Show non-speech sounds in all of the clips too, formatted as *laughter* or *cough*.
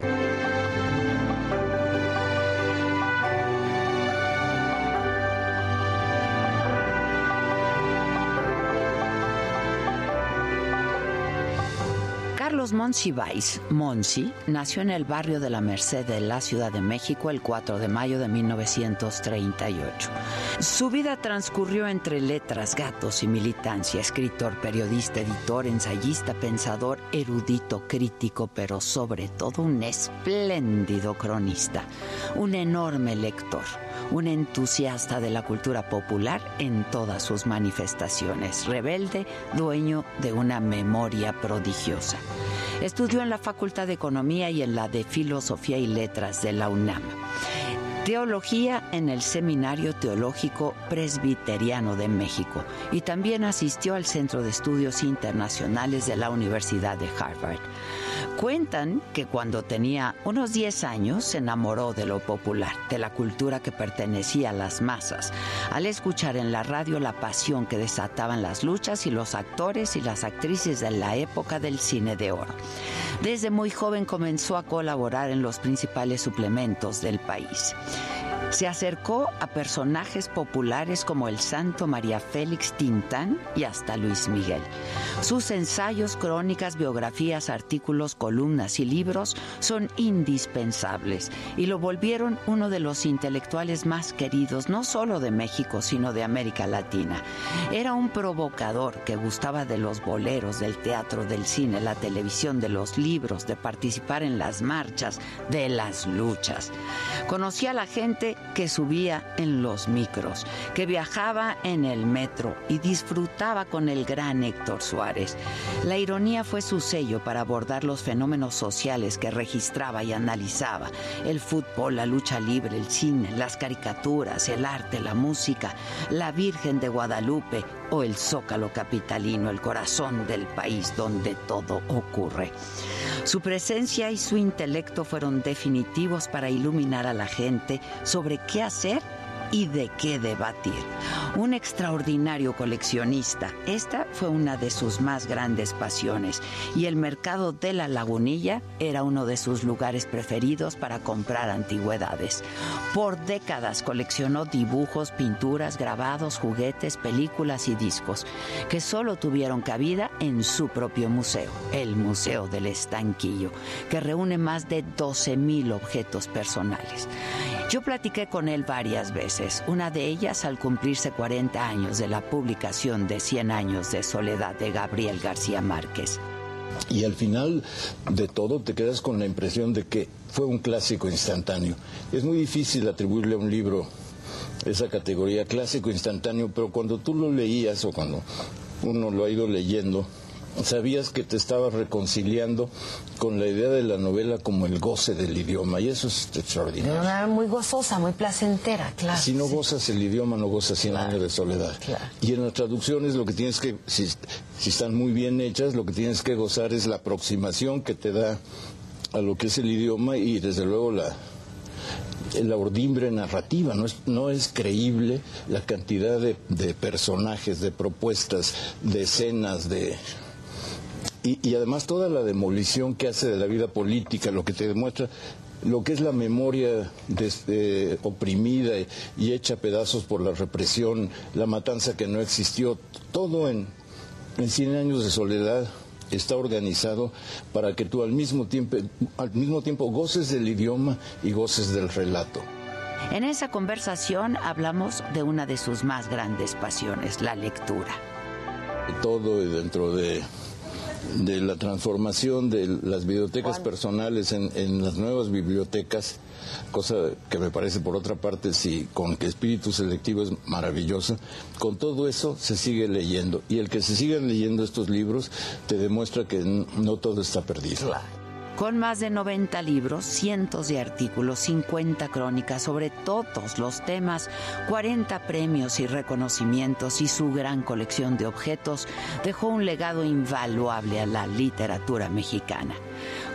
Thank you. Carlos Monsiváis, Monsi, nació en el barrio de la Merced de la Ciudad de México el 4 de mayo de 1938. Su vida transcurrió entre letras, gatos y militancia, escritor, periodista, editor, ensayista, pensador, erudito, crítico, pero sobre todo un espléndido cronista, un enorme lector. Un entusiasta de la cultura popular en todas sus manifestaciones, rebelde, dueño de una memoria prodigiosa. Estudió en la Facultad de Economía y en la de Filosofía y Letras de la UNAM. Teología en el Seminario Teológico Presbiteriano de México y también asistió al Centro de Estudios Internacionales de la Universidad de Harvard. Cuentan que cuando tenía unos 10 años se enamoró de lo popular, de la cultura que pertenecía a las masas, al escuchar en la radio la pasión que desataban las luchas y los actores y las actrices de la época del cine de oro. Desde muy joven comenzó a colaborar en los principales suplementos del país. Se acercó a personajes populares como el santo María Félix Tintán y hasta Luis Miguel. Sus ensayos, crónicas, biografías, artículos, columnas y libros son indispensables y lo volvieron uno de los intelectuales más queridos no solo de México, sino de América Latina. Era un provocador que gustaba de los boleros, del teatro, del cine, la televisión, de los libros, de participar en las marchas, de las luchas. Conocía a la gente que subía en los micros, que viajaba en el metro y disfrutaba con el gran Héctor Suárez. La ironía fue su sello para abordar los fenómenos sociales que registraba y analizaba, el fútbol, la lucha libre, el cine, las caricaturas, el arte, la música, la Virgen de Guadalupe o el Zócalo capitalino, el corazón del país donde todo ocurre. Su presencia y su intelecto fueron definitivos para iluminar a la gente sobre qué hacer y de qué debatir. Un extraordinario coleccionista. Esta fue una de sus más grandes pasiones y el mercado de la lagunilla era uno de sus lugares preferidos para comprar antigüedades. Por décadas coleccionó dibujos, pinturas, grabados, juguetes, películas y discos que solo tuvieron cabida en su propio museo, el Museo del Estanquillo, que reúne más de 12.000 objetos personales. Yo platiqué con él varias veces, una de ellas al cumplirse 40 años de la publicación de 100 años de soledad de Gabriel García Márquez. Y al final de todo te quedas con la impresión de que fue un clásico instantáneo. Es muy difícil atribuirle a un libro esa categoría clásico instantáneo, pero cuando tú lo leías o cuando uno lo ha ido leyendo, sabías que te estabas reconciliando con la idea de la novela como el goce del idioma, y eso es extraordinario. Era muy gozosa, muy placentera, claro. Si no gozas el idioma, no gozas 100 años de soledad. Y en las traducciones lo que tienes que, si, si están muy bien hechas, lo que tienes que gozar es la aproximación que te da a lo que es el idioma y desde luego la, la ordimbre narrativa, no es, no es creíble la cantidad de, de personajes, de propuestas, de escenas, de, y, además toda la demolición que hace de la vida política, lo que te demuestra lo que es la memoria este, oprimida y hecha pedazos por la represión, la matanza que no existió, todo en, en 100 años de soledad está organizado para que tú al mismo tiempo, al mismo tiempo goces del idioma y goces del relato. En esa conversación hablamos de una de sus más grandes pasiones, la lectura. Todo dentro de, de la transformación de las bibliotecas personales en, en las nuevas bibliotecas cosa que me parece por otra parte, si con que espíritu selectivo es maravilloso, con todo eso se sigue leyendo. Y el que se sigan leyendo estos libros te demuestra que no todo está perdido. Con más de 90 libros, cientos de artículos, 50 crónicas sobre todos los temas, 40 premios y reconocimientos y su gran colección de objetos, dejó un legado invaluable a la literatura mexicana.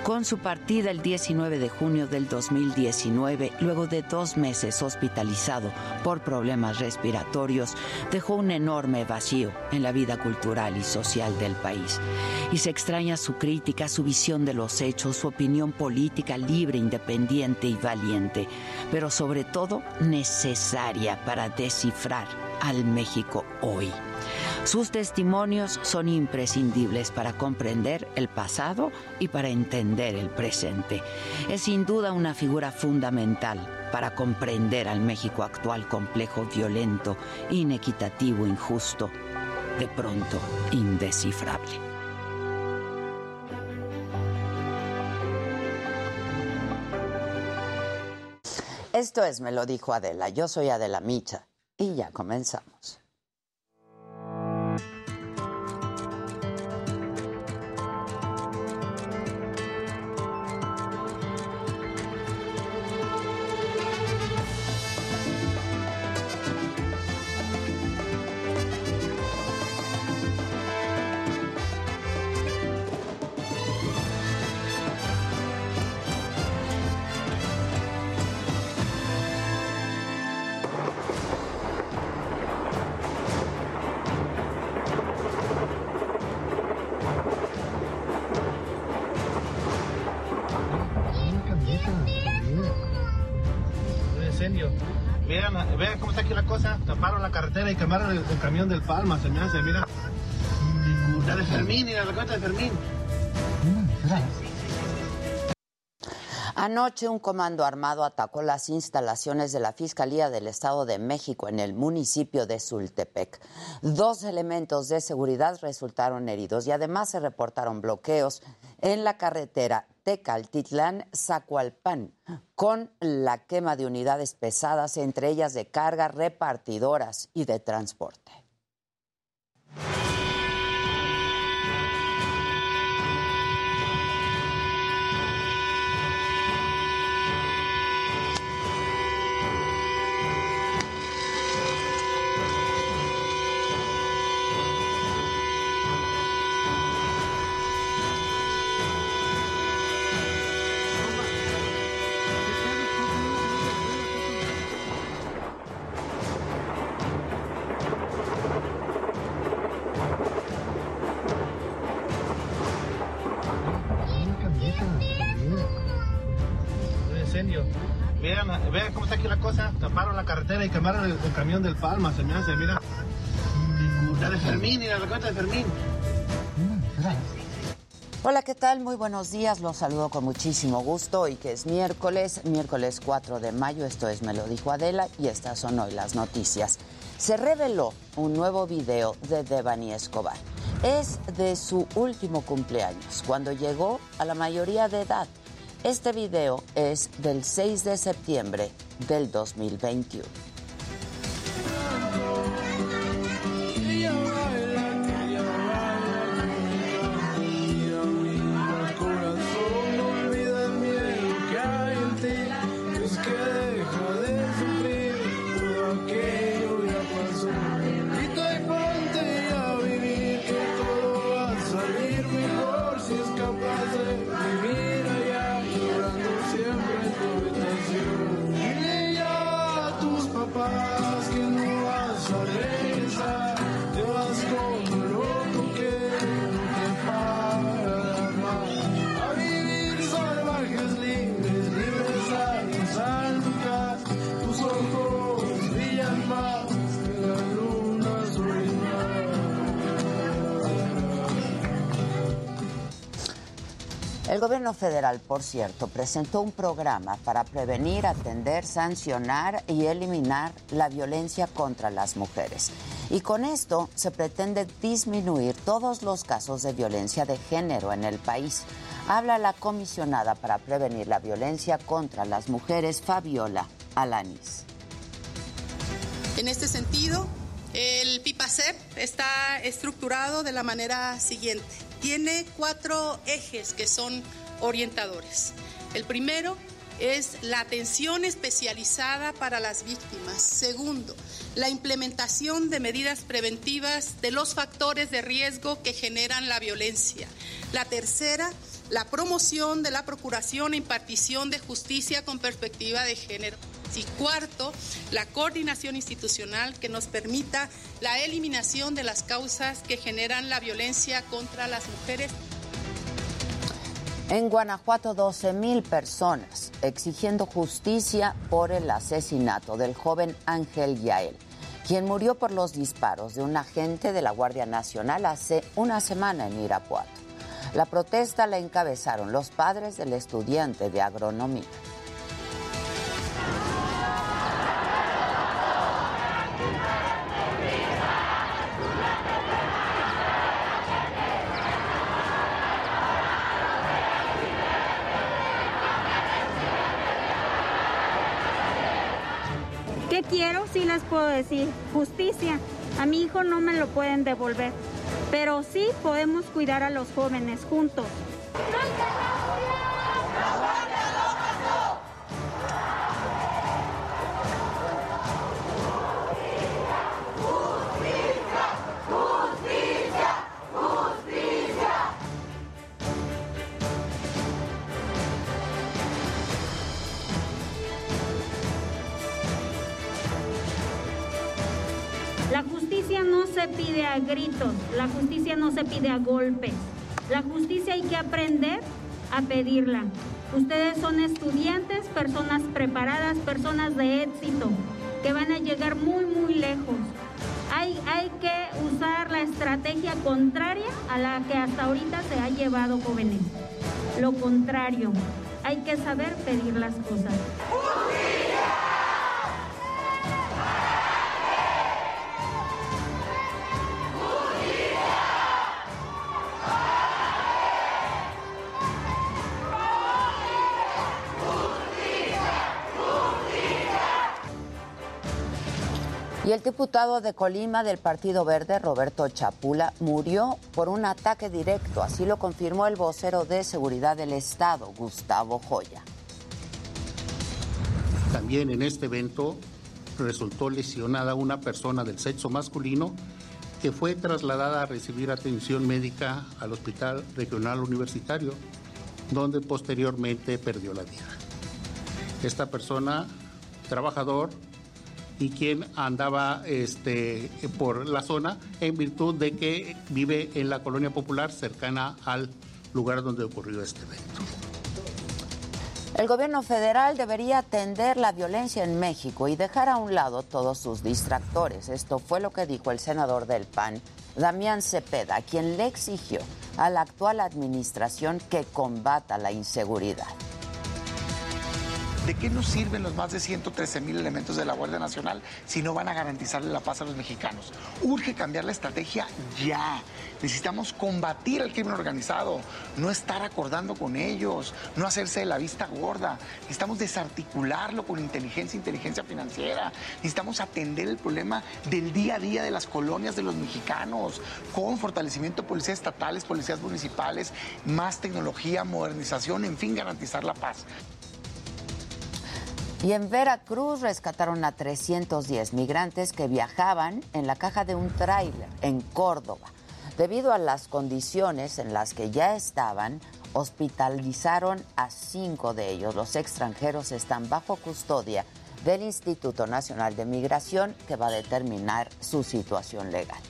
Con su partida el 19 de junio del 2019, luego de dos meses hospitalizado por problemas respiratorios, dejó un enorme vacío en la vida cultural y social del país. Y se extraña su crítica, su visión de los hechos, su opinión política libre, independiente y valiente, pero sobre todo necesaria para descifrar al México hoy. Sus testimonios son imprescindibles para comprender el pasado y para entender el presente. Es sin duda una figura fundamental para comprender al México actual complejo, violento, inequitativo, injusto, de pronto indescifrable. Esto es Me lo dijo Adela. Yo soy Adela Micha y ya comenzamos. El, camión del Palma, se me hace, mira. La de Fermín, y la cuenta de Fermín. Anoche un comando armado atacó las instalaciones de la Fiscalía del Estado de México en el municipio de Sultepec. Dos elementos de seguridad resultaron heridos y además se reportaron bloqueos en la carretera Tecaltitlán-Zacualpan, con la quema de unidades pesadas, entre ellas de carga, repartidoras y de transporte. El, camión del Palma, se me hace, mira. La de Fermín y la cuenta de Fermín. Hola, ¿qué tal? Muy buenos días. Los saludo con muchísimo gusto y que es miércoles, miércoles 4 de mayo. Esto es Me lo dijo Adela y estas son hoy las noticias. Se reveló un nuevo video de Devani Escobar. Es de su último cumpleaños, cuando llegó a la mayoría de edad. Este video es del 6 de septiembre del 2021. Gobierno federal, por cierto, presentó un programa para prevenir, atender, sancionar y eliminar la violencia contra las mujeres. Y con esto se pretende disminuir todos los casos de violencia de género en el país. Habla la comisionada para prevenir la violencia contra las mujeres, Fabiola Alanis. En este sentido, el PIPACEP está estructurado de la manera siguiente tiene cuatro ejes que son orientadores. El primero es la atención especializada para las víctimas. Segundo, la implementación de medidas preventivas de los factores de riesgo que generan la violencia. La tercera, la promoción de la procuración e impartición de justicia con perspectiva de género. Y cuarto, la coordinación institucional que nos permita la eliminación de las causas que generan la violencia contra las mujeres. En Guanajuato, 12 mil personas exigiendo justicia por el asesinato del joven Ángel Yael, quien murió por los disparos de un agente de la Guardia Nacional hace una semana en Irapuato. La protesta la encabezaron los padres del estudiante de agronomía. Puedo decir. Justicia. A mi hijo no me lo pueden devolver. Pero sí podemos cuidar a los jóvenes juntos. La se pide a gritos, la justicia no se pide a golpes. La justicia hay que aprender a pedirla. Ustedes son estudiantes, personas preparadas, personas de éxito, que van a llegar muy, muy lejos. Hay, hay que usar la estrategia contraria a la que hasta ahorita se ha llevado jóvenes. Lo contrario, hay que saber pedir las cosas. Diputado de Colima del Partido Verde, Roberto Chapula, murió por un ataque directo. Así lo confirmó el vocero de Seguridad del Estado, Gustavo Joya. También en este evento resultó lesionada una persona del sexo masculino que fue trasladada a recibir atención médica al Hospital Regional Universitario, donde posteriormente perdió la vida. Esta persona, trabajador, y quien andaba este, por la zona en virtud de que vive en la colonia popular cercana al lugar donde ocurrió este evento. El gobierno federal debería atender la violencia en México y dejar a un lado todos sus distractores. Esto fue lo que dijo el senador del PAN, Damián Cepeda, quien le exigió a la actual administración que combata la inseguridad. ¿De qué nos sirven los más de 113 mil elementos de la Guardia Nacional si no van a garantizarle la paz a los mexicanos? Urge cambiar la estrategia ya. Necesitamos combatir al crimen organizado, no estar acordando con ellos, no hacerse de la vista gorda. Necesitamos desarticularlo con inteligencia, inteligencia financiera. Necesitamos atender el problema del día a día de las colonias de los mexicanos, con fortalecimiento de policías estatales, policías municipales, más tecnología, modernización, en fin, garantizar la paz. Y en Veracruz rescataron a 310 migrantes que viajaban en la caja de un tráiler en Córdoba. Debido a las condiciones en las que ya estaban, hospitalizaron a cinco de ellos. Los extranjeros están bajo custodia del Instituto Nacional de Migración que va a determinar su situación legal.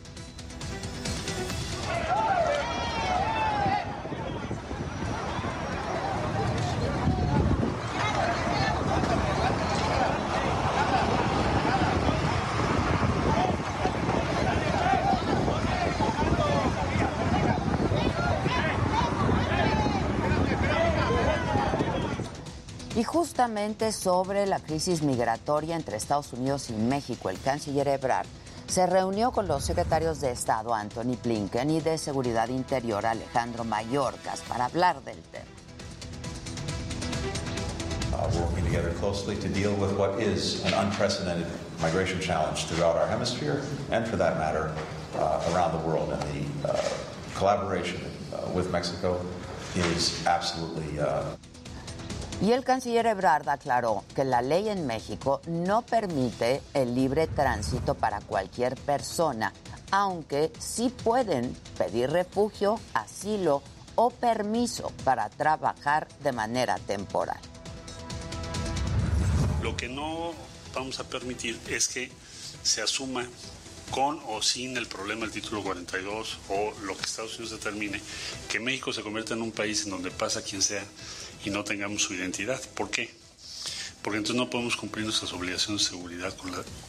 Y justamente sobre la crisis migratoria entre Estados Unidos y México, el canciller Ebrard se reunió con los secretarios de Estado Anthony Blinken y de Seguridad Interior Alejandro Mayorkas para hablar del tema. Uh, working together closely to deal with what is an unprecedented migration challenge throughout our hemisphere and, for that matter, uh, around the world. And the uh, collaboration uh, with Mexico is absolutely. Y el canciller Ebrard aclaró que la ley en México no permite el libre tránsito para cualquier persona, aunque sí pueden pedir refugio, asilo o permiso para trabajar de manera temporal. Lo que no vamos a permitir es que se asuma con o sin el problema del título 42 o lo que Estados Unidos determine, que México se convierta en un país en donde pasa quien sea y no tengamos su identidad. ¿Por qué? Porque entonces no podemos cumplir nuestras obligaciones de seguridad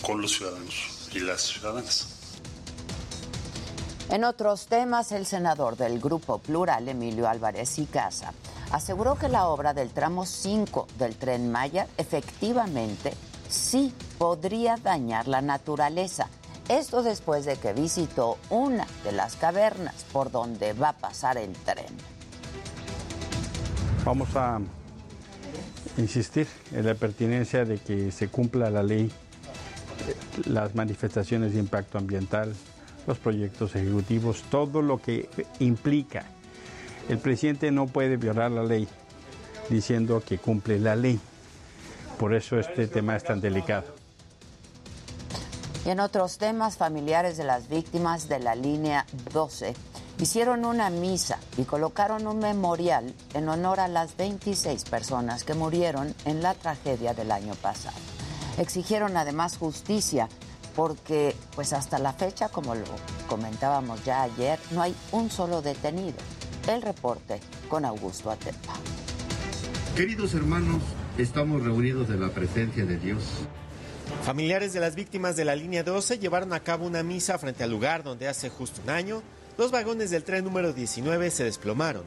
con, los ciudadanos y las ciudadanas. En otros temas, el senador del Grupo Plural, Emilio Álvarez y Casa, aseguró que la obra del tramo 5 del tren Maya efectivamente sí podría dañar la naturaleza. Esto después de que visitó una de las cavernas por donde va a pasar el tren. Vamos a insistir en la pertinencia de que se cumpla la ley, las manifestaciones de impacto ambiental, los proyectos ejecutivos, todo lo que implica. El presidente no puede violar la ley diciendo que cumple la ley. Por eso este tema es tan delicado. Y en otros temas, familiares de las víctimas de la línea 12 hicieron una misa y colocaron un memorial en honor a las 26 personas que murieron en la tragedia del año pasado. Exigieron además justicia porque pues hasta la fecha, como lo comentábamos ya ayer, no hay un solo detenido. El reporte con Augusto Atepa. Queridos hermanos, estamos reunidos en la presencia de Dios. Familiares de las víctimas de la línea 12 llevaron a cabo una misa frente al lugar donde hace justo un año los vagones del tren número 19 se desplomaron.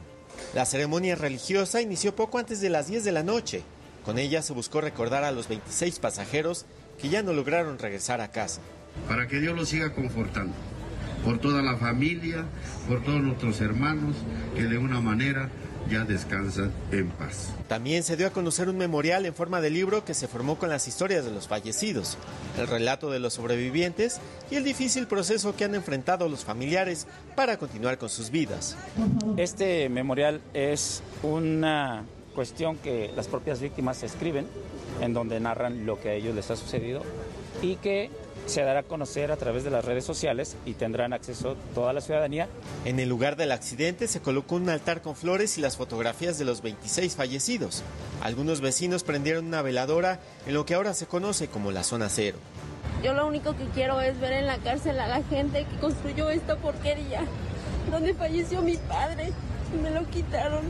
La ceremonia religiosa inició poco antes de las 10 de la noche. Con ella se buscó recordar a los 26 pasajeros que ya no lograron regresar a casa. Para que Dios los siga confortando, por toda la familia, por todos nuestros hermanos, que de una manera ya descansan en paz. También se dio a conocer un memorial en forma de libro que se formó con las historias de los fallecidos, el relato de los sobrevivientes y el difícil proceso que han enfrentado los familiares para continuar con sus vidas. Este memorial es una cuestión que las propias víctimas escriben, en donde narran lo que a ellos les ha sucedido y que se dará a conocer a través de las redes sociales y tendrán acceso toda la ciudadanía. En el lugar del accidente se colocó un altar con flores y las fotografías de los 26 fallecidos. Algunos vecinos prendieron una veladora en lo que ahora se conoce como la zona cero. Yo lo único que quiero es ver en la cárcel a la gente que construyó esta porquería, donde falleció mi padre y me lo quitaron.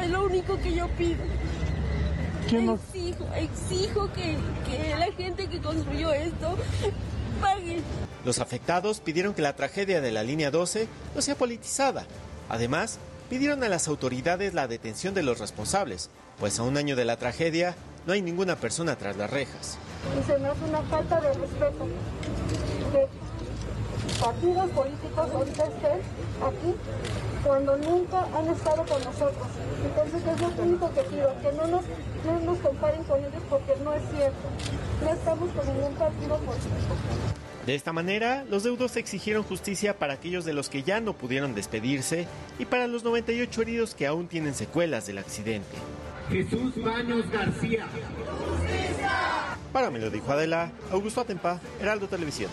Es lo único que yo pido. Exijo, exijo que, que la gente que construyó esto pague. Los afectados pidieron que la tragedia de la línea 12 no sea politizada. Además, pidieron a las autoridades la detención de los responsables, pues a un año de la tragedia no hay ninguna persona tras las rejas. Y se me hace una falta de respeto partidos políticos ahorita estén aquí cuando nunca han estado con nosotros. Entonces es lo único que pido, que no nos, no nos comparen con ellos porque no es cierto. No estamos con ningún partido político. De esta manera, los deudos exigieron justicia para aquellos de los que ya no pudieron despedirse y para los 98 heridos que aún tienen secuelas del accidente. Jesús Baños García. Para me lo dijo Adela, Augusto Atempa, Heraldo Televisión.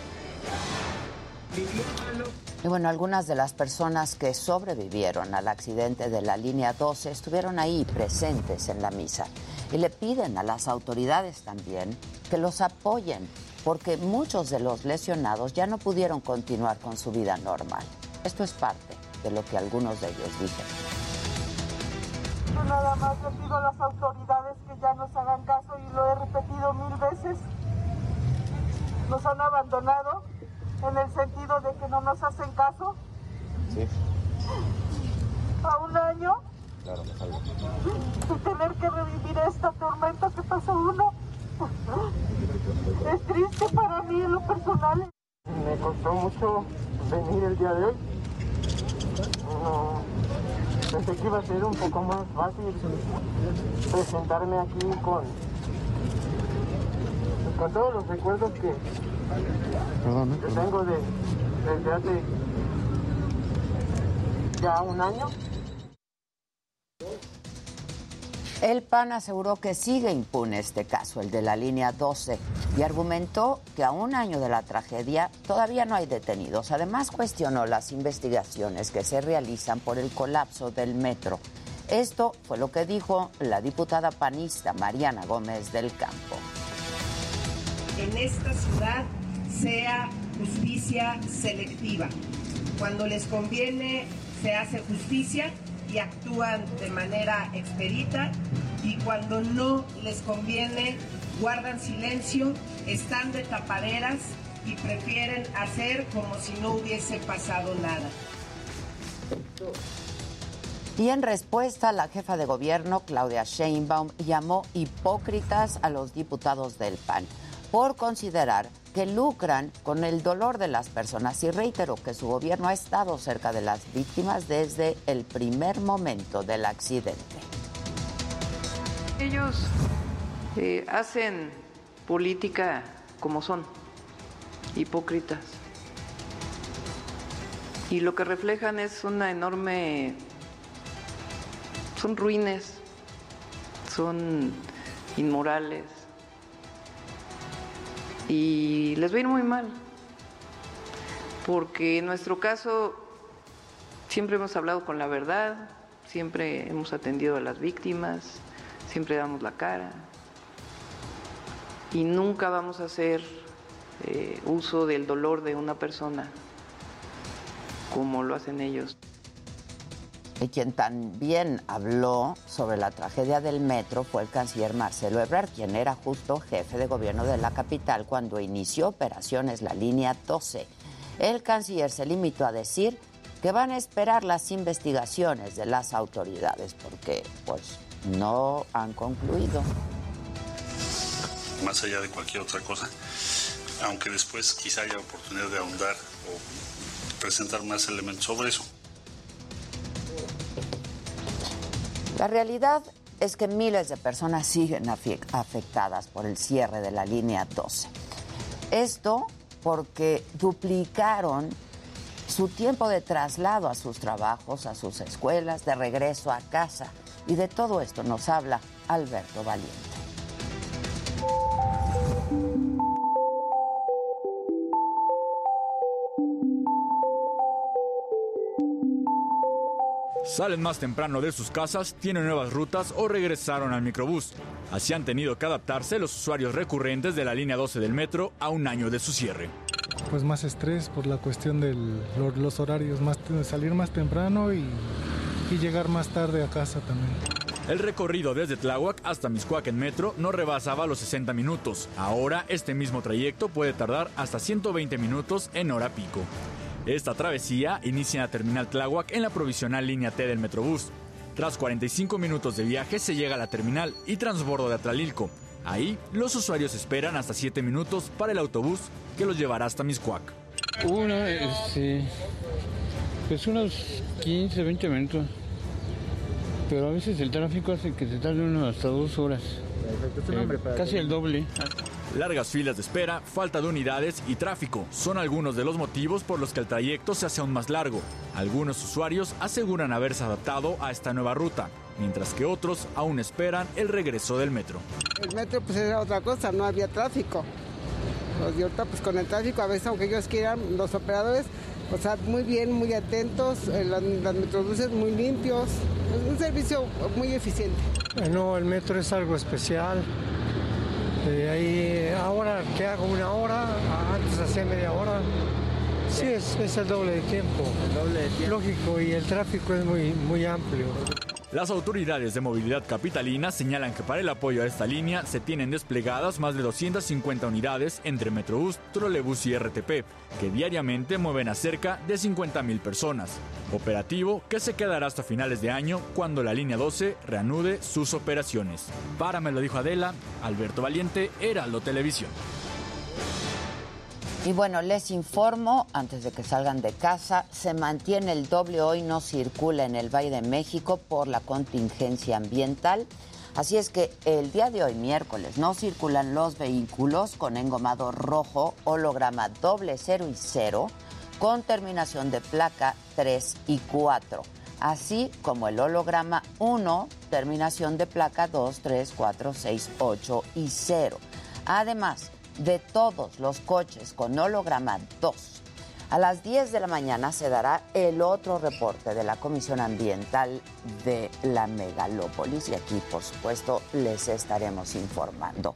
Y bueno, algunas de las personas que sobrevivieron al accidente de la línea 12 estuvieron ahí presentes en la misa y le piden a las autoridades también que los apoyen porque muchos de los lesionados ya no pudieron continuar con su vida normal. Esto es parte de lo que algunos de ellos dijeron. Nada más le pido a las autoridades que ya nos hagan caso y lo he repetido mil veces. Nos han abandonado en el sentido de que no nos hacen caso. A un año Y tener que revivir esta tormenta que pasa uno. Es triste para mí en lo personal. Me costó mucho venir el día de hoy. No, pensé que iba a ser un poco más fácil presentarme aquí con, con todos los recuerdos que, tengo de, desde hace ya un año. El PAN aseguró que sigue impune este caso, el de la línea 12, y argumentó que a un año de la tragedia todavía no hay detenidos. Además, cuestionó las investigaciones que se realizan por el colapso del metro. Esto fue lo que dijo la diputada panista Mariana Gómez del Campo. En esta ciudad sea justicia selectiva. Cuando les conviene se hace justicia y actúan de manera expedita y cuando no les conviene guardan silencio, están de tapaderas y prefieren hacer como si no hubiese pasado nada. Y en respuesta, la jefa de gobierno, Claudia Sheinbaum, llamó hipócritas a los diputados del PAN por considerar que lucran con el dolor de las personas y reiteró que su gobierno ha estado cerca de las víctimas desde el primer momento del accidente. Ellos eh, hacen política como son, hipócritas. Y lo que reflejan es una enorme... Son ruines, son inmorales, y les va a ir muy mal, porque en nuestro caso siempre hemos hablado con la verdad, siempre hemos atendido a las víctimas, siempre damos la cara y nunca vamos a hacer eh, uso del dolor de una persona como lo hacen ellos. Y quien también habló sobre la tragedia del metro fue el canciller Marcelo Ebrard, quien era justo jefe de gobierno de la capital cuando inició operaciones la línea 12. El canciller se limitó a decir que van a esperar las investigaciones de las autoridades porque pues no han concluido. Más allá de cualquier otra cosa, aunque después quizá haya oportunidad de ahondar o presentar más elementos sobre eso. La realidad es que miles de personas siguen afectadas por el cierre de la línea 12. Esto porque duplicaron su tiempo de traslado a sus trabajos, a sus escuelas, de regreso a casa. Y de todo esto nos habla Alberto Valiente. Salen más temprano de sus casas, tienen nuevas rutas o regresaron al microbús. Así han tenido que adaptarse los usuarios recurrentes de la línea 12 del metro a un año de su cierre. Pues más estrés por la cuestión de los horarios, más, salir más temprano y, y llegar más tarde a casa también. El recorrido desde Tláhuac hasta Miscuac en metro no rebasaba los 60 minutos. Ahora este mismo trayecto puede tardar hasta 120 minutos en hora pico. Esta travesía inicia en la terminal Tláhuac en la provisional línea T del Metrobús. Tras 45 minutos de viaje se llega a la terminal y transbordo de Atlalilco. Ahí los usuarios esperan hasta 7 minutos para el autobús que los llevará hasta Miscuac. Una, este, pues unos 15, 20 minutos. Pero a veces el tráfico hace que se tarde uno hasta dos horas. Eh, casi el doble. Largas filas de espera, falta de unidades y tráfico son algunos de los motivos por los que el trayecto se hace aún más largo. Algunos usuarios aseguran haberse adaptado a esta nueva ruta, mientras que otros aún esperan el regreso del metro. El metro pues era otra cosa, no había tráfico. Los de ahorita pues con el tráfico a veces aunque ellos quieran, los operadores, o sea, muy bien, muy atentos, eh, las, las metrobuses muy limpios, es un servicio muy eficiente. No, el metro es algo especial. Eh, ahí, ahora que hago una hora, antes hacía media hora. Sí, es, es el doble de tiempo. El doble de tiempo. Lógico, y el tráfico es muy, muy amplio. Las autoridades de movilidad capitalina señalan que para el apoyo a esta línea se tienen desplegadas más de 250 unidades entre Metrobús, Trolebús y RTP, que diariamente mueven a cerca de 50.000 personas. Operativo que se quedará hasta finales de año cuando la línea 12 reanude sus operaciones. Para me lo dijo Adela, Alberto Valiente, Heraldo Televisión. Y bueno, les informo, antes de que salgan de casa, se mantiene el doble hoy no circula en el Valle de México por la contingencia ambiental. Así es que el día de hoy, miércoles, no circulan los vehículos con engomado rojo, holograma doble cero y cero, con terminación de placa 3 y 4, así como el holograma 1, terminación de placa 2, 3, 4, 6, 8 y 0. Además, de todos los coches con holograma 2. A las 10 de la mañana se dará el otro reporte de la Comisión Ambiental de la Megalópolis y aquí, por supuesto, les estaremos informando.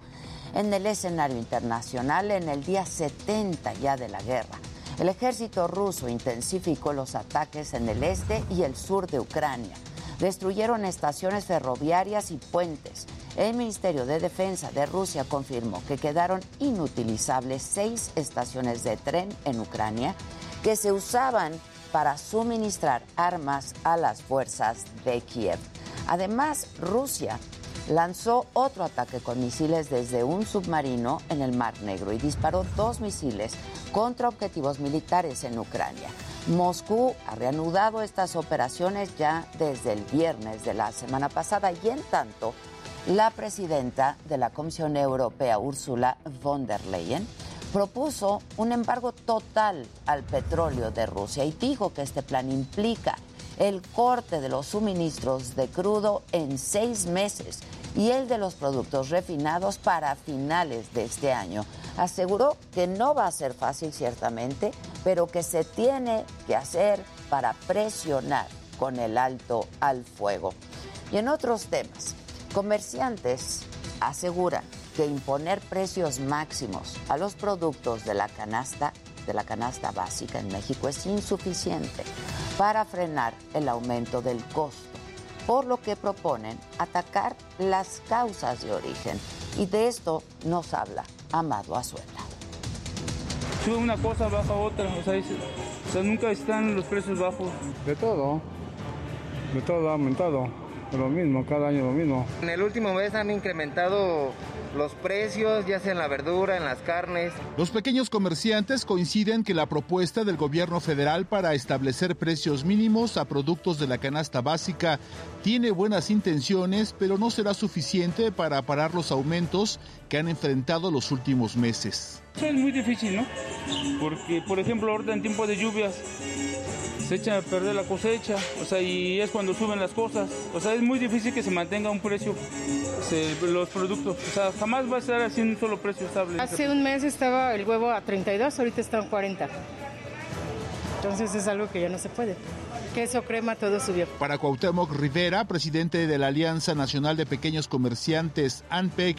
En el escenario internacional, en el día 70 ya de la guerra, el ejército ruso intensificó los ataques en el este y el sur de Ucrania. Destruyeron estaciones ferroviarias y puentes el Ministerio de Defensa de Rusia confirmó que quedaron inutilizables seis estaciones de tren en Ucrania que se usaban para suministrar armas a las fuerzas de Kiev. Además, Rusia lanzó otro ataque con misiles desde un submarino en el Mar Negro y disparó dos misiles contra objetivos militares en Ucrania. Moscú ha reanudado estas operaciones ya desde el viernes de la semana pasada y en tanto la presidenta de la Comisión Europea, Ursula von der Leyen, propuso un embargo total al petróleo de Rusia y dijo que este plan implica el corte de los suministros de crudo en seis meses y el de los productos refinados para finales de este año. Aseguró que no va a ser fácil ciertamente, pero que se tiene que hacer para presionar con el alto al fuego. Y en otros temas, Comerciantes aseguran que imponer precios máximos a los productos de la canasta de la canasta básica en México es insuficiente para frenar el aumento del costo, por lo que proponen atacar las causas de origen. Y de esto nos habla Amado Azuela. Sube una cosa, baja otra, o sea, o sea, nunca están los precios bajos. De todo, de todo ha aumentado. Lo mismo, cada año lo mismo. En el último mes han incrementado los precios, ya sea en la verdura, en las carnes. Los pequeños comerciantes coinciden que la propuesta del gobierno federal para establecer precios mínimos a productos de la canasta básica tiene buenas intenciones, pero no será suficiente para parar los aumentos que han enfrentado los últimos meses. Es muy difícil, ¿no? Porque, por ejemplo, ahorita en tiempo de lluvias se echa a perder la cosecha, o sea, y es cuando suben las cosas. O sea, es muy difícil que se mantenga un precio, los productos. O sea, jamás va a estar así un solo precio estable. Hace un mes estaba el huevo a 32, ahorita está en 40. Entonces es algo que ya no se puede. Queso, crema, todo subió. Para Cuauhtémoc Rivera, presidente de la Alianza Nacional de Pequeños Comerciantes, ANPEC,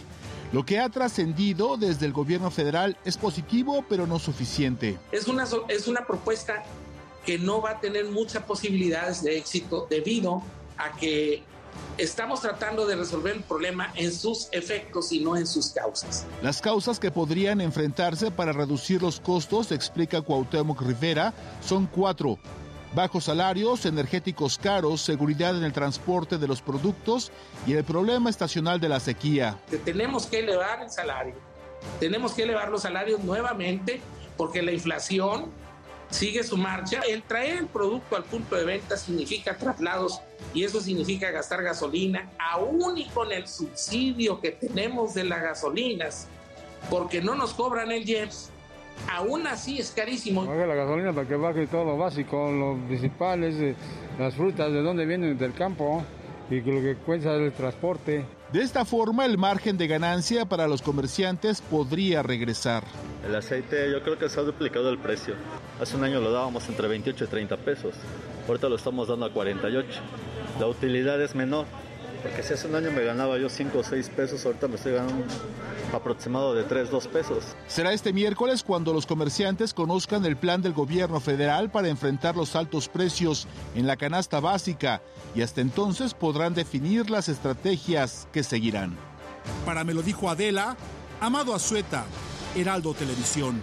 lo que ha trascendido desde el gobierno federal es positivo, pero no suficiente. Es una, es una propuesta que no va a tener muchas posibilidades de éxito debido a que estamos tratando de resolver el problema en sus efectos y no en sus causas. Las causas que podrían enfrentarse para reducir los costos, explica Cuauhtémoc Rivera, son cuatro. Bajos salarios, energéticos caros, seguridad en el transporte de los productos y el problema estacional de la sequía. Tenemos que elevar el salario, tenemos que elevar los salarios nuevamente porque la inflación sigue su marcha. El traer el producto al punto de venta significa traslados y eso significa gastar gasolina, aún y con el subsidio que tenemos de las gasolinas, porque no nos cobran el IEPS. Aún así es carísimo. Paga la gasolina para que baje todo lo básico, los principales, eh, las frutas, de dónde vienen del campo y lo que cuesta el transporte. De esta forma, el margen de ganancia para los comerciantes podría regresar. El aceite yo creo que se ha duplicado el precio. Hace un año lo dábamos entre 28 y 30 pesos. Ahorita lo estamos dando a 48. La utilidad es menor. Porque si hace un año me ganaba yo 5 o 6 pesos, ahorita me estoy ganando un aproximado de 3, 2 pesos. Será este miércoles cuando los comerciantes conozcan el plan del gobierno federal para enfrentar los altos precios en la canasta básica y hasta entonces podrán definir las estrategias que seguirán. Para me lo dijo Adela, Amado Azueta, Heraldo Televisión.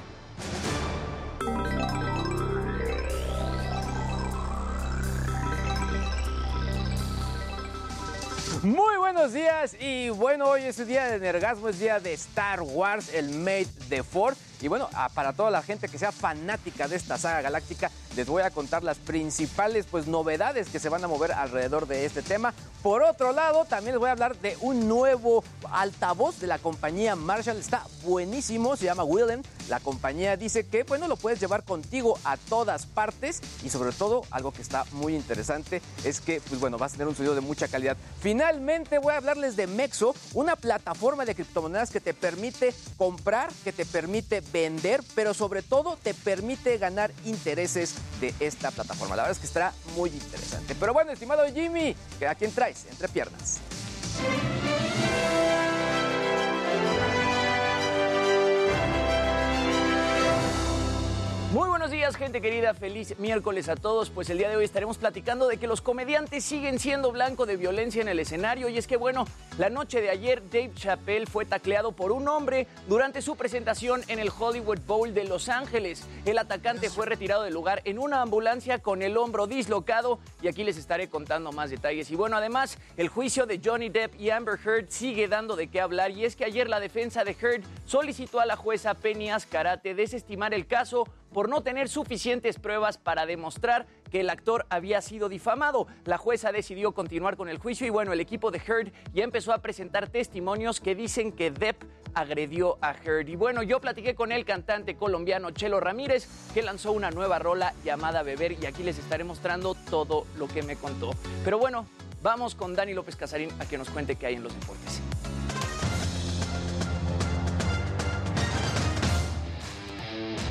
Muy buenos días y bueno, hoy es el día de Nergasmo, es día de Star Wars, el Made de Ford. Y bueno, para toda la gente que sea fanática de esta saga galáctica, les voy a contar las principales pues, novedades que se van a mover alrededor de este tema. Por otro lado, también les voy a hablar de un nuevo altavoz de la compañía Marshall. Está buenísimo, se llama Willen. La compañía dice que bueno, lo puedes llevar contigo a todas partes y sobre todo algo que está muy interesante es que pues bueno, vas a tener un sonido de mucha calidad. Finalmente voy a hablarles de Mexo, una plataforma de criptomonedas que te permite comprar, que te permite vender, pero sobre todo te permite ganar intereses de esta plataforma. La verdad es que estará muy interesante. Pero bueno, estimado Jimmy, ¿a quién traes entre piernas? Muy buenos días, gente querida. Feliz miércoles a todos. Pues el día de hoy estaremos platicando de que los comediantes siguen siendo blanco de violencia en el escenario. Y es que, bueno, la noche de ayer, Dave Chappelle fue tacleado por un hombre durante su presentación en el Hollywood Bowl de Los Ángeles. El atacante fue retirado del lugar en una ambulancia con el hombro dislocado. Y aquí les estaré contando más detalles. Y bueno, además, el juicio de Johnny Depp y Amber Heard sigue dando de qué hablar. Y es que ayer la defensa de Heard solicitó a la jueza Penny Ascarate desestimar el caso por no tener suficientes pruebas para demostrar que el actor había sido difamado. La jueza decidió continuar con el juicio y bueno, el equipo de Heard ya empezó a presentar testimonios que dicen que Depp agredió a Heard. Y bueno, yo platiqué con el cantante colombiano Chelo Ramírez, que lanzó una nueva rola llamada Beber y aquí les estaré mostrando todo lo que me contó. Pero bueno, vamos con Dani López Casarín a que nos cuente qué hay en los deportes.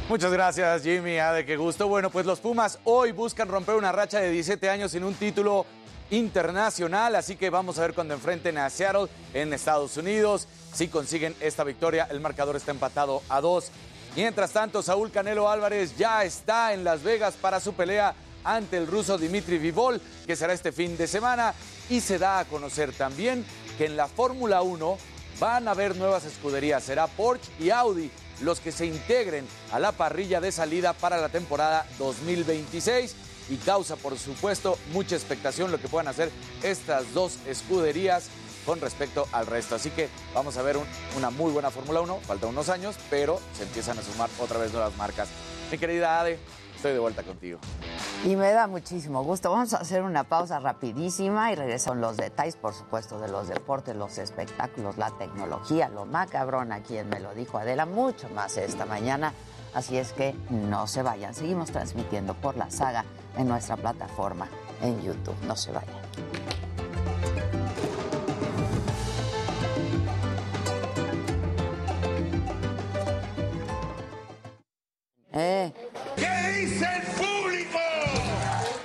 Muchas gracias, Jimmy. Ah, de qué gusto. Bueno, pues los Pumas hoy buscan romper una racha de 17 años sin un título internacional, así que vamos a ver cuando enfrenten a Seattle en Estados Unidos. Si consiguen esta victoria, el marcador está empatado a dos. Mientras tanto, Saúl Canelo Álvarez ya está en Las Vegas para su pelea ante el ruso Dimitri Vivol, que será este fin de semana. Y se da a conocer también que en la Fórmula 1 van a haber nuevas escuderías. Será Porsche y Audi los que se integren a la parrilla de salida para la temporada 2026 y causa, por supuesto, mucha expectación lo que puedan hacer estas dos escuderías con respecto al resto. Así que vamos a ver una muy buena Fórmula 1, falta unos años, pero se empiezan a sumar otra vez nuevas marcas. Mi querida Ade, estoy de vuelta contigo. Y me da muchísimo gusto. Vamos a hacer una pausa rapidísima y regresamos con los detalles, por supuesto, de los deportes, los espectáculos, la tecnología, lo macabrón a quien me lo dijo Adela, mucho más esta mañana. Así es que no se vayan. Seguimos transmitiendo por la saga en nuestra plataforma en YouTube. No se vayan. Eh. ¿Qué dice el público?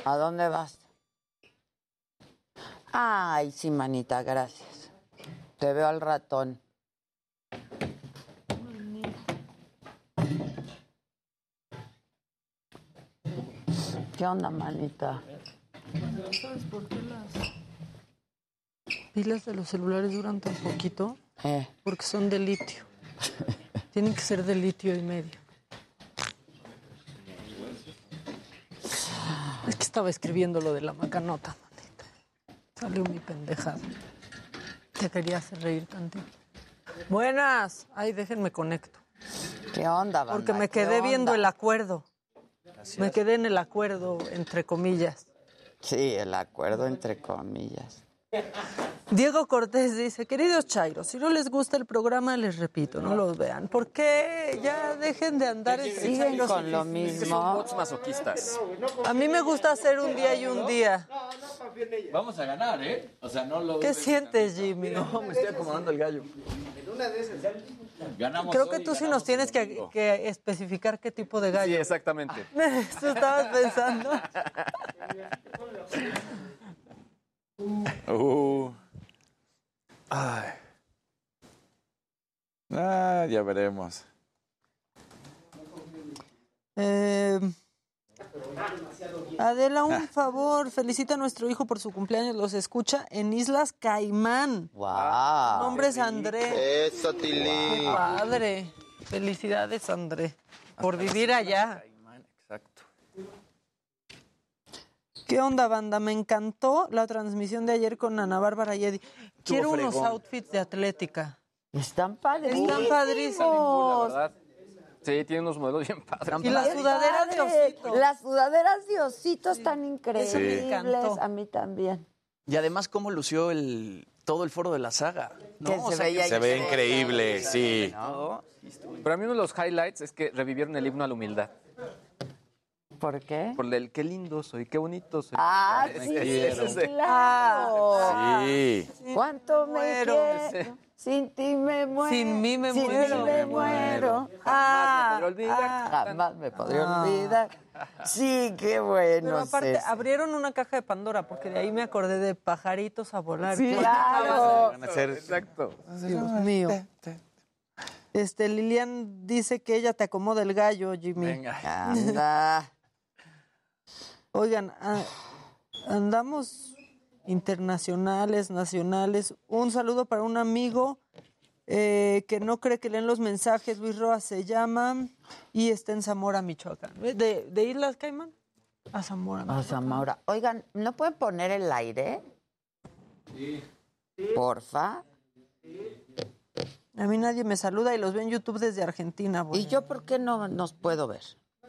¿A dónde vas? Ay, sí, manita, gracias. Te veo al ratón. ¿Qué onda, manita? ¿Sabes por qué las pilas de los celulares duran tan poquito? Eh. Porque son de litio. *laughs* Tienen que ser de litio y medio. Es que estaba escribiendo lo de la macanota, manita. Salió mi pendejada. Te quería hacer reír tantito. Buenas. Ay, déjenme conecto. ¿Qué onda, banda? Porque me ¿Qué quedé viendo onda? el acuerdo. Me quedé en el acuerdo, entre comillas. Sí, el acuerdo entre comillas. Diego Cortés dice, queridos Chairos, si no les gusta el programa, les repito, no los vean. ¿Por qué? Ya dejen de andar en Siguen con lo mismo. bots masoquistas. A mí me gusta hacer un día y un día. Vamos a ganar, ¿eh? O sea, no lo. ¿Qué sientes, Jimmy? No, me estoy acomodando el gallo. Ganamos Creo que tú sí nos tienes que, que especificar qué tipo de gallo. Sí, exactamente. *laughs* Eso estabas pensando. *laughs* Uh, Ay. Ah, ya veremos. Eh, Adela, un favor, felicita a nuestro hijo por su cumpleaños, los escucha en Islas Caimán. ¡Wow! Nombre es André. Eso, Tilly. Padre. Felicidades, André, por vivir allá. ¿Qué onda, banda? Me encantó la transmisión de ayer con Ana Bárbara y Eddie. Quiero unos outfits de atlética. Están padres. Están padrísimos. La verdad. Sí, tiene unos modelos bien padres. Y las sudaderas de osito. Las sudaderas de osito están increíbles. Sí. A mí también. Y además, cómo lució el, todo el foro de la saga. ¿no? Que O se sea, veía Se ve increíble, sí. ¿no? Pero a mí uno de los highlights es que revivieron el himno a la humildad. ¿Por qué? Por el qué lindo soy, qué bonito soy. Ah, Es- sí, de- claro. Sí. ¿Cuánto me Muero. quiero? Sin ti me muero. Sin mí me Sin muero. mí me muero. Jamás Ah, me podré olvidar. ah, jamás me podré Ah. olvidar. Sí, qué bueno. Pero aparte, César. abrieron una caja de Pandora, porque de ahí me acordé de pajaritos a volar. Sí, claro. Van a ser Exacto. Dios mío. Este, Lilian dice que ella te acomoda el gallo, Jimmy. Venga. Anda. Oigan, a- andamos internacionales, nacionales. Un saludo para un amigo eh, que no cree que leen los mensajes. Luis Roa se llama y está en Zamora, Michoacán. ¿De, de Islas Caimán? A Zamora. A Zamora. Oigan, ¿no pueden poner el aire? Porfa. A mí nadie me saluda y los ve en YouTube desde Argentina. ¿Y yo por qué no nos puedo ver?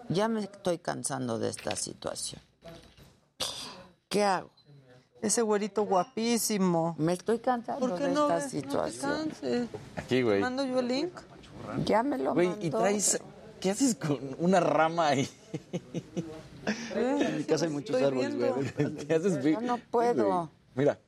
Ya me estoy cansando de esta situación. ¿Qué hago? Ese güerito guapísimo. Me estoy cansando ¿Por qué de no esta ves? No te situación. canses. Aquí, güey. ¿Mando yo el link? ya me lo Güey, mandó. y traes. ¿Qué haces con una rama ahí? En mi casa hay muchos Estoy árboles, viendo. güey. ¿Qué haces, güey? Yo no puedo. Mira.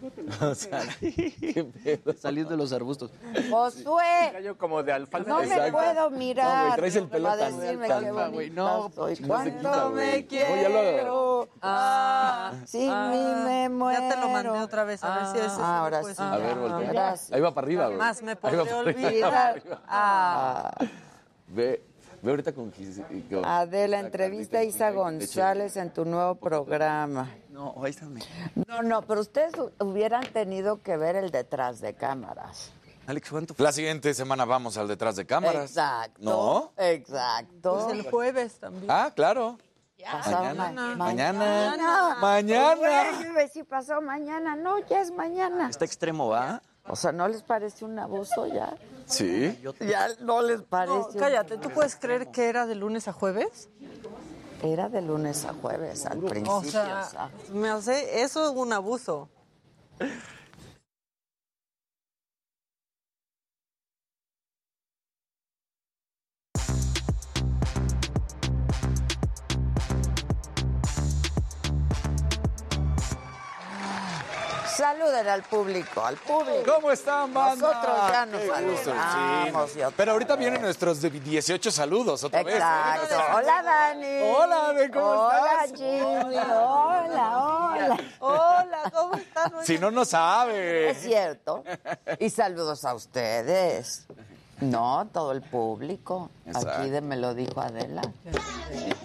*laughs* O sea. *laughs* Salir de los arbustos. Josué, Gallo como de alfalfa. no me puedo mirar. No, güey, traes el pelo tan- tan- qué güey, no, soy. no ¿Cuánto me No, ya lo- quiero? Ah, sin Ah, mí me muero. Ya te lo mandé otra vez, a ver si sí Ah, lo ahora puedes sí. A ver, voltea. Gracias. Ahí va para arriba, güey. Más me podré olvidar. Ah, Ve, ve ahorita con... con- Adela, entrevista a Isa. González en tu nuevo programa. No, ahí está. mi- No, no, pero ustedes hubieran tenido que ver el detrás de cámaras. Alex, ¿cuánto fue? La siguiente semana vamos al detrás de cámaras. Exacto. ¿No? Exacto. Pues el jueves también. Ah, claro. Pasado Mañana. ma- Mañana. Mañana. Güey, yo iba a decir pasado mañana. No, ya es mañana. Está extremo, ¿va? O sea, ¿no les parece un abuso ya? Sí. Ya no les parece. No, cállate, ¿tú puedes creer que era de lunes a jueves? Era de lunes a jueves al principio. O sea, ¿sabes? me hace eso un abuso. Saluden al público, al público. ¿Cómo están, banda? Nosotros ya nos saludamos. sí. Pero ahorita vienen nuestros de 18 saludos otra vez. ¿eh? Exacto. Hola, Dani. Hola, Dani, ¿cómo hola, estás? Jimmy. Hola, hola. Hola, ¿cómo están? Si no, no sabe. Es cierto. Y saludos a ustedes. No, todo el público. Exacto. Aquí de me lo dijo Adela.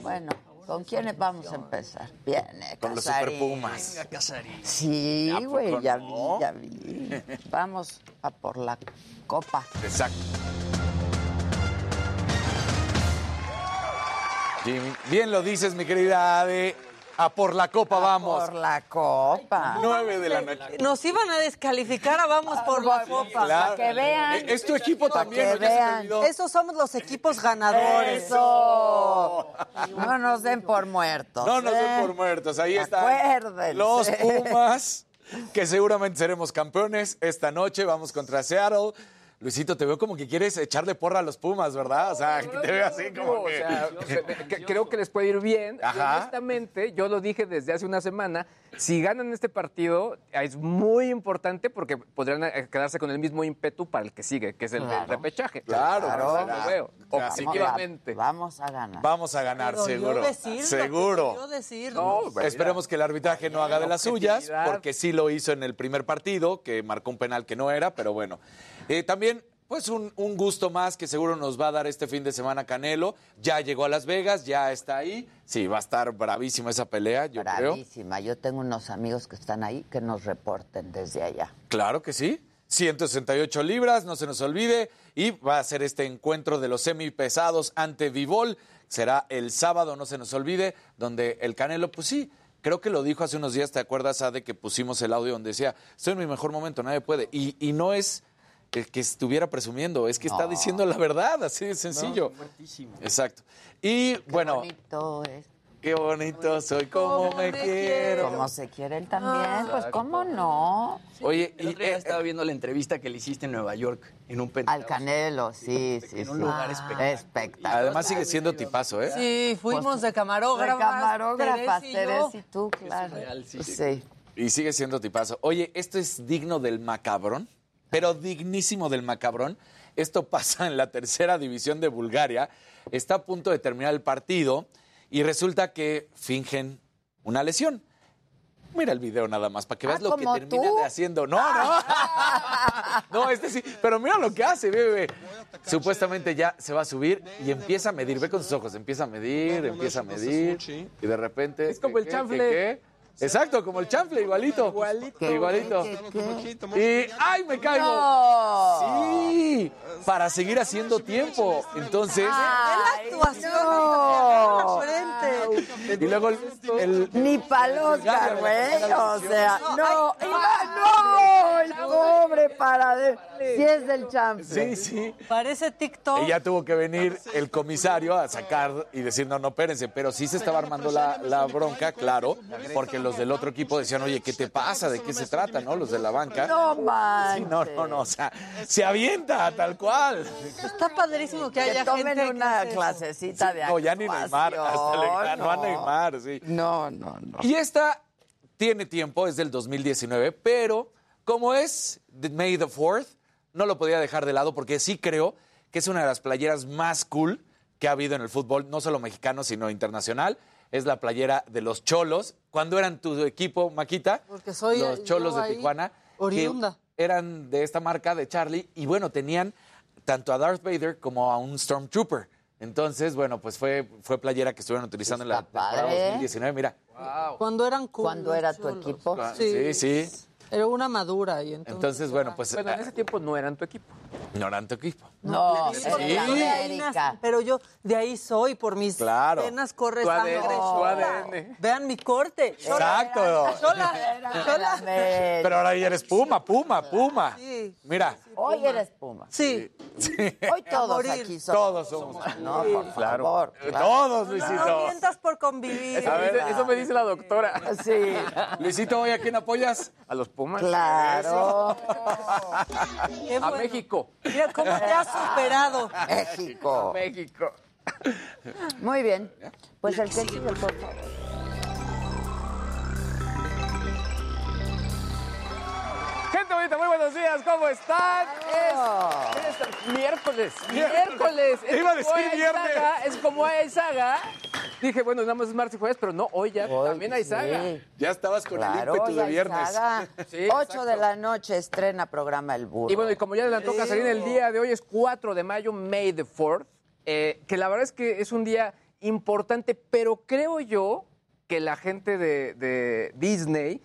Bueno, ¿con quiénes vamos a empezar? Viene, Con los Casarín. Super Pumas. Venga, Casarín. Sí, ¿A poco güey, ya no? vi, ya vi. Vamos a por la copa. Exacto. Jimmy, bien lo dices, mi querida Ade. A por la copa vamos. Por la copa. 9 de la noche. Nos iban a descalificar a Vamos por la Copa. Claro. que vean. Eh, Es tu equipo también, que vean. Esos somos los equipos ganadores. Eso. No nos den por muertos. No nos ¿eh? den por muertos. Ahí están Acuérdense. los Pumas, que seguramente seremos campeones esta noche. Vamos contra Seattle. Luisito, te veo como que quieres echarle porra a los Pumas, ¿verdad? O sea, que te veo así como O que... sea, que- *laughs* que- creo que les puede ir bien. Y Ajá. honestamente, yo lo dije desde hace una semana, si ganan este partido es muy importante porque podrían eh, quedarse con el mismo ímpetu para el que sigue, que es el Claro. del repechaje. Claro, Claro, claro. lo veo. Claro. Objetivamente. Vamos a ganar. Vamos a ganar, seguro. decirlo, seguro. decirlo. No, Esperemos que el arbitraje no haga de las suyas, porque sí lo hizo en el primer partido, que marcó un penal que no era, pero bueno. Eh, también pues un, un gusto más que seguro nos va a dar este fin de semana Canelo. Ya llegó a Las Vegas, ya está ahí. Sí, va a estar bravísima esa pelea, yo creo. Bravísima. Yo tengo unos amigos que están ahí que nos reporten desde allá. Claro que sí. 168 libras, no se nos olvide. Y va a ser este encuentro de los semipesados ante Vivol. Será el sábado, no se nos olvide, donde el Canelo, pues sí, creo que lo dijo hace unos días, ¿te acuerdas, de que pusimos el audio donde decía, estoy en mi mejor momento, nadie puede? Y, y no es el que estuviera presumiendo, es que está No. diciendo la verdad, así de sencillo. Exacto. Y bueno, bonito es. qué bonito soy, como me quiero. Como se quiere él también, pues cómo no. Oye, El otro día estaba viendo la entrevista que le hiciste en Nueva York, en un penthouse. Al Canelo, sí, sí, En un sí. lugar espectacular. espectacular. Además sigue siendo tipazo, ¿eh? Sí, fuimos de camarógrafas. De camarógrafas, Teresa y tú, claro. real, sí. Sí. Y sigue siendo tipazo. Oye, esto es digno del macabrón, pero dignísimo del macabrón. Esto *laughs* pasa en la tercera división de Bulgaria. Está a punto de terminar el partido y resulta que fingen una lesión. Mira el video nada más para que veas Ah, lo que ¿como termina tú? de haciendo. No, no. *laughs* No, este sí. Pero mira lo que hace, bebé. Supuestamente ya se va a subir y empieza a medir. Ve con sus ojos. Empieza a medir, empieza a medir. Y de repente. Es como el ¿qué, chanfle. Exacto, como el chanfle, igualito. Igualito. Igualito. ¿Qué, Y ¡ay, me caigo! No. Sí, para seguir haciendo tiempo. Entonces, La actuación no. y luego el, el- Ni palos, güey. O sea, no, Iván, no, el pobre para de. Si es del champion. Sí, sí. Parece TikTok. Y ya tuvo que venir el comisario a sacar y decir, no, no, espérense. Pero sí se estaba armando la, la bronca, claro, porque los del otro equipo decían, oye, ¿qué te pasa? ¿De qué se trata, no? Los de la banca. No Sí, manches. no, no, no, o sea, se avienta tal cual. Está padrísimo que Que haya tomen gente una clasecita de No, ya ni Neymar, hasta le ganó a no. Neymar, sí. No, no, no. Y esta tiene tiempo, es del 2019, pero como es de May the 4th, no lo podía dejar de lado porque sí creo que es una de las playeras más cool que ha habido en el fútbol, no solo mexicano, sino internacional. Es la playera de los Cholos. Cuando eran tu equipo, Maquita? Porque soy los Cholos de Tijuana. que oriunda. eran de esta marca de Charlie y bueno, tenían tanto a Darth Vader como a un Stormtrooper. Entonces, bueno, pues fue, fue playera que estuvieron utilizando en la temporada padre. 2019. Mira, Cuando eran cool, Cuando era tu equipo. sí, sí. Era una madura y entonces. Entonces, bueno, pues Bueno, en ese tiempo no eran tu equipo. no eran tu equipo. No, Sí, América. nací, Pero yo de ahí soy, por mis Claro. venas corre Tu sangre. Tu. ADN. Vean mi corte. Exacto. Chola. América. *laughs* Pero ahora ya eres Puma, Puma, Puma. Sí. Mira, Hoy eres Puma. Sí. Hoy todos aquí somos. todos somos. No, por Claro. favor. Todos, No Luisito. mientas por convivir. Eso, me dice, eso me dice la doctora. Sí, Luisito, ¿hoy a quién apoyas? A los Pumas. Claro. *laughs* Qué A bueno. México. Mira cómo te has superado. México. México. Muy bien. Pues el que sigue, por favor. Muy buenos días, ¿cómo están? Es, es miércoles, miércoles. Es *laughs* Iba a como decir hay viernes. saga, es como hay saga. Dije, bueno, nada más es martes y jueves, pero no, hoy ya también hay saga. Sí. Ya estabas con Claro, el ímpetu de viernes. saga. *laughs* Sí, 8 exacto. de la noche estrena programa El Burro. Y bueno, y como ya adelantó Casarín, el día de hoy es 4 de mayo, May the 4th, eh, que la verdad es que es un día importante, pero creo yo que la gente de, de Disney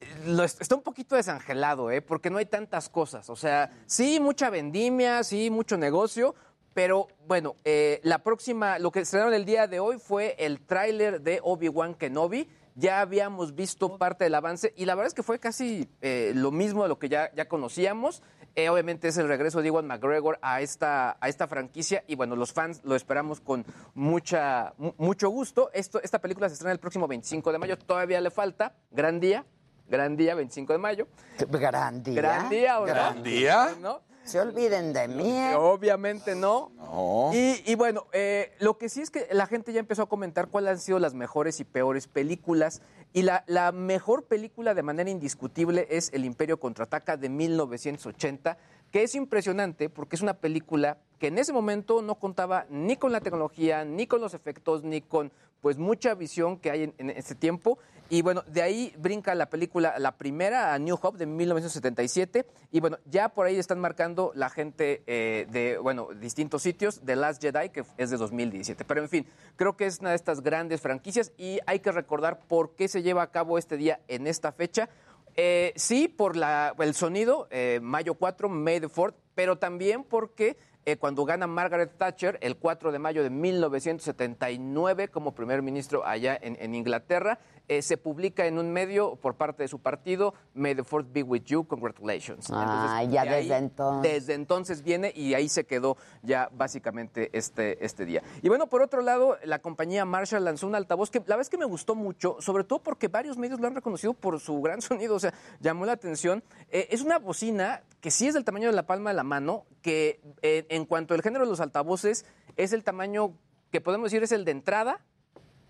está un poquito desangelado, ¿eh? porque no hay tantas cosas. O sea, sí, mucha vendimia, sí, mucho negocio, pero bueno, eh, la próxima, lo que estrenaron el día de hoy fue el tráiler de Obi-Wan Kenobi. Ya habíamos visto parte del avance y la verdad es que fue casi eh, lo mismo de lo que ya, ya conocíamos. Eh, obviamente es el regreso de Iwan McGregor a esta, a esta franquicia y bueno, los fans lo esperamos con mucha, mu- mucho gusto. Esta película se estrena el próximo 25 de mayo, todavía le falta, gran día, gran día, 25 de mayo. Gran día. Gran día, ¿o no? ¿Gran día? ¿No? Se olviden de mí. ¿eh? Obviamente no. No. Y, y bueno, eh, lo que sí es que la gente ya empezó a comentar cuáles han sido las mejores y peores películas. Y la, la mejor película de manera indiscutible es El Imperio Contraataca de 1980, que es impresionante porque es una película que en ese momento no contaba ni con la tecnología, ni con los efectos, ni con pues mucha visión que hay en, en este tiempo. Y bueno, de ahí brinca la película, la primera, a New Hope, de 1977. Y bueno, ya por ahí están marcando la gente eh, de, bueno, distintos sitios. The Last Jedi, que es de 2017. Pero en fin, creo que es una de estas grandes franquicias y hay que recordar por qué se lleva a cabo este día en esta fecha. Eh, sí, por la, el sonido, eh, mayo 4, May the 4th, pero también porque eh, cuando gana Margaret Thatcher el 4 de mayo de 1979 como primer ministro allá en, en Inglaterra, eh, se publica en un medio por parte de su partido, May the 4th be with you, congratulations. Ah, ya de ahí- desde entonces. Desde entonces viene y ahí se quedó ya básicamente este, este día. Y bueno, por otro lado, la compañía Marshall lanzó un altavoz que la verdad es que me gustó mucho, sobre todo porque varios medios lo han reconocido por su gran *laughs* sonido, o sea, llamó la atención. Eh, es una bocina que sí es del tamaño de la palma de la mano, que eh, en cuanto al género de los altavoces es el tamaño que podemos decir es el de entrada,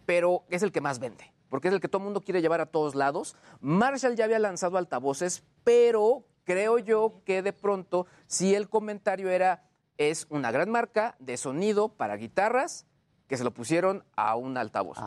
pero es el que más vende, porque es el que todo el mundo quiere llevar a todos lados. Marshall ya había lanzado altavoces, pero creo yo que de pronto, si el comentario era, es una gran marca de sonido para guitarras, que se lo pusieron a un altavoz.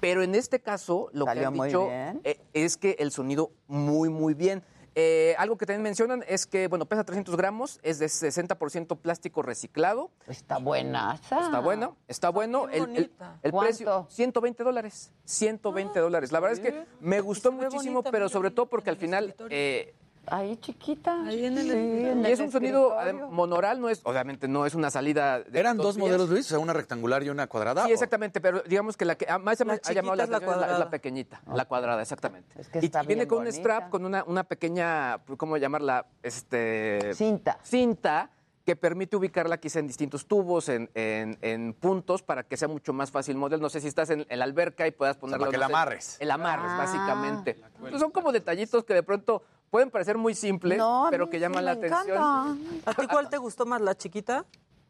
Pero en este caso, lo que han dicho eh, es que el sonido muy, muy bien. Eh, algo que también mencionan es que, bueno, pesa 300 gramos, es de 60% plástico reciclado. Está buena. Está bueno, está bueno. El, el- el precio, 120 dólares. 120 dólares. La verdad es que me gustó muchísimo, pero sobre todo porque al final... eh, Ahí chiquita. Ahí en el, Sí, en y el es un sonido monoral, no es, obviamente no es una salida. de ¿Eran dos modelos, Luis? O sea, una rectangular y una cuadrada. Sí, o- exactamente, pero digamos que la que más La ha llamado la chiquita es la atención es la, es la cuadrada. pequeñita, la cuadrada, exactamente. Es que y viene bien con un strap, con una, una pequeña, ¿cómo llamarla? Este, Cinta. Cinta que permite ubicarla quizá en distintos tubos, en, en- en puntos, para que sea mucho más fácil modelo. No sé si estás en, en la alberca y puedas ponerlo. para que no la sé, amarres. El amarres, Ah. básicamente. Pues son como detallitos que de pronto pueden parecer muy simples, No, pero que llaman la atención. encanta. ¿A ti cuál te gustó más, la chiquita?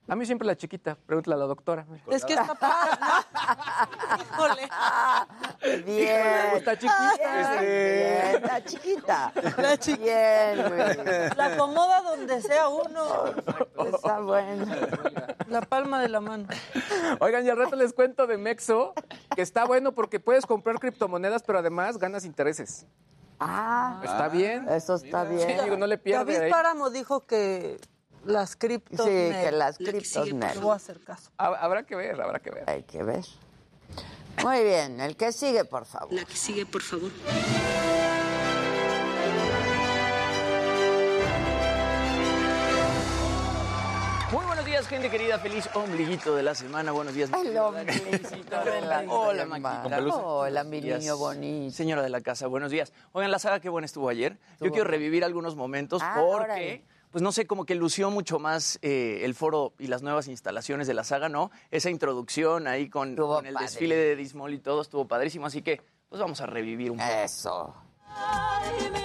A mí siempre la chiquita, pregúntale a la doctora. Es que está padre. Híjole. Bien. Está chiquita. Bien, está chiquita. La chiquita. Bien, Luis. La acomoda donde sea uno. Está bueno. La palma de la mano. Oigan, y al rato les cuento de Mexo, que está bueno porque puedes comprar criptomonedas, pero además ganas intereses. Ah, Está bien. eso está bien. Sí, digo, no le pierde David ahí. Páramo dijo que las criptos. Sí, net. que las criptos net. Le voy a hacer caso. Hab- Habrá que ver, habrá que ver. Hay que ver. Muy bien, el que sigue, por favor. La que sigue, por favor. Días, gente querida. Feliz ombliguito de la semana. Buenos días. El ombliguito de la Hola. Maquita. Hola, mi niño bonito. Señora de la casa, buenos días. Oigan, la saga, qué buena estuvo ayer. Yo quiero revivir algunos momentos Ah, porque, órale. pues no sé, como que lució mucho más eh, el foro y las nuevas instalaciones de la saga, ¿no? Esa introducción ahí con, el padre. desfile de Dismol y todo estuvo padrísimo. Así que, pues vamos a revivir un poco. Eso.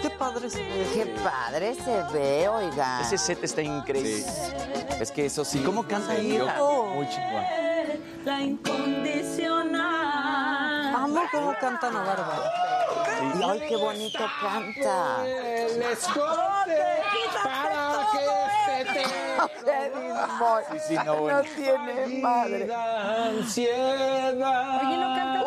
Qué padre se ve. Qué padre se ve, oiga. Ese set está increíble. Es que eso sí. ¿Cómo canta sí, ella? Muy chingón. La incondicional. Amo cómo cantan a Bárbara. Y ay, qué bonito canta. El escote para que se te. Sí, sí, no, No tiene madre. ansiedad. Oye, no cantas.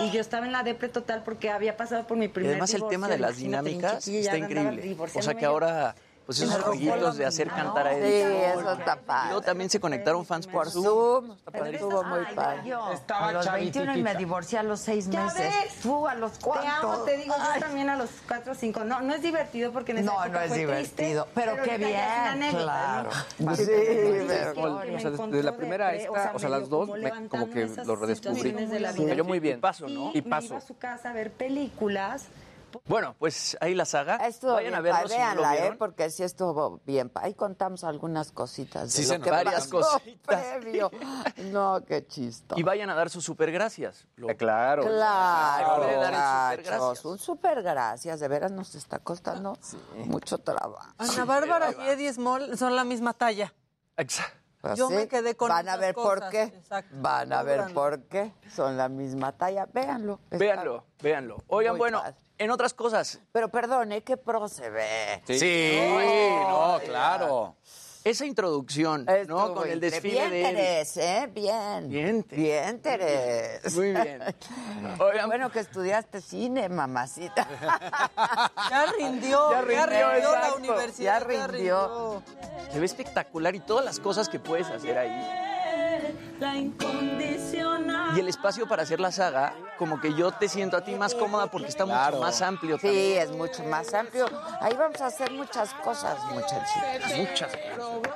Y yo estaba en la depre total porque había pasado por mi primer además el tema de las dinámicas está increíble. O sea que ahora, pues esos jueguitos de hacer cantar a Sí, Edith. eso está padre. luego también se conectaron fans por Por Zoom. Estuvo muy padre. Yo. Estaba a los 21 y me divorcié a los seis ¿Ya meses. ves? Tú a los cuatro. Te amo, te digo, yo también a los cuatro o cinco. No, no es divertido porque en esa No, época no es fue divertido, triste, pero qué bien, anécdota, claro. ¿no? Sí, pero- O sea, desde la primera esta, o sea, las dos, como me- como que lo redescubrí. situaciones de la Me cayó muy bien. Y paso, ¿no? Y, Y me paso. iba a su casa a ver películas. Bueno, pues ahí la saga. Estuvo Vayan bien a verlo si no lo véanla, ¿eh? Porque sí estuvo bien. pa- Ahí contamos algunas cositas. Sí, de se lo que varias pasó cositas. previo. *laughs* No, qué chisto. Y vayan a dar sus super gracias. Lo- Eh, claro. Claro, Puede dar supergracias. un super gracias. De veras nos está costando mucho trabajo. Ana Bárbara y Eddie Small son la misma talla. Exacto. Pues Yo sí, me quedé con Van a ver por qué. exacto. Van a ver por qué. Son la misma talla. Véanlo. Véanlo, véanlo. Oigan, Muy bueno, padre. En otras cosas, Pero perdone, qué pro se ve. Sí, no, claro. esa introducción, ¿no? Con el desfile bien, de. Teres, ¿eh? Bien. Bien, Bien, Teres. Muy bien. *laughs* Oigan, bueno que estudiaste cine, mamacita. *laughs* Ya rindió, Ya rindió, la exacto. universidad. Ya rindió. Se ve espectacular y todas las cosas que puedes hacer ahí. Y el espacio para hacer la saga, como que yo te siento a ti más cómoda porque está Claro. mucho más amplio. Sí, es mucho más amplio. Ahí vamos a hacer muchas cosas, muchachitos. Muchas cosas.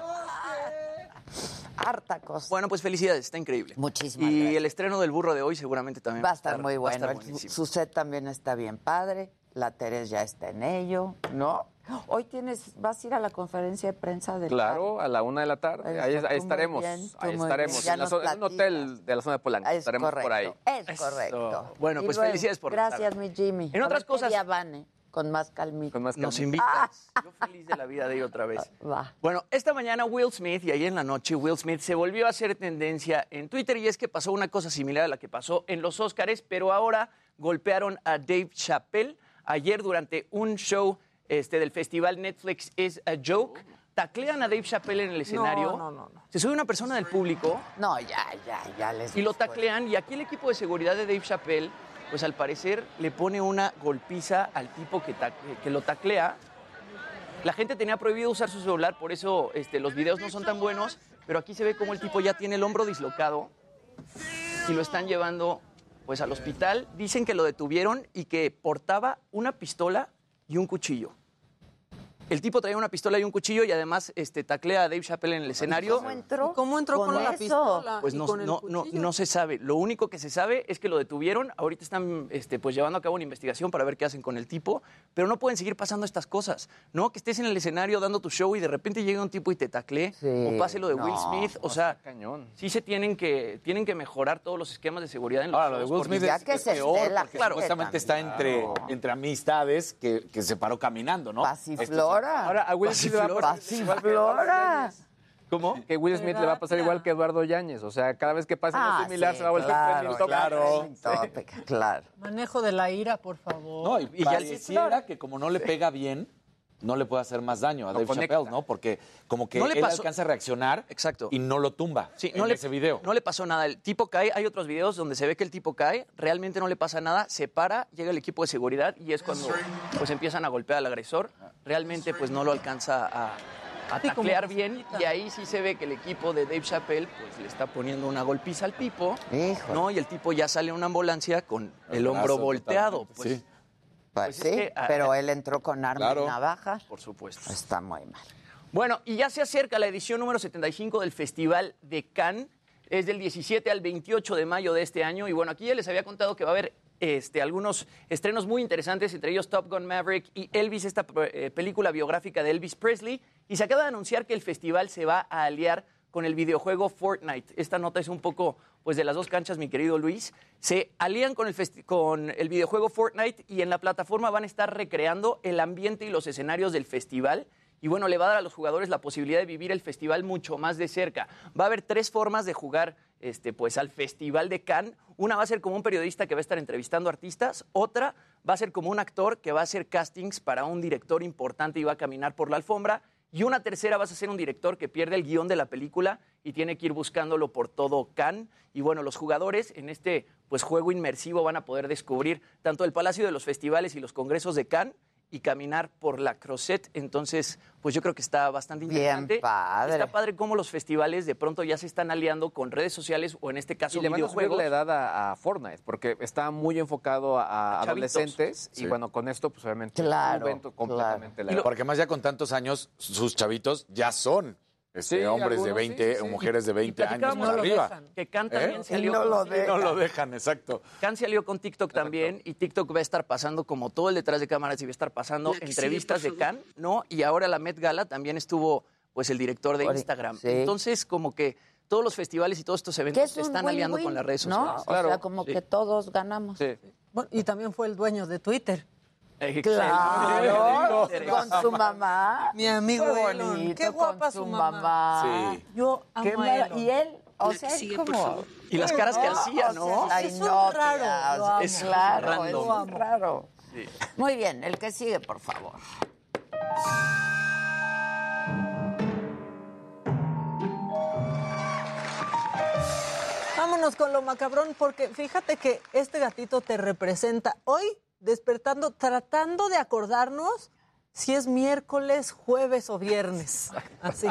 Harta cosa. Bueno, pues felicidades, está increíble. Muchísimas Y gracias. el estreno del burro de hoy seguramente también Va a estar muy va a bueno. estar. Su set también está bien padre. La Teres ya está en ello, ¿no? Hoy tienes, vas a ir a la conferencia de prensa del Claro, a la una de la tarde. Ahí, Eso, estaremos. bien, ahí estaremos. En, la nos zona- en un hotel de la zona de Polanco. Es estaremos por ahí. Es correcto. Bueno, Y pues luego, felicidades por Gracias, mi Jimmy. En A otras ver qué cosas- día van, ¿eh? Con más calmita. Con más Nos calma. invitas. Yo feliz de la vida de ir otra vez. *laughs* Va. Bueno, esta mañana Will Smith y ayer en la noche Will Smith se volvió a hacer tendencia en Twitter y es que pasó una cosa similar a la que pasó en los Óscares, pero ahora golpearon a Dave Chappelle ayer durante un show este, del festival Netflix is a Joke. Taclean a Dave Chappelle en el escenario. no, no, no. Se sube una persona del público No, ya, ya, ya les. y lo taclean y aquí el equipo de seguridad de Dave Chappelle, pues al parecer le pone una golpiza al tipo que, que lo taclea. La gente tenía prohibido usar su celular, por eso este, los videos no son tan buenos, pero aquí se ve como el tipo ya tiene el hombro dislocado y lo están llevando pues al hospital. Dicen que lo detuvieron y que portaba una pistola y un cuchillo. El tipo traía una pistola y un cuchillo y además este, taclea a Dave Chappelle en el escenario. ¿Cómo entró? ¿Cómo entró con, la eso? pistola? Pues y no, con el no, no, se sabe. Lo único que se sabe es que lo detuvieron. Ahorita están este, pues, llevando a cabo una investigación para ver qué hacen con el tipo. Pero no pueden seguir pasando estas cosas. ¿No? Que estés en el escenario dando tu show y de repente llega un tipo y te taclee. o pase lo de Will Smith. O no, sea, cañón. sí se tienen que, tienen que mejorar todos los esquemas de seguridad en los Ahora, lo de Will Smith es, es peor porque claro, supuestamente está entre, entre amistades que, que se paró caminando, ¿no? Pasiflora. Ahora, a Will Smith le va a pasar igual que Eduardo Pasiflora. Yáñez. ¿Cómo? Que Will Smith le va a pasar igual que Eduardo Yáñez. O sea, cada vez que pase Ah, algo similar sí, se va a volver claro, claro. Claro. Manejo de la ira, por favor. No, y, y ya- que como no le pega bien, no le puede hacer más daño a No Dave conecta. Chappelle, ¿no? Porque como que No le él pasó- alcanza a reaccionar Exacto. y no lo tumba Sí, en no le, ese video. no le pasó nada. El tipo cae, hay otros videos donde se ve que el tipo cae, realmente no le pasa nada, se para, llega el equipo de seguridad y es cuando pues empiezan a golpear al agresor. Realmente pues no lo alcanza a, a taclear bien y ahí sí se ve que el equipo de Dave Chappelle pues le está poniendo una golpiza al tipo, Híjole. ¿no? Y el tipo ya sale en una ambulancia con el hombro volteado. Pues, sí. Pues Pues es sí, que, ah, pero él entró con arma Claro. y navaja. por supuesto. Está muy mal. Bueno, y ya se acerca la edición número 75 del Festival de Cannes. Es del 17 al 28 de mayo de este año. Y bueno, aquí ya les había contado que va a haber este, algunos estrenos muy interesantes, entre ellos Top Gun Maverick y Elvis, esta eh, película biográfica de Elvis Presley. Y se acaba de anunciar que el festival se va a aliar con el videojuego Fortnite. Esta nota es un poco pues de las dos canchas, mi querido Luis. Se alían con el, con el videojuego Fortnite y en la plataforma van a estar recreando el ambiente y los escenarios del festival. Y bueno, le va a dar a los jugadores la posibilidad de vivir el festival mucho más de cerca. Va a haber tres formas de jugar este, pues, al Festival de Cannes. Una va a ser como un periodista que va a estar entrevistando artistas. Otra va a ser como un actor que va a hacer castings para un director importante y va a caminar por la alfombra. Y una tercera vas a ser un director que pierde el guion de la película y tiene que ir buscándolo por todo Cannes. Y bueno, los jugadores en este pues, juego inmersivo van a poder descubrir tanto el Palacio de los Festivales y los Congresos de Cannes y caminar por la Crozet. Entonces, pues yo creo que está bastante Bien interesante. padre. Está padre cómo los festivales de pronto ya se están aliando con redes sociales o en este caso Y le van a subir videojuegos. la edad a, a Fortnite, porque está muy enfocado a, adolescentes. Sí. Y bueno, con esto, pues obviamente, Claro, la edad. Porque más ya con tantos años, sus chavitos ya son este, Sí, hombres de algunos, 20 sí, mujeres de 20 años no lo arriba. dejan. Que Can ¿Eh? también Y salió no con- lo dejan. no lo dejan, exacto. Can salió con TikTok también y TikTok va a estar pasando como todo el detrás de cámaras y va a estar pasando entrevistas de Can, ¿no? Y ahora la Met Gala también estuvo pues el director de Instagram. sí. Entonces como que todos los festivales y todos estos eventos es se están aliando con las redes ¿no? sociales. O sea, como Sí. que todos ganamos. Sí. Bueno, y también fue el dueño de Twitter. Claro, con su mamá. Mi amigo qué bonito, Elon. Qué guapa su mamá. Yo amo. Y él, o sea, es como... Y las caras que hacía, ¿no? Ay, no, raro. Es claro, es raro. Muy bien, el que sigue, por favor. Vámonos con lo macabrón porque fíjate que este gatito te representa hoy despertando, tratando de acordarnos si es miércoles, jueves o viernes. Así.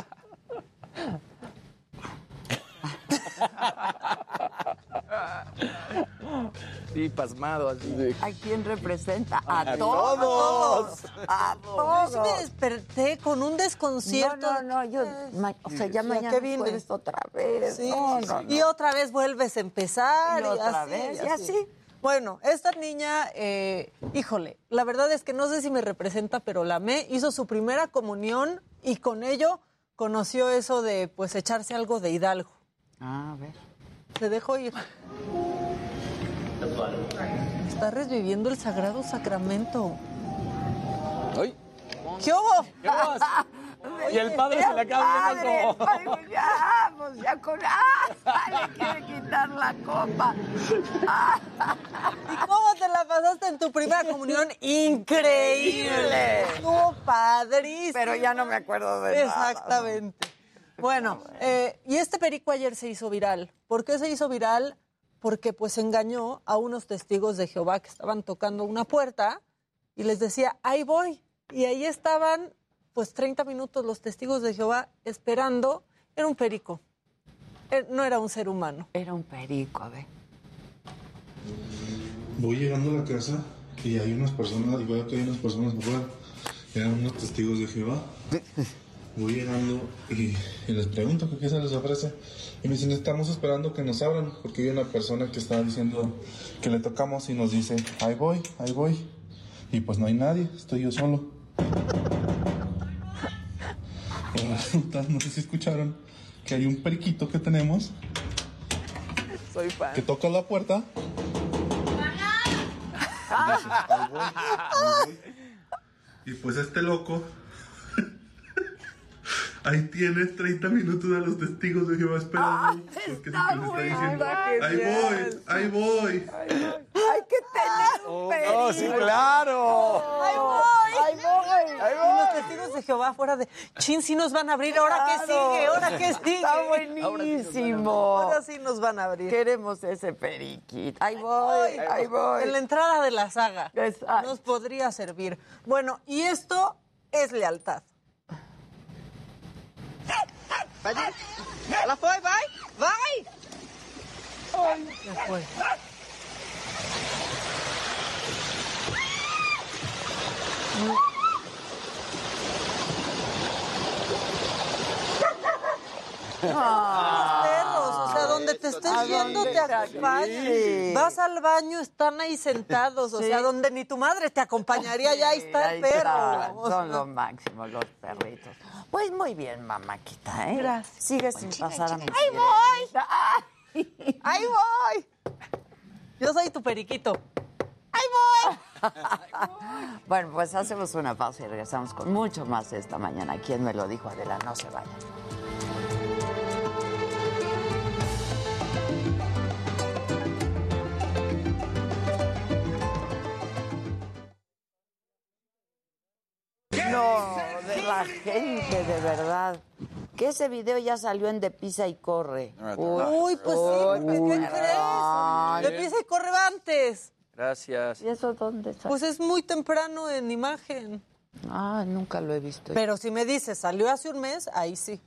Sí, pasmado así de... ¿A quién representa? A, A todos. A todos. me desperté con un desconcierto. No, no, no, yo, o sea, ya ¿Y a mañana puedes otra vez. Sí. No, no, no. Y otra vez vuelves a empezar. Y Y, otra así, vez, y y así. Bueno, esta niña, eh, híjole, la verdad es que no sé si me representa, pero la amé. Hizo su primera comunión y con ello conoció eso de, pues, echarse algo de Hidalgo. Ah, a ver. Se dejó ir. Está reviviendo el sagrado sacramento. ¡Ay! ¿Qué hubo? ¿Qué Y el padre se le acaba Padre, viendo como... ay, pues ya, pues ya con... ¡Ah! Le quiere quitar la copa. ¿Y cómo te la pasaste en tu primera comunión? Increíble. Estuvo padrísimo. Pero ya no me acuerdo de nada. Exactamente. Bueno, eh, y este perico ayer se hizo viral. ¿Por qué se hizo viral? Porque pues engañó a unos testigos de Jehová que estaban tocando una puerta y les decía, ahí voy. Y ahí estaban pues 30 minutos los testigos de Jehová esperando. Era un perico. Eh, No era un ser humano. Era un perico, a ver. Voy llegando a la casa y hay unas personas, y veo que hay unas personas afuera, eran unos testigos de Jehová. Voy llegando y, y les pregunto que qué se les ofrece. Y me dicen, estamos esperando que nos abran, porque hay una persona que está diciendo que le tocamos y nos dice, ahí voy, ahí voy. Y pues no hay nadie, estoy yo solo. *laughs* No sé si escucharon, que hay un periquito que tenemos Soy fan. que toca la puerta. Ahí voy, ahí voy. Y pues este loco. Ahí tienes 30 minutos a los testigos de Jehová esperando. porque está les diciendo. Ahí voy, ahí voy. Hay que tener un. Oh, sí, claro. ¡Ahí voy! ¡Ahí voy! Y los testigos de Jehová fuera de, chin, sí nos van a abrir, ¿ahora Claro. sigue? ¿Ahora qué sigue? Está buenísimo. Ahora sí nos van a abrir. Queremos ese periquito. Ahí voy, ahí voy. En la entrada de la saga. Exacto. Nos podría servir. Bueno, y esto es lealtad. Vai, ela foi, vai, vai! Oi. Já foi. Oi. Ah. Perros, o sea, donde te estés ¿A yendo te acompañan. Sí. Vas al baño, están ahí sentados, o Sí. sea, donde ni tu madre te acompañaría, ya ahí está el perro. Son sea, lo máximo los perritos. Pues muy bien, mamáquita, ¿eh? Gracias. Sigue sin pasar a mi ¡Ahí voy! ¡Ahí voy! Yo soy tu periquito. ¡Ahí voy! *laughs* Bueno, pues hacemos una pausa y regresamos con mucho más esta mañana. ¿Quién me lo dijo, Adela? No se vayan. La gente, de verdad. Que ese video ya salió en De Pisa y Corre. Uy, pues sí, porque ¿qué crees? De pisa y corre va antes. Gracias. ¿Y eso dónde está? Pues es muy temprano en imagen. Ah, nunca lo he visto. Pero si me dices, salió hace un mes, ahí sí.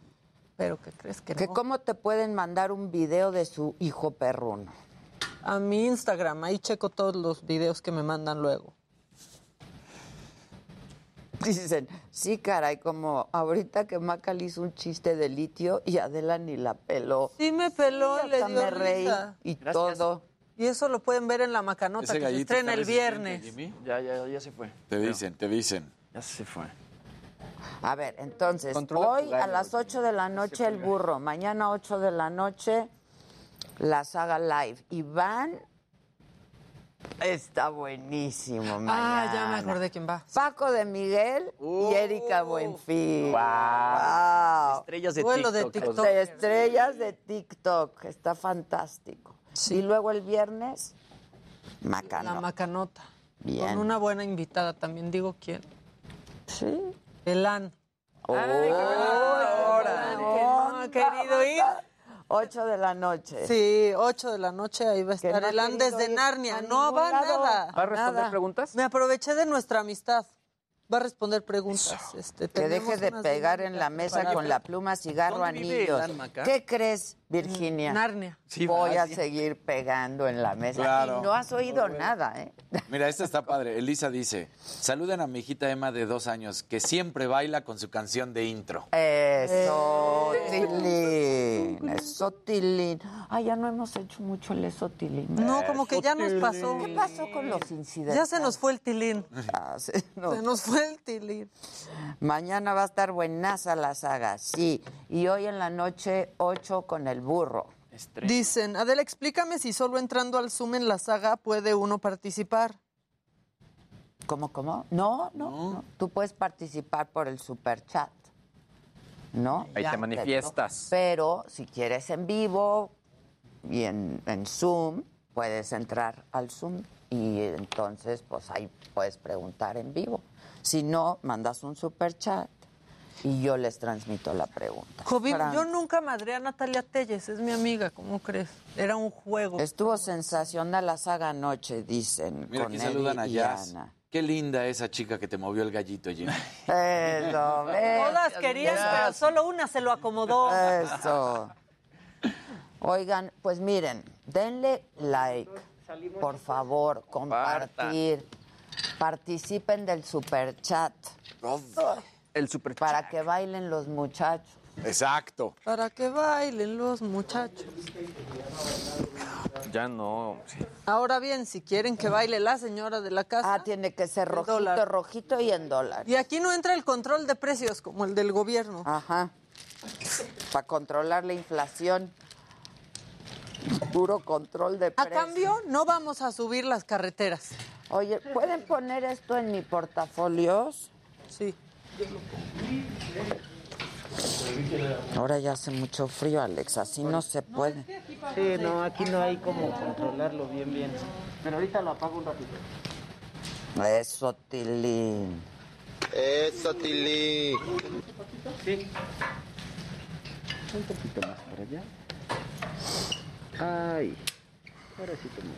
Pero ¿qué crees que ¿Que no? ¿Cómo te pueden mandar un video de su hijo perruno? A mi Instagram, ahí checo todos los videos que me mandan luego. *laughs* Dicen, sí, caray, como ahorita que Maca le hizo un chiste de litio y Adela ni la peló. Sí me peló Sí, y le dio me reí risa. y Gracias. todo. Y eso lo pueden ver en la macanota Ese que se estrena el viernes. Jimmy. Ya, ya, ya se fue. Te dicen, te dicen. Ya se fue. A ver, entonces, Controla hoy a las 8 de la noche el burro, mañana 8 de la noche la saga live. Iván está buenísimo mañana. Ah, ya me acordé quién va. Paco de Miguel y Erika Buenfil. Wow. Estrellas de Duelo de TikTok. De estrellas de TikTok. Está fantástico. Y luego el viernes, La Macano. macanota. Bien. Con una buena invitada también, digo quién. Sí. Elan. Oh, Ay, qué. Que no ha querido ir. 8 de la noche. Sí, 8 de la noche ahí va a estar no el Andes de Narnia. No va lado. nada. ¿Va a responder nada. preguntas? Me aproveché de nuestra amistad. Va a responder preguntas. Este, Que tenemos deje de pegar en la mesa con la pluma, cigarro, ¿Dónde vive anillos. ¿Qué crees, Virginia? Narnia. Sí, Voy a seguir pegando en la mesa. Claro. Y no has oído nada, ¿eh? Mira, esta está padre. Elisa dice, saluden a mi hijita Emma de dos años, que siempre baila con su canción de intro. Eso, Tilín. Eso, Tilín. Ay, ya no hemos hecho mucho el eso, Tilín. No, como que ya nos pasó. ¿Qué pasó con los incidentes? Ya se nos fue el tilín. *laughs* Ah, se nos- Se nos fue el tilín. Mañana va a estar buenaza la saga, sí. Y hoy en la noche, 8 con el burro. Dicen, Adela, explícame si solo entrando al Zoom en la saga puede uno participar. ¿Cómo, cómo? No, no, no. Tú puedes participar por el super chat. ¿No? Ahí Ya te manifiestas. Pero si quieres en vivo y en, en Zoom, puedes entrar al Zoom y entonces pues ahí puedes preguntar en vivo. Si no, mandas un super chat y yo les transmito la pregunta. Jovín, Fran, yo nunca madré a Natalia Telles, es mi amiga, ¿cómo crees? Era un juego. Estuvo sensacional la saga anoche, dicen. Mira, con aquí saludan a Jazz. Ana. Qué linda esa chica que te movió el gallito, Jimmy. *laughs* Eso. Todas querían, pero solo una se lo acomodó. Eso. Oigan, pues miren, denle like, por favor, compartir, participen del super chat. El super Para que bailen los muchachos. Exacto. Para que bailen los muchachos. Ya no. sí. Ahora bien, si quieren que baile la señora de la casa. Ah, tiene que ser rojito, dólar. rojito y en dólares. Y aquí no entra el control de precios como el del gobierno. Ajá. Para controlar la inflación. Puro control de A precios. cambio, no vamos a subir las carreteras. Oye, ¿pueden poner esto en mi portafolios? Sí. Ahora ya hace mucho frío, Alex, así no se puede. Sí, no, aquí no hay como controlarlo bien, bien. Pero ahorita lo apago un ratito. Eso, Tilín. Eso, Tili. Sí. Un poquito más para allá. Ay. Ahora sí tenemos.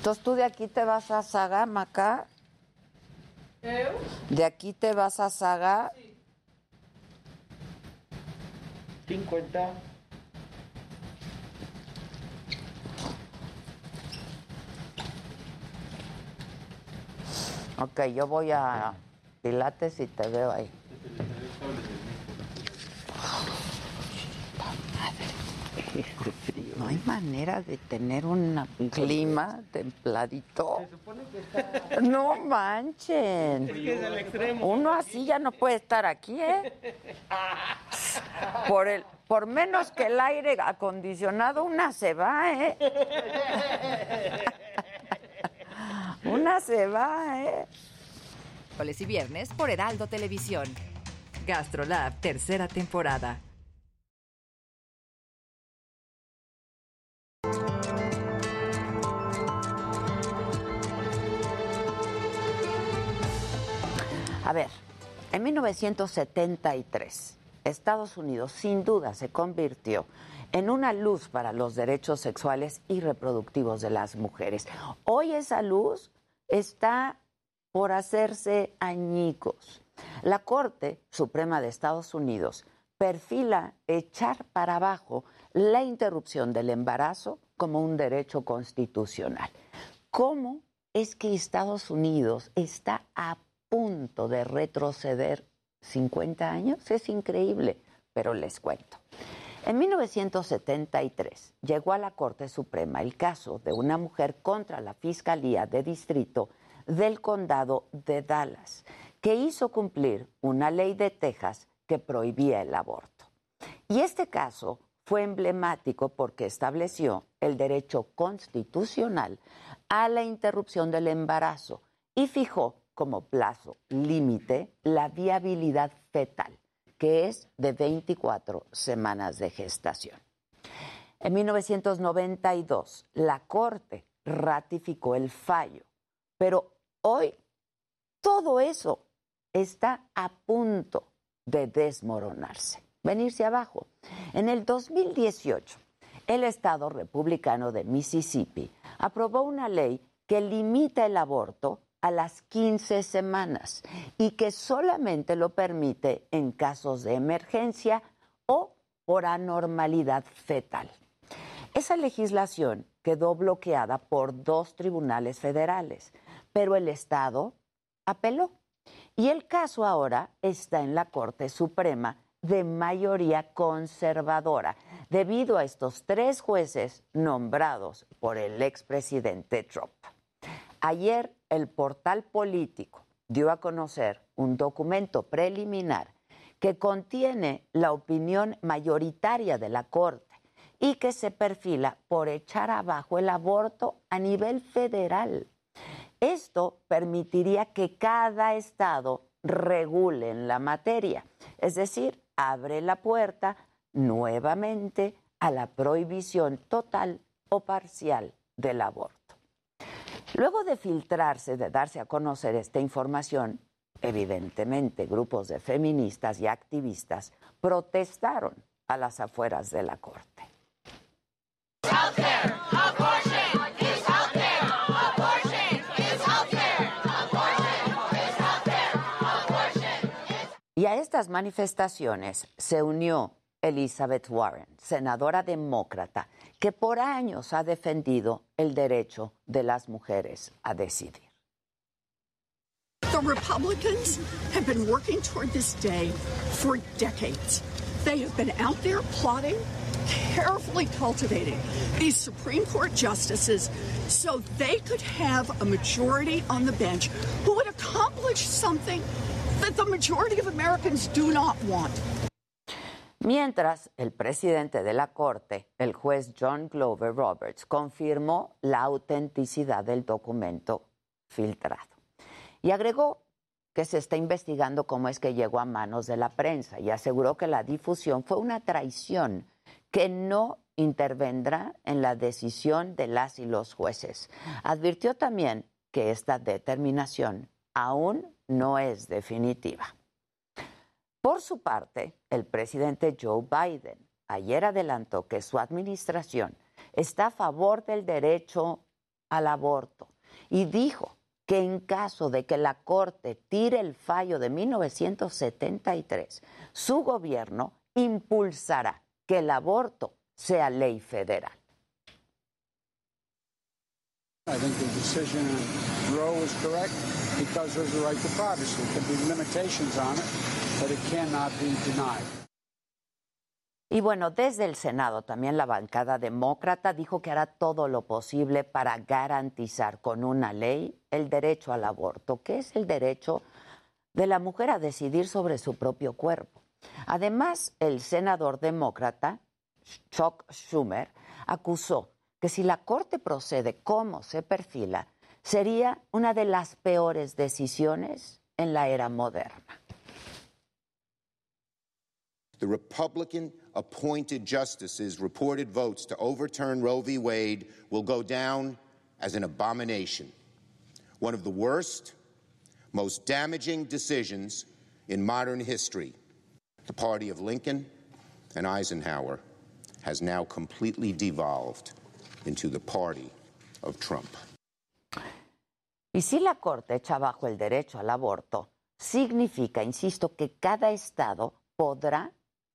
Entonces tú de aquí te vas a Saga, Maca. De aquí te vas a Saga. 50. Ok, yo voy a Pilates y te veo ahí. No hay manera de tener un clima templadito. No manchen. Es que es el extremo. Uno así ya no puede estar aquí, ¿eh? Por el, por menos que el aire acondicionado, una se va, ¿eh? Una se va, ¿eh? Miércoles y viernes por Heraldo Televisión. GastroLab, tercera temporada. A ver, en 1973, Estados Unidos sin duda se convirtió en una luz para los derechos sexuales y reproductivos de las mujeres. Hoy esa luz está por hacerse añicos. La Corte Suprema de Estados Unidos perfila echar para abajo la interrupción del embarazo como un derecho constitucional. ¿Cómo es que Estados Unidos está a punto de retroceder 50 años? Es increíble, pero les cuento. En 1973 llegó a la Corte Suprema el caso de una mujer contra la Fiscalía de Distrito del Condado de Dallas, que hizo cumplir una ley de Texas que prohibía el aborto. Y este caso fue emblemático porque estableció el derecho constitucional a la interrupción del embarazo y fijó como plazo límite la viabilidad fetal, que es de 24 semanas de gestación. En 1992, la Corte ratificó el fallo, pero hoy todo eso está a punto de desmoronarse, venirse abajo. En el 2018, el Estado republicano de Mississippi aprobó una ley que limita el aborto a las 15 semanas y que solamente lo permite en casos de emergencia o por anormalidad fetal. Esa legislación quedó bloqueada por dos tribunales federales, pero el Estado apeló. Y el caso ahora está en la Corte Suprema de mayoría conservadora, debido a estos tres jueces nombrados por el expresidente Trump. Ayer el portal político dio a conocer un documento preliminar que contiene la opinión mayoritaria de la Corte y que se perfila por echar abajo el aborto a nivel federal. Esto permitiría que cada estado regule en la materia, es decir, abre la puerta nuevamente a la prohibición total o parcial del aborto. Luego de filtrarse, de darse a conocer esta información, evidentemente grupos de feministas y activistas protestaron a las afueras de la Corte. Y a estas manifestaciones se unió Elizabeth Warren, senadora demócrata, que por años ha defendido el derecho de las mujeres a decidir. The Republicans have been working toward this day for decades. They have been out there plotting, carefully cultivating these Supreme Court justices so they could have a majority on the bench who would accomplish something that the majority of Americans do not want. Mientras, el presidente de la Corte, el juez John Glover Roberts, confirmó la autenticidad del documento filtrado y agregó que se está investigando cómo es que llegó a manos de la prensa y aseguró que la difusión fue una traición que no intervendrá en la decisión de las y los jueces. Advirtió también que esta determinación aún no es definitiva. Por su parte, el presidente Joe Biden ayer adelantó que su administración está a favor del derecho al aborto y dijo que en caso de que la Corte tire el fallo de 1973, su gobierno impulsará que el aborto sea ley federal. I think the decision Roe is correct because there's a right to privacy. There can be Y bueno, desde el Senado también la bancada demócrata dijo que hará todo lo posible para garantizar con una ley el derecho al aborto, que es el derecho de la mujer a decidir sobre su propio cuerpo. Además, el senador demócrata Chuck Schumer acusó que si la Corte procede como se perfila, sería una de las peores decisiones en la era moderna. The Republican appointed justices' reported votes to overturn Roe v. Wade will go down as an abomination. One of the worst, most damaging decisions in modern history. The party of Lincoln and Eisenhower has now completely devolved into the party of Trump. Y si la Corte echa abajo el derecho al aborto, significa, insisto, que cada Estado podrá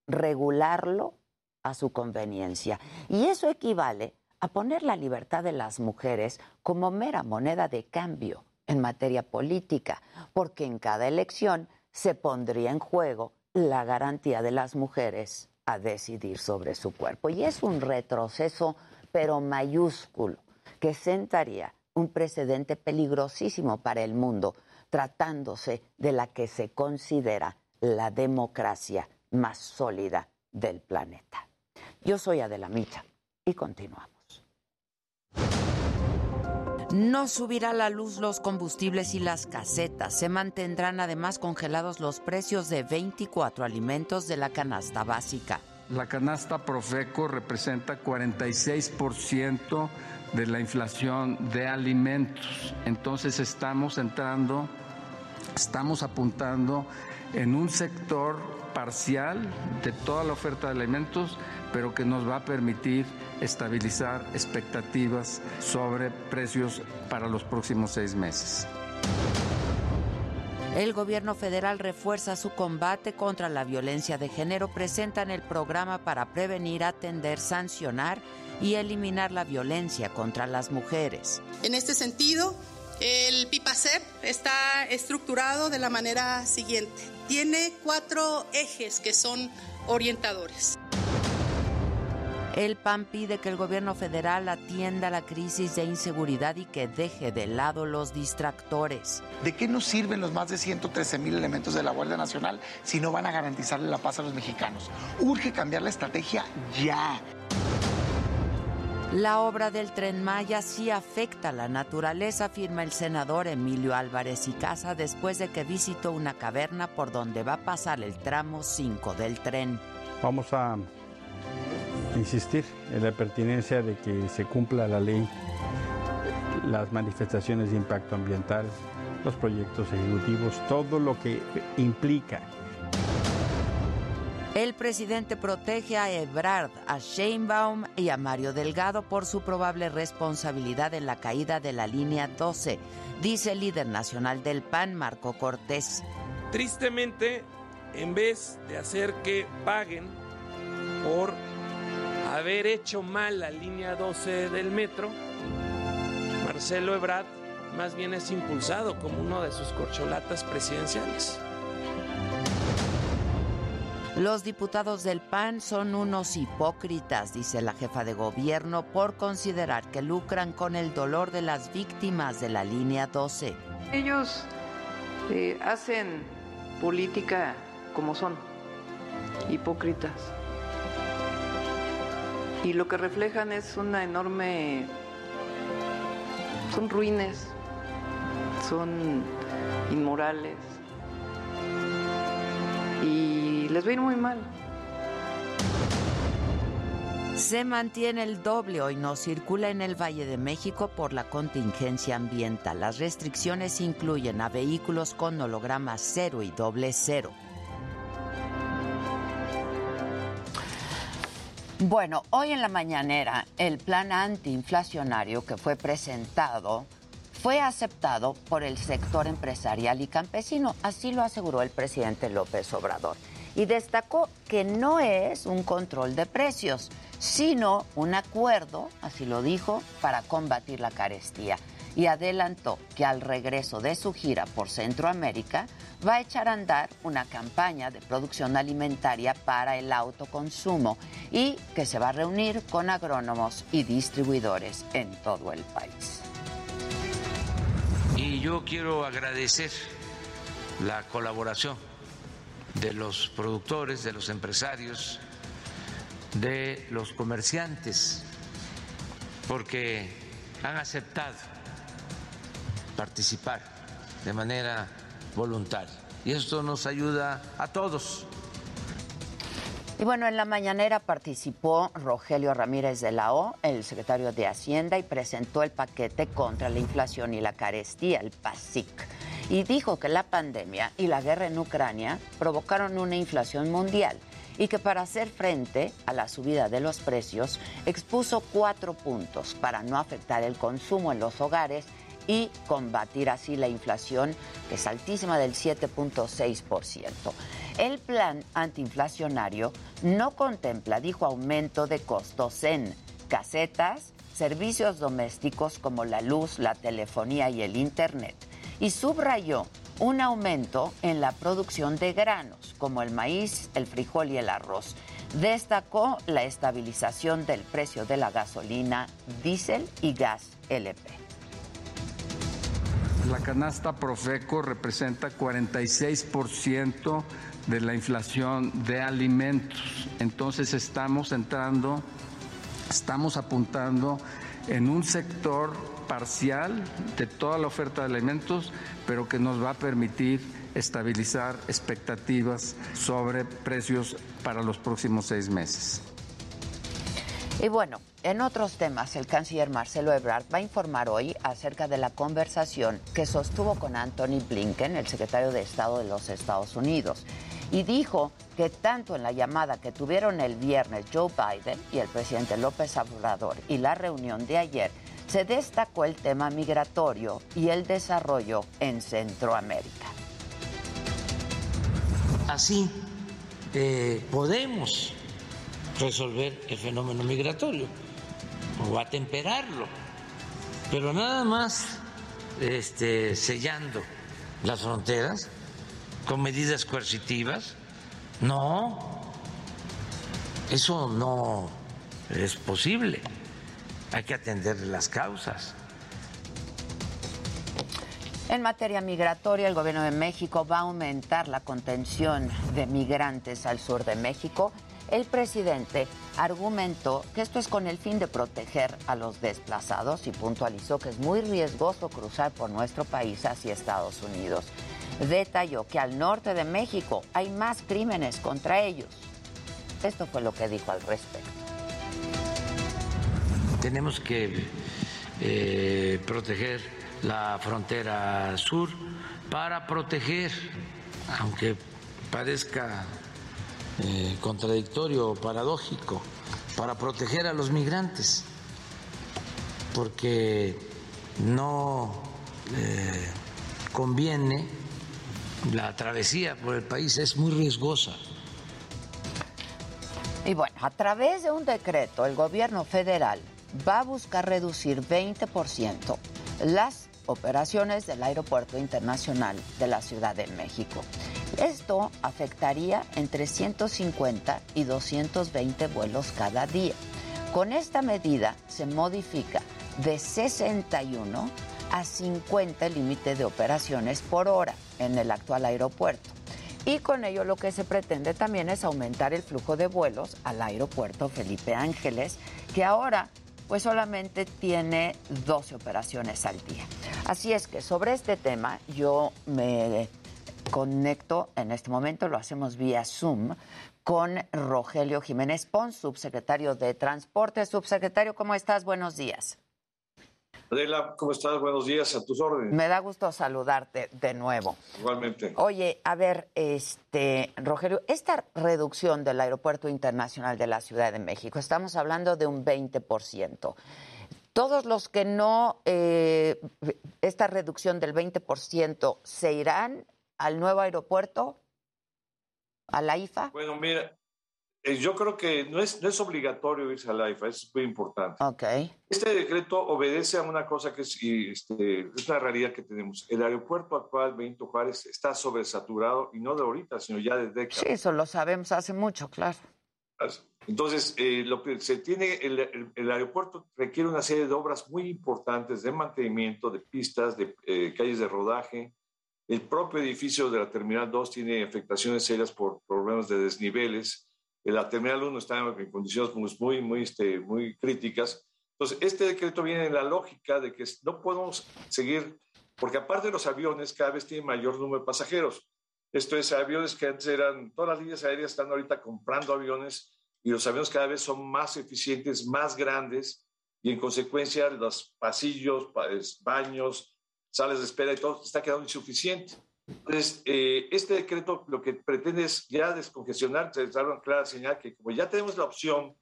regularlo a su conveniencia. Y eso equivale a poner la libertad de las mujeres como mera moneda de cambio en materia política, porque en cada elección se pondría en juego la garantía de las mujeres a decidir sobre su cuerpo. Y es un retroceso, pero mayúsculo, que sentaría un precedente peligrosísimo para el mundo, tratándose de la que se considera la democracia más sólida del planeta. Yo soy Adela Micha y continuamos. No subirá la luz los combustibles y las casetas. Se mantendrán además congelados los precios de 24 alimentos de la canasta básica. La canasta Profeco representa 46% de la inflación de alimentos. Entonces estamos entrando Estamos apuntando en un sector parcial de toda la oferta de alimentos, pero que nos va a permitir estabilizar expectativas sobre precios para los próximos seis meses. El gobierno federal refuerza su combate contra la violencia de género, presentan el programa para prevenir, atender, sancionar y eliminar la violencia contra las mujeres. En este sentido, el PIPACEP está estructurado de la manera siguiente. Tiene cuatro ejes que son orientadores. El PAN pide que el gobierno federal atienda la crisis de inseguridad y que deje de lado los distractores. ¿De qué nos sirven los más de 113 mil elementos de la Guardia Nacional si no van a garantizarle la paz a los mexicanos? Urge cambiar la estrategia ya. La obra del tren Maya sí afecta a la naturaleza, afirma el senador Emilio Álvarez y Casa después de que visitó una caverna por donde va a pasar el tramo 5 del tren. Vamos a insistir en la pertinencia de que se cumpla la ley, las manifestaciones de impacto ambiental, los proyectos ejecutivos, todo lo que implica. El presidente protege a Ebrard, a Sheinbaum y a Mario Delgado por su probable responsabilidad en la caída de la línea 12, dice el líder nacional del PAN, Marco Cortés. Tristemente, en vez de hacer que paguen por haber hecho mal la línea 12 del metro, Marcelo Ebrard más bien es impulsado como uno de sus corcholatas presidenciales. Los diputados del PAN son unos hipócritas, dice la jefa de gobierno, por considerar que lucran con el dolor de las víctimas de la línea 12. Ellos eh, hacen política como son, hipócritas. Y lo que reflejan es una enorme... Son ruines, son inmorales. Les va muy mal. Se mantiene el doble hoy no circula en el Valle de México por la contingencia ambiental. Las restricciones incluyen a vehículos con holograma cero y doble cero. Bueno, hoy en la mañanera el plan antiinflacionario que fue presentado fue aceptado por el sector empresarial y campesino, así lo aseguró el presidente López Obrador. Y destacó que no es un control de precios, sino un acuerdo, así lo dijo, para combatir la carestía. Y adelantó que al regreso de su gira por Centroamérica va a echar a andar una campaña de producción alimentaria para el autoconsumo y que se va a reunir con agrónomos y distribuidores en todo el país. Y yo quiero agradecer la colaboración de los productores, de los empresarios, de los comerciantes, porque han aceptado participar de manera voluntaria. Y esto nos ayuda a todos. Y bueno, en la mañanera participó Rogelio Ramírez de la O, el secretario de Hacienda, y presentó el paquete contra la inflación y la carestía, el PASIC. Y dijo que la pandemia y la guerra en Ucrania provocaron una inflación mundial y que para hacer frente a la subida de los precios expuso cuatro puntos para no afectar el consumo en los hogares y combatir así la inflación, que es altísima del 7.6%. El plan antiinflacionario no contempla, dijo, aumento de costos en casetas, servicios domésticos como la luz, la telefonía y el Internet, y subrayó un aumento en la producción de granos como el maíz, el frijol y el arroz. Destacó la estabilización del precio de la gasolina, diésel y gas LP. La canasta Profeco representa 46% de la inflación de alimentos. Entonces estamos entrando, estamos apuntando en un sector parcial de toda la oferta de alimentos, pero que nos va a permitir estabilizar expectativas sobre precios para los próximos seis meses. Y bueno, en otros temas, el canciller Marcelo Ebrard va a informar hoy acerca de la conversación que sostuvo con Anthony Blinken, el secretario de Estado de los Estados Unidos, y dijo que tanto en la llamada que tuvieron el viernes Joe Biden y el presidente López Obrador y la reunión de ayer, se destacó el tema migratorio y el desarrollo en Centroamérica. Así eh, podemos resolver el fenómeno migratorio o atemperarlo, pero nada más este, sellando las fronteras con medidas coercitivas, no, eso no es posible. Hay que atender las causas. En materia migratoria, el gobierno de México va a aumentar la contención de migrantes al sur de México. El presidente argumentó que esto es con el fin de proteger a los desplazados y puntualizó que es muy riesgoso cruzar por nuestro país hacia Estados Unidos. Detalló que al norte de México hay más crímenes contra ellos. Esto fue lo que dijo al respecto. Tenemos que eh, proteger la frontera sur para proteger, aunque parezca eh, contradictorio o paradójico, para proteger a los migrantes, porque no eh, conviene la travesía por el país, es muy riesgosa. Y bueno, a través de un decreto, el gobierno federal va a buscar reducir 20% las operaciones del Aeropuerto Internacional de la Ciudad de México. Esto afectaría entre 150 y 220 vuelos cada día. Con esta medida se modifica de 61 a 50 el límite de operaciones por hora en el actual aeropuerto. Y con ello lo que se pretende también es aumentar el flujo de vuelos al aeropuerto Felipe Ángeles, que ahora pues solamente tiene 12 operaciones al día. Así es que sobre este tema yo me conecto en este momento, lo hacemos vía Zoom, con Rogelio Jiménez Pons, subsecretario de Transporte. Subsecretario, ¿cómo estás? Buenos días. Adela, ¿cómo estás? Buenos días, a tus órdenes. Me da gusto saludarte de nuevo. Igualmente. Oye, a ver, este, Rogelio, esta reducción del Aeropuerto Internacional de la Ciudad de México, estamos hablando de un 20%. Todos los que no, eh, esta reducción del 20%, ¿se irán al nuevo aeropuerto? ¿A la IFA? Bueno, mira, yo creo que no es, no es obligatorio irse a la IFA, es muy importante. Ok. Este decreto obedece a una cosa que es, este, es una realidad que tenemos. El aeropuerto actual, Benito Juárez, está sobresaturado y no de ahorita, sino ya de décadas. Sí, eso lo sabemos hace mucho, claro. Entonces, eh, lo que se tiene, el, el- el aeropuerto requiere una serie de obras muy importantes de mantenimiento, de pistas, de eh, calles de rodaje. El propio edificio de la Terminal 2 tiene afectaciones serias por problemas de desniveles. La Terminal 1 está en condiciones muy, muy, este, muy críticas. Entonces, este decreto viene en la lógica de que no podemos seguir, porque aparte de los aviones, cada vez tienen mayor número de pasajeros. Esto es, aviones que antes eran, todas las líneas aéreas están ahorita comprando aviones y los aviones cada vez son más eficientes, más grandes y en consecuencia los pasillos, baños, salas de espera y todo está quedando insuficiente. Entonces, eh, este decreto lo que pretende es ya descongestionar, se dar una clara señal que como ya tenemos la opción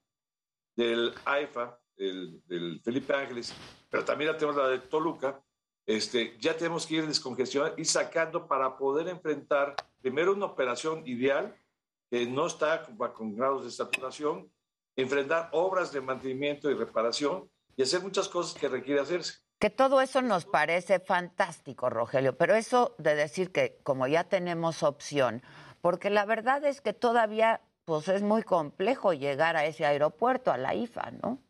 del AIFA, el- del Felipe Ángeles, pero también ya tenemos la de Toluca, este, ya tenemos que ir descongestionando y sacando para poder enfrentar primero una operación ideal que no está con, con grados de saturación, enfrentar obras de mantenimiento y reparación y hacer muchas cosas que requiere hacerse. Que todo eso nos parece fantástico, Rogelio, pero eso de decir que como ya tenemos opción, porque la verdad es que todavía pues es muy complejo llegar a ese aeropuerto, a la IFA, ¿no?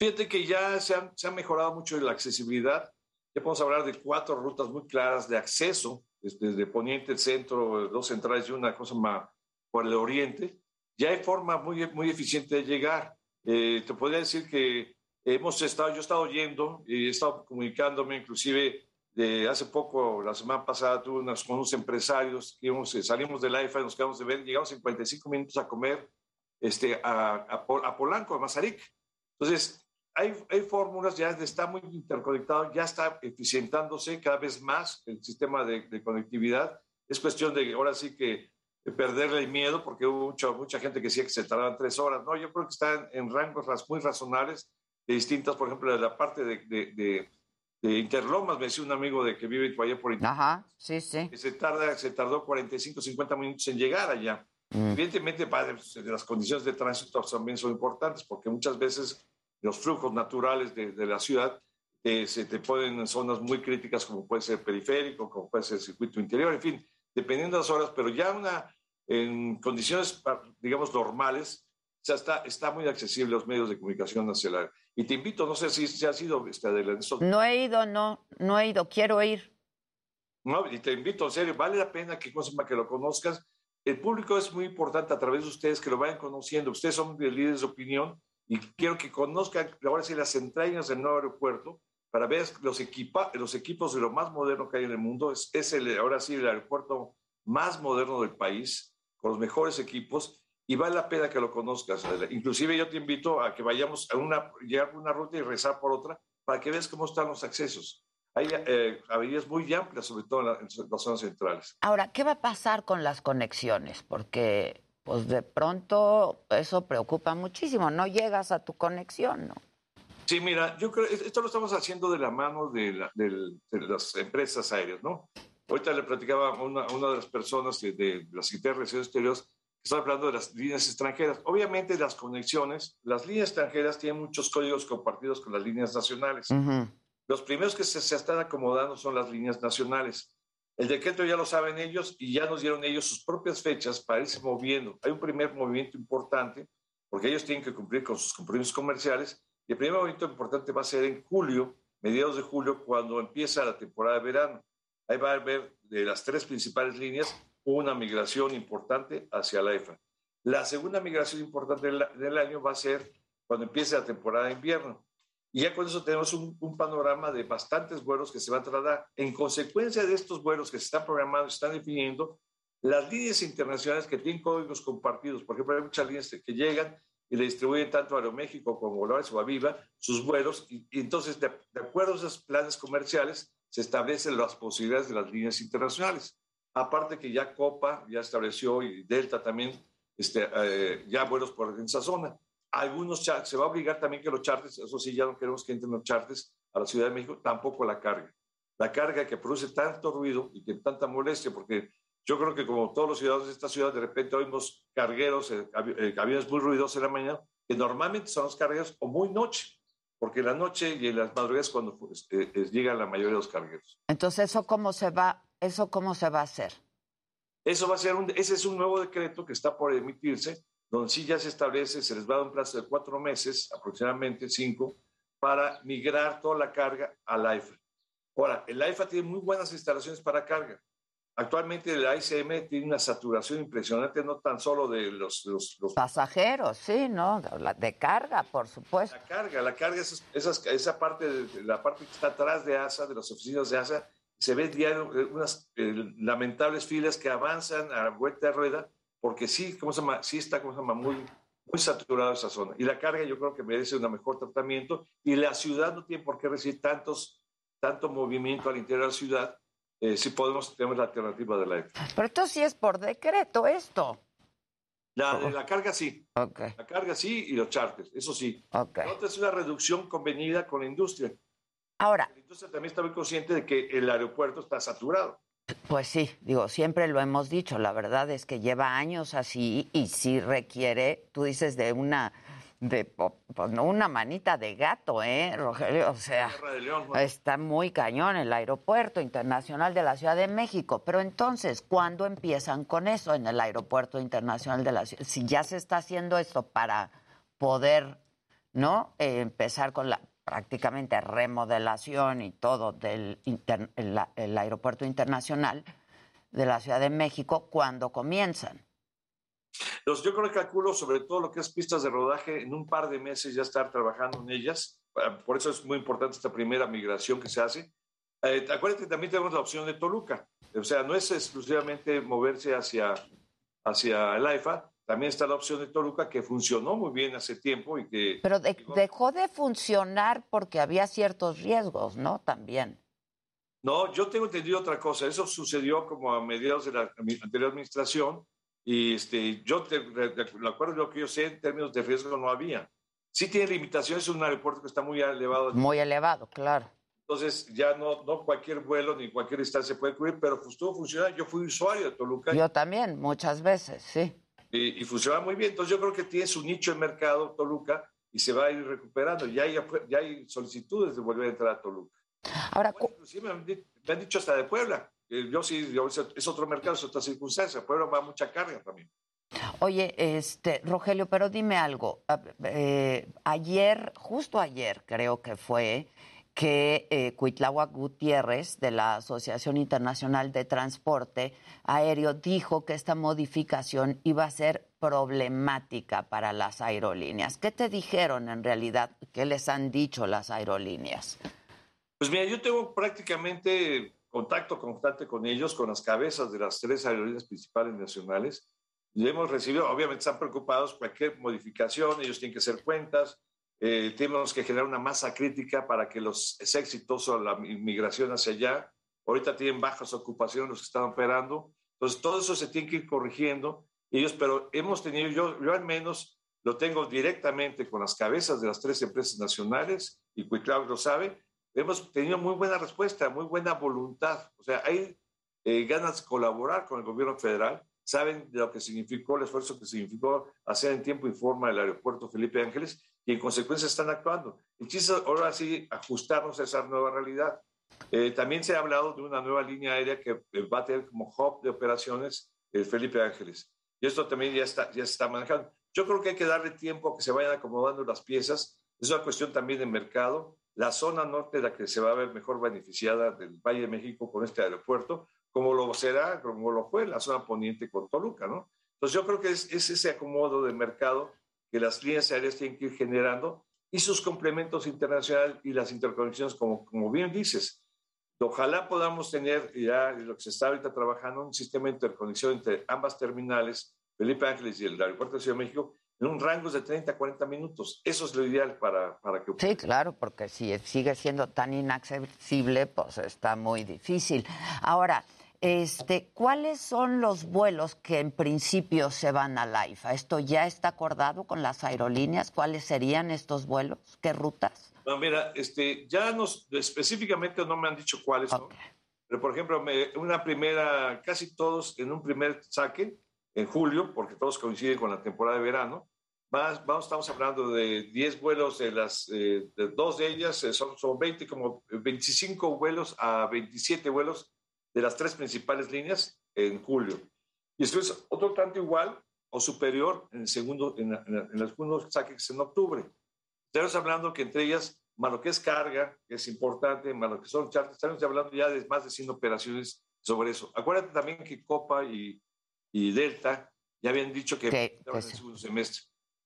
Fíjate que ya se ha, se ha mejorado mucho la accesibilidad. Ya podemos hablar de cuatro rutas muy claras de acceso, desde, desde Poniente, centro, dos centrales y una cosa más por el oriente. Ya hay forma muy, muy eficiente de llegar. Eh, te podría decir que hemos estado, yo he estado yendo y he estado comunicándome, inclusive de hace poco, la semana pasada, tuve unas, con unos empresarios íbamos, eh, salimos del AIFA, nos quedamos de ver, llegamos en 45 minutos a comer este, a, a, a Polanco, a Mazarik. Entonces, hay, hay fórmulas, ya está muy interconectado, ya está eficientándose cada vez más el sistema de, de conectividad. Es cuestión de ahora sí que perderle el miedo, porque hubo mucha, mucha gente que decía que se tardaban tres horas. No, yo creo que están en rangos muy razonables, de distintas, por ejemplo, de la parte de, de, de, Interlomas, me decía un amigo de que vive allá por Interlomas. Ajá, sí, sí. Que se, tarda, se tardó 45, 50 minutos en llegar allá. Mm. Evidentemente, pues, las condiciones de tránsito también son importantes, porque muchas veces los flujos naturales de, de la ciudad eh, se te ponen en zonas muy críticas, como puede ser periférico, como puede ser el circuito interior, en fin, dependiendo de las horas, pero ya una en condiciones, digamos, normales, ya está, está muy accesible los medios de comunicación nacional. Y te invito, no sé si, si has ido, este, No he ido, no, no he ido, quiero ir. No, y te invito, en serio, vale la pena que, que lo conozcas. El público es muy importante a través de ustedes que lo vayan conociendo. Ustedes son líderes de opinión y quiero que conozcan ahora sí las entrañas del nuevo aeropuerto para ver los, equipa, los equipos de lo más moderno que hay en el mundo. Es, es el, ahora sí el aeropuerto más moderno del país con los mejores equipos y vale la pena que lo conozcas. Inclusive yo te invito a que vayamos a una, llegar por una ruta y rezar por otra para que veas cómo están los accesos. Hay eh, avenidas muy amplias, sobre todo en, las zonas centrales. Ahora, ¿qué va a pasar con las conexiones? Porque pues de pronto eso preocupa muchísimo, no llegas a tu conexión, ¿no? Sí, mira, yo creo esto lo estamos haciendo de la mano de, de las empresas aéreas, ¿no? Ahorita le platicaba a una, una de las personas de, de la Secretaría de Relaciones Exteriores estaba hablando de las líneas extranjeras. Obviamente las conexiones, las líneas extranjeras tienen muchos códigos compartidos con las líneas nacionales. Los primeros que se, se, están acomodando son las líneas nacionales. El decreto ya lo saben ellos y ya nos dieron ellos sus propias fechas para irse moviendo. Hay un primer movimiento importante porque ellos tienen que cumplir con sus compromisos comerciales y el primer movimiento importante va a ser en julio, mediados de julio, cuando empieza la temporada de verano. Ahí va a haber de las tres principales líneas una migración importante hacia la EFA. La segunda migración importante del, año va a ser cuando empiece la temporada de invierno. Y ya con eso tenemos un, panorama de bastantes vuelos que se van a trasladar. En consecuencia de estos vuelos que se están programando, se están definiendo, las líneas internacionales que tienen códigos compartidos, por ejemplo, hay muchas líneas que llegan y le distribuyen tanto a Aeroméxico como a o a Viva sus vuelos, y, entonces, de, de, acuerdo a esos planes comerciales, se establecen las posibilidades de las líneas internacionales. Aparte que ya Copa ya estableció y Delta también este, eh, ya vuelos por esa zona. Algunos se va a obligar también que los chartes, eso sí, ya no queremos que entren los chartes a la Ciudad de México, tampoco la carga. La carga que produce tanto ruido y que tanta molestia, porque yo creo que como todos los ciudadanos de esta ciudad, de repente oímos cargueros, eh, eh, aviones muy ruidosos en la mañana, que normalmente son los cargueros o muy noche porque en la noche y en las madrugadas cuando pues, eh, llegan la mayoría de los cargueros. Entonces, ¿eso cómo se va, eso cómo se va a hacer? Eso va a ser un, ese es un nuevo decreto que está por emitirse, donde sí ya se establece, se les va a dar un plazo de cuatro meses, aproximadamente cinco, para migrar toda la carga al AIFA. Ahora, el AIFA tiene muy buenas instalaciones para carga. Actualmente el ICM tiene una saturación impresionante, no tan solo de los... los, Pasajeros, sí, ¿no? De, carga, por supuesto. La carga, la carga, esa, esa parte, de, la parte que está atrás de ASA, de las oficinas de ASA, se ve diario eh, unas eh, lamentables filas que avanzan a vuelta de rueda, porque sí, ¿cómo se llama? Sí está, ¿cómo se llama? Muy, muy saturada esa zona. Y la carga yo creo que merece un mejor tratamiento y la ciudad no tiene por qué recibir tantos, tanto movimiento al interior de la ciudad eh, si podemos, tenemos la alternativa de la Pero esto sí es por decreto, esto. La, la carga sí. La carga sí y los charters, eso sí. Okay. Otra es una reducción convenida con la industria. Ahora. La industria también está muy consciente de que el aeropuerto está saturado. Pues sí, digo, siempre lo hemos dicho, la verdad es que lleva años así y sí requiere, tú dices, de una de pues, no una manita de gato, ¿eh, Rogelio? O sea, está muy cañón el aeropuerto internacional de la Ciudad de México. Pero entonces, ¿cuándo empiezan con eso en el aeropuerto internacional de la Ciudad? Si ya se está haciendo esto para poder, ¿no? Eh, empezar con la prácticamente remodelación y todo del el aeropuerto internacional de la Ciudad de México, ¿cuándo comienzan? yo creo que calculo sobre todo lo que es pistas de rodaje, en un par de meses ya estar trabajando en ellas. Ah, por eso es muy importante esta primera migración que se hace. Eh, acuérdate que también tenemos la opción de Toluca. O sea, no es exclusivamente moverse hacia, hacia el AIFA, también está la opción de Toluca, que funcionó muy bien hace tiempo y que... Pero de- dejó de funcionar porque había ciertos riesgos, ¿no? También. No, yo tengo entendido otra cosa. Eso sucedió como a mediados de la anterior administración y este, yo te, de, de- de acuerdo a lo que yo sé, en términos de riesgo no había. Sí tiene limitaciones, es un aeropuerto que está muy elevado. Muy elevado, claro. Entonces ya no, no cualquier vuelo ni cualquier distancia puede cubrir, pero pues, estuvo funcionando. Yo fui usuario de Toluca Yo también, muchas veces, sí. Y, y funciona muy bien. Entonces yo creo que tiene su nicho de mercado Toluca y se va a ir recuperando. Ya hay, ya hay solicitudes de volver a entrar a Toluca. Ahora, inclusive me han, di- me han dicho hasta de Puebla. Yo sí, yo- es otro mercado, es otra circunstancia. Puebla va mucha carga también. Oye, este, Rogelio, pero dime algo. A- eh, ayer, justo ayer creo que fue, que eh, Cuitláhuac Gutiérrez, de la Asociación Internacional de Transporte Aéreo, dijo que esta modificación iba a ser problemática para las aerolíneas. ¿Qué te dijeron en realidad? ¿Qué les han dicho las aerolíneas? Pues mira, yo tengo prácticamente contacto constante con ellos, con las cabezas de las tres aerolíneas principales nacionales. Y hemos recibido, obviamente están preocupados, cualquier modificación, ellos tienen que hacer cuentas, eh, tenemos que generar una masa crítica para que los, sea exitoso la inmigración hacia allá. Ahorita tienen bajas ocupaciones los que están operando. Entonces, todo eso se tiene que ir corrigiendo. Ellos, pero hemos tenido, yo, yo al menos lo tengo directamente con las cabezas de las tres empresas nacionales, y Cuiclao lo sabe, hemos tenido muy buena respuesta, muy buena voluntad. O sea, hay eh, ganas de colaborar con el gobierno federal, saben de lo que significó el esfuerzo que significó hacer en tiempo y forma el aeropuerto Felipe Ángeles y en consecuencia están actuando. El chiste ahora sí ajustarnos a esa nueva realidad. Eh, también se ha hablado de una nueva línea aérea que eh, va a tener como hub de operaciones el Felipe Ángeles. Y esto también ya está, ya se está manejando. Yo creo que hay que darle tiempo a que se vayan acomodando las piezas. Es una cuestión también de mercado. La zona norte la que se va a ver mejor beneficiada del Valle de México con este aeropuerto, como lo será, como lo fue la zona poniente con Toluca, ¿no? Entonces yo creo que es, es ese acomodo de mercado que las líneas aéreas tienen que ir generando y sus complementos internacionales y las interconexiones, como, como bien dices. Ojalá podamos tener ya lo que se está ahorita trabajando, un sistema de interconexión entre ambas terminales, Felipe Ángeles y el aeropuerto de Ciudad de México, en un rango de 30 a 40 minutos. Eso es lo ideal para, para que... Sí, claro, porque si sigue siendo tan inaccesible, pues está muy difícil. Ahora, este, ¿cuáles son los vuelos que en principio se van a la IFA? ¿Esto ya está acordado con las aerolíneas? ¿Cuáles serían estos vuelos? ¿Qué rutas? No, mira, este, ya nos, específicamente no me han dicho cuáles son, pero por ejemplo, me- una primera, casi todos en un primer saque, en julio, porque todos coinciden con la temporada de verano, más, vamos, estamos hablando de 10 vuelos, de las, eh, de dos de ellas eh, son, son 20, como 25 vuelos a 27 vuelos de las tres principales líneas en julio. Y después otro tanto igual o superior en el segundo, en, en en el segundo saque que es en octubre. Estamos hablando que entre ellas, más lo que es carga, que es importante, más lo que son charters, estamos hablando ya de más de 100 operaciones sobre eso. Acuérdate también que Copa y, y Delta ya habían dicho que, estaban que en el sí. segundo semestre.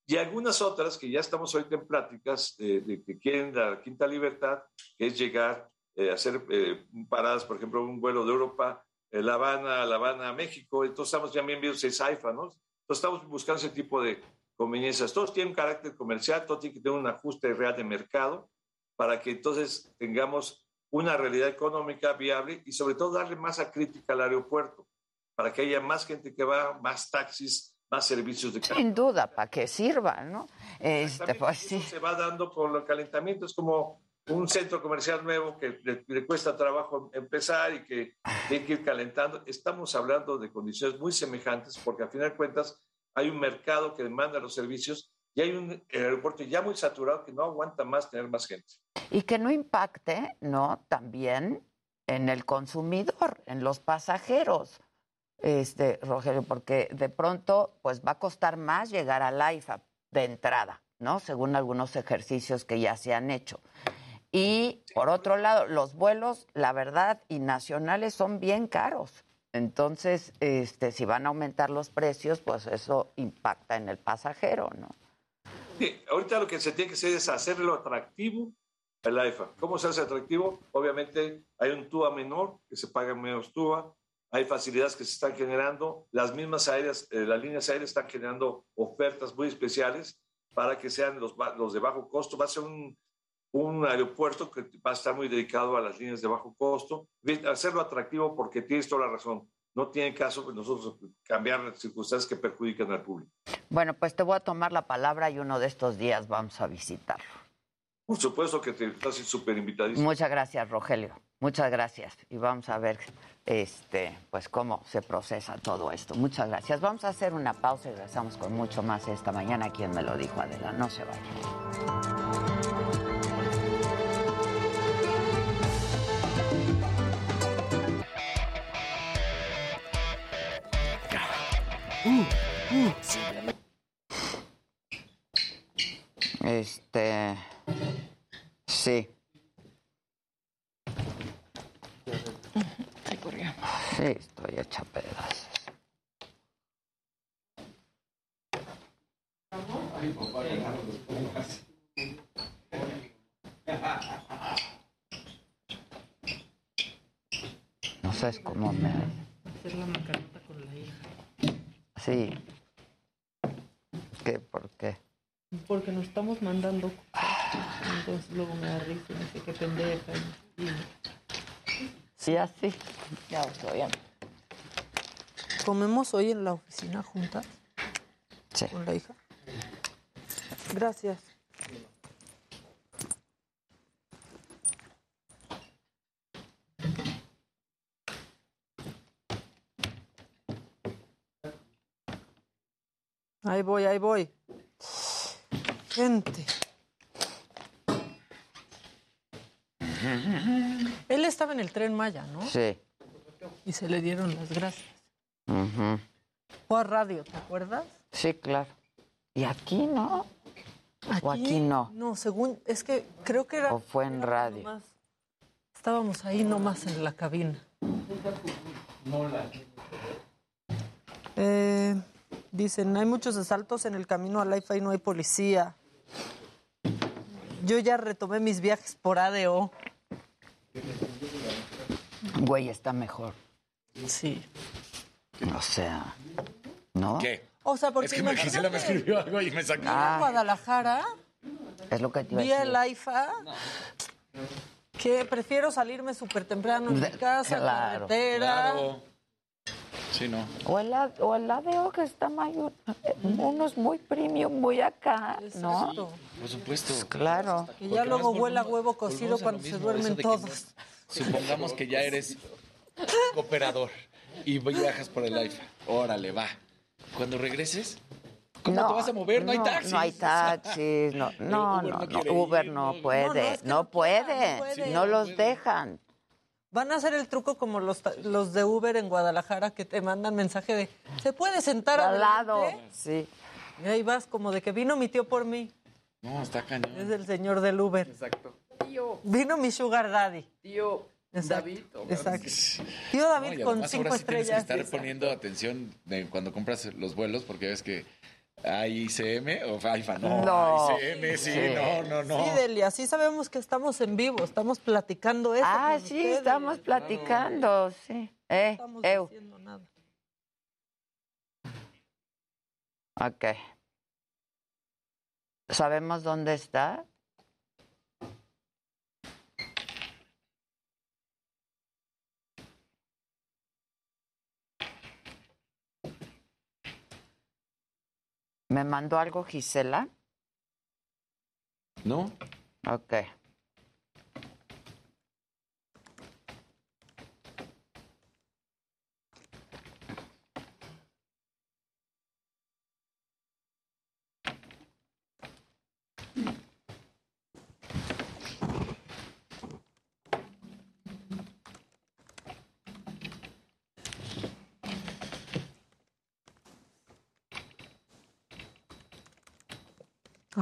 Y algunas otras que ya estamos ahorita en pláticas eh, de que quieren la quinta libertad, que es llegar eh, hacer eh, paradas, por ejemplo, un vuelo de Europa, eh, La Habana, La Habana a México. Entonces estamos ya bien viendo es AIFA, ¿no? Entonces estamos buscando ese tipo de conveniencias. Todos tienen carácter comercial, todo tiene que tener un ajuste real de mercado para que entonces tengamos una realidad económica viable y sobre todo darle masa crítica al aeropuerto para que haya más gente que va, más taxis, más servicios de carga. Sin duda, para que sirva, ¿no? Este, pues sí. se va dando por el calentamiento. Es como un centro comercial nuevo que le, le cuesta trabajo empezar y que tiene que ir calentando. Estamos hablando de condiciones muy semejantes porque al final de cuentas hay un mercado que demanda los servicios y hay un aeropuerto ya muy saturado que no aguanta más tener más gente. Y que no impacte, ¿no? También en el consumidor, en los pasajeros, este, Rogelio, porque de pronto, pues va a costar más llegar al AIFA de entrada, ¿no? Según algunos ejercicios que ya se han hecho. Y por otro lado, los vuelos, la verdad, y nacionales son bien caros. Entonces, este, si van a aumentar los precios, pues eso impacta en el pasajero, ¿no? Sí, ahorita lo que se tiene que hacer es hacerlo atractivo el AIFA. ¿Cómo se hace atractivo? Obviamente hay un TUA menor que se paga menos TUA, hay facilidades que se están generando, las mismas aéreas, eh, las líneas aéreas están generando ofertas muy especiales para que sean los, los de bajo costo. Va a ser un, un aeropuerto que va a estar muy dedicado a las líneas de bajo costo, hacerlo atractivo porque tienes toda la razón. No tiene caso que nosotros cambiar las circunstancias que perjudican al público. Bueno, pues te voy a tomar la palabra y uno de estos días vamos a visitarlo. Por supuesto que te estás súper invitadísimo. Muchas gracias, Rogelio. Muchas gracias. Y vamos a ver este, pues cómo se procesa todo esto. Muchas gracias. Vamos a hacer una pausa y regresamos con mucho más esta mañana. Quien me lo dijo, Adela, no se vaya. Este. Sí. Sí, estoy hecha pedazos. No sabes cómo me. Hacer la macarota con la hija. Sí. ¿Qué? ¿Por qué? Porque nos estamos mandando cosas. Entonces luego me da risa y no sé qué pendeja. y- Sí, así. Ya estoy bien. ¿Comemos hoy en la oficina juntas? Sí. ¿Con la hija? Gracias. Ahí voy, ahí voy. Gente. Él estaba en el tren Maya, ¿no? Sí. Y se le dieron las gracias. Ujú. Fue a radio, ¿te acuerdas? Sí, claro. ¿Y aquí no? ¿O aquí no? No, según, es que creo que era... ¿O fue en radio? nomás- estábamos ahí nomás en la cabina. Eh, dicen, hay muchos asaltos en el camino al IFA y no hay policía. Yo ya retomé mis viajes por ADO. Güey, está mejor. Sí. O sea, ¿no? ¿Qué? O sea, porque Es que me, imagínate, *laughs* Gisela me escribió algo y me sacó. ir a Guadalajara, Es lo que te iba decir. el IFA, que prefiero salirme súper temprano en mi De- casa, claro, carretera. Sí, no. O el, A- o el ADO que está mayor. Uno es muy premium, muy acá, ¿no? Exacto. Por supuesto. Claro. Que ya luego huela huevo cocido a cuando se duermen de que todos. Supongamos que ya eres *laughs* cooperador y viajas por el IFA. Órale, va. Cuando regreses, ¿cómo te vas a mover? No, hay taxis. No hay taxis, no, no, Uber no, no no, quiere Uber no no- puede, No, no, es que no no puede, puede. no los dejan. Van a hacer el truco como los, los de Uber en Guadalajara que te mandan mensaje de ¿se puede sentar Al lado, adelante?" sí. Y ahí vas como de que vino mi tío por mí. No, está cañón. Es el señor del Uber. Exacto. Tío, Vino mi sugar daddy. tío, Exacto. David. o- Exacto. Tío David No, y con cinco ahora sí tienes que estrellas. estar poniendo atención de cuando compras los vuelos porque ves que hay ICM o AIFA. No, No. ICM, sí, Sí. no, no, no. Sí, Delia, sí sabemos que estamos en vivo, estamos platicando eso. Ah, con sí, ustedes. estamos platicando, sí. Eh, estamos eu. diciendo nada. Ok. ¿Sabemos dónde está? ¿Me mandó algo Gisela? ¿No? Ok.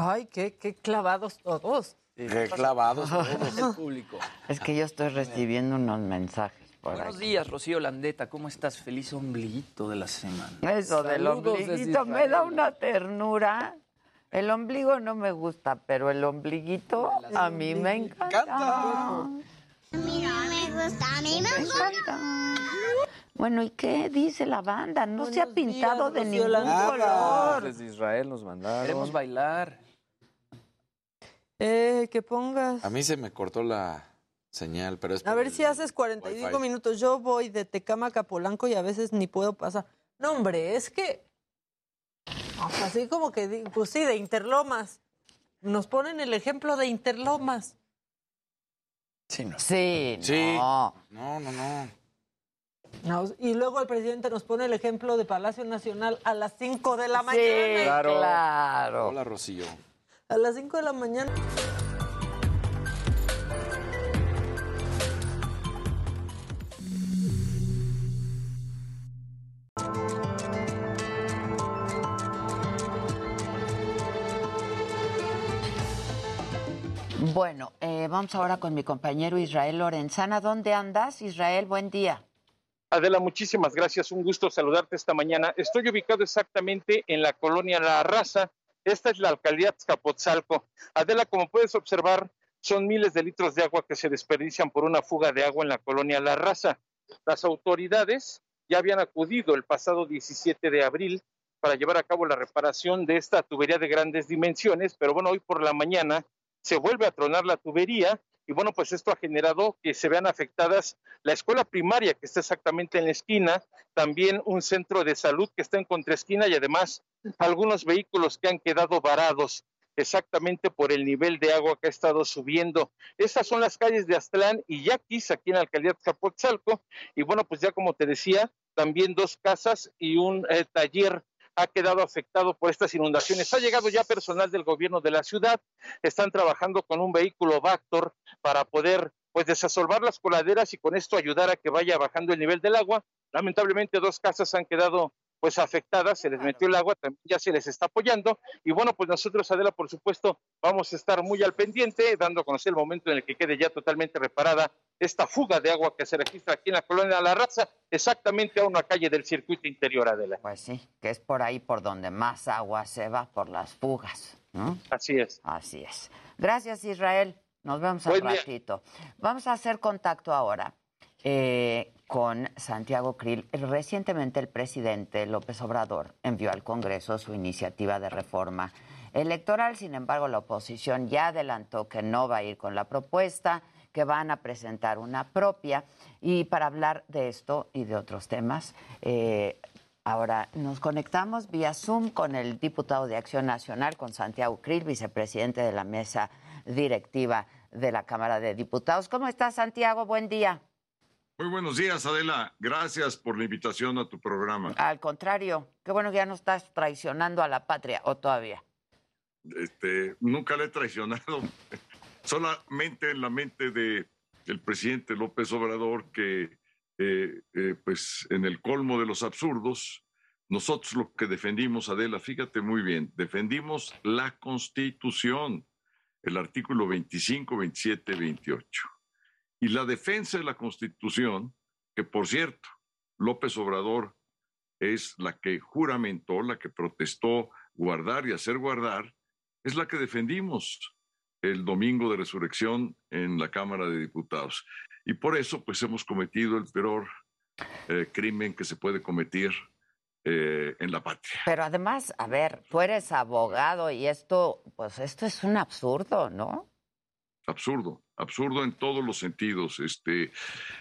Ay, qué, qué clavados todos. Qué clavados todos. El público. Es que yo estoy recibiendo unos mensajes por Buenos días, Rocío Landeta. ¿Cómo estás? Feliz ombliguito de la semana. Eso del Saludos desde ombliguito me da una ternura. El ombligo no me gusta, pero el ombliguito a mí me encanta. A mí no me gusta, a mí me Me encanta. Bueno, ¿y qué dice la banda? No se ha pintado días, de Rocío ningún Lanza. color. Desde Israel nos mandaron. Queremos bailar. Eh, que pongas. A mí se me cortó la señal, pero es A ver si haces 45 Wi-Fi. minutos. Yo voy de Tecámac a Polanco y a veces ni puedo pasar. No, hombre, es que. Así como que, pues sí, de Interlomas. Nos ponen el ejemplo de Interlomas. Sí, no. Sí, Sí. no. No, no, no. No, y luego el presidente nos pone el ejemplo de Palacio Nacional a las 5 de la Sí, mañana. Claro. claro. Hola, Rocío. A las 5 de la mañana. Bueno, eh, vamos ahora con mi compañero Israel Lorenzana. ¿Dónde andas, Israel? Buen día. Adela, muchísimas gracias. Un gusto saludarte esta mañana. Estoy ubicado exactamente en la colonia La Raza. Esta es la alcaldía Azcapotzalco. Adela, como puedes observar, son miles de litros de agua que se desperdician por una fuga de agua en la colonia La Raza. Las autoridades ya habían acudido el pasado 17 de abril para llevar a cabo la reparación de esta tubería de grandes dimensiones, pero bueno, hoy por la mañana se vuelve a tronar la tubería y bueno, pues esto ha generado que se vean afectadas la escuela primaria que está exactamente en la esquina, también un centro de salud que está en contraesquina y además algunos vehículos que han quedado varados exactamente por el nivel de agua que ha estado subiendo. Estas son las calles de Aztlán y Yaquis, aquí en la alcaldía de y bueno, pues ya como te decía, también dos casas y un eh, taller ha quedado afectado por estas inundaciones. Ha llegado ya personal del gobierno de la ciudad, están trabajando con un vehículo Vactor para poder pues desasolvar las coladeras y con esto ayudar a que vaya bajando el nivel del agua. Lamentablemente dos casas han quedado pues afectadas, se les metió el agua, también ya se les está apoyando y bueno, pues nosotros Adela, por supuesto, vamos a estar muy al pendiente, dando a conocer el momento en el que quede ya totalmente reparada esta fuga de agua que se registra aquí en la colonia La Raza, exactamente a una calle del circuito interior, Adela. Pues sí, que es por ahí por donde más agua se va, por las fugas. ¿no? Así es. Así es. Gracias, Israel. Nos vemos al día. ratito. Vamos a hacer contacto ahora eh, con Santiago Krill. Recientemente el presidente López Obrador envió al Congreso su iniciativa de reforma electoral. Sin embargo, la oposición ya adelantó que no va a ir con la propuesta, que van a presentar una propia. Y para hablar de esto y de otros temas, eh, Ahora nos conectamos vía Zoom con el diputado de Acción Nacional, con Santiago Krill, vicepresidente de la mesa directiva de la Cámara de Diputados. ¿Cómo estás, Santiago? Buen día. Muy buenos días, Adela. Gracias por la invitación a tu programa. Al contrario, qué bueno que ya no estás traicionando a la patria, o todavía. Este, nunca le he traicionado, *laughs* solamente en la mente de el presidente López Obrador que, eh, eh, pues, en el colmo de los absurdos, nosotros lo que defendimos, Adela, fíjate muy bien, defendimos la Constitución, el artículo 25, 27, 28. Y la defensa de la Constitución, que por cierto, López Obrador es la que juramentó, la que protestó guardar y hacer guardar, es la que defendimos el domingo de resurrección en la Cámara de Diputados. Y por eso, pues hemos cometido el peor eh, crimen que se puede cometer eh, en la patria. Pero además, a ver, tú eres abogado y esto, pues esto es un absurdo, ¿no? absurdo, absurdo en todos los sentidos. Este,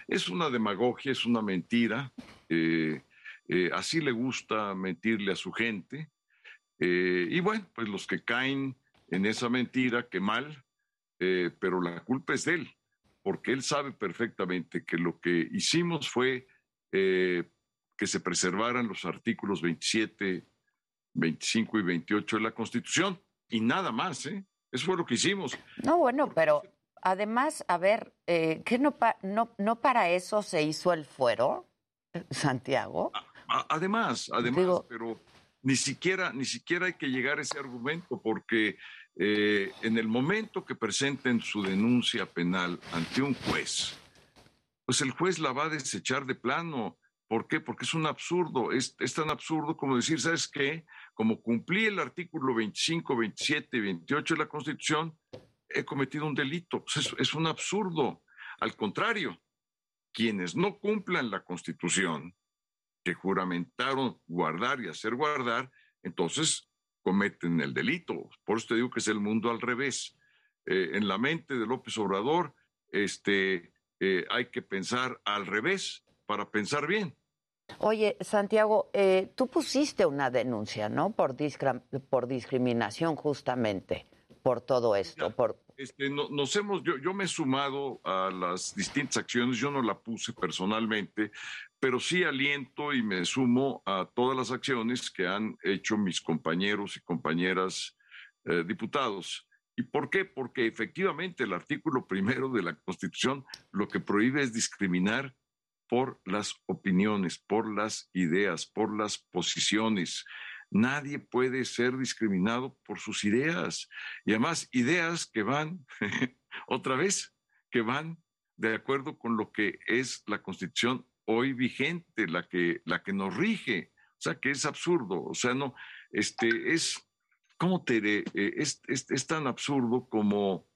es una demagogia, es una mentira. eh, eh, así le gusta mentirle a su gente. eh, y bueno, pues los que caen en esa mentira, que mal, pero la culpa es de él, porque él sabe perfectamente que lo que hicimos fue que se preservaran los artículos 27, 25 y 28 de la Constitución, y nada más, ¿eh? Eso fue lo que hicimos. No, bueno, pero además, a ver, eh, ¿qué no, pa- no, no para eso se hizo el fuero, Santiago? A- Además, además, pero ni siquiera, ni siquiera hay que llegar a ese argumento, porque eh, en el momento que presenten su denuncia penal ante un juez, pues el juez la va a desechar de plano. ¿Por qué? Porque es un absurdo. Es, es tan absurdo como decir, ¿sabes qué? Como cumplí el artículo 25, 27 y 28 de la Constitución, he cometido un delito. Es, es un absurdo. Al contrario, quienes no cumplan la Constitución, que juramentaron guardar y hacer guardar, entonces cometen el delito. Por eso te digo que es el mundo al revés. Eh, en la mente de López Obrador, este, eh, hay que pensar al revés para pensar bien. Oye, Santiago, eh, tú pusiste una denuncia, ¿no? Por, por discriminación, justamente, por todo esto. por... Este, nos hemos, yo, yo me he sumado a las distintas acciones, yo no la puse personalmente, pero sí aliento y me sumo a todas las acciones que han hecho mis compañeros y compañeras eh, diputados. ¿Y por qué? Porque efectivamente el artículo *laughs* primero de la Constitución lo que prohíbe es discriminar por las opiniones, por las ideas, por las posiciones. Nadie puede ser discriminado por sus ideas. Y además, ideas que van, *laughs* otra vez, que van de acuerdo con lo que es la Constitución hoy vigente, la que, la que nos rige. O sea, que es absurdo. O sea, no, este, es, ¿cómo te? Eh, es, es, tan absurdo como,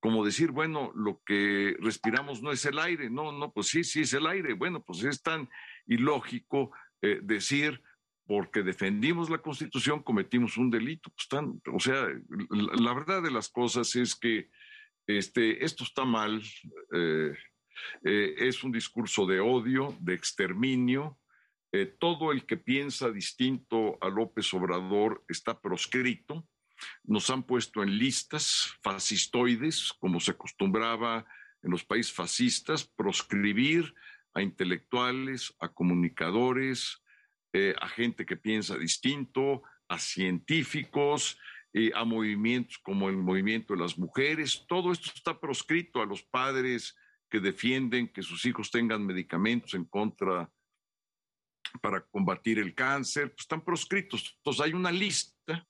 como decir, bueno, lo que respiramos no es el aire. No, no, pues sí, sí es el aire. Bueno, pues es tan ilógico eh, decir, porque defendimos la Constitución, cometimos un delito. Pues tan, o sea, la, verdad de las cosas es que este, esto está mal. Eh, eh, es un discurso de odio, de exterminio. Eh, todo el que piensa distinto a López Obrador está proscrito. Nos han puesto en listas fascistoides, como se acostumbraba en los países fascistas, proscribir a intelectuales, a comunicadores, eh, a gente que piensa distinto, a científicos, a movimientos como el movimiento de las mujeres. Todo esto está proscrito a los padres que defienden que sus hijos tengan medicamentos en contra para combatir el cáncer, pues están proscritos. Entonces hay una lista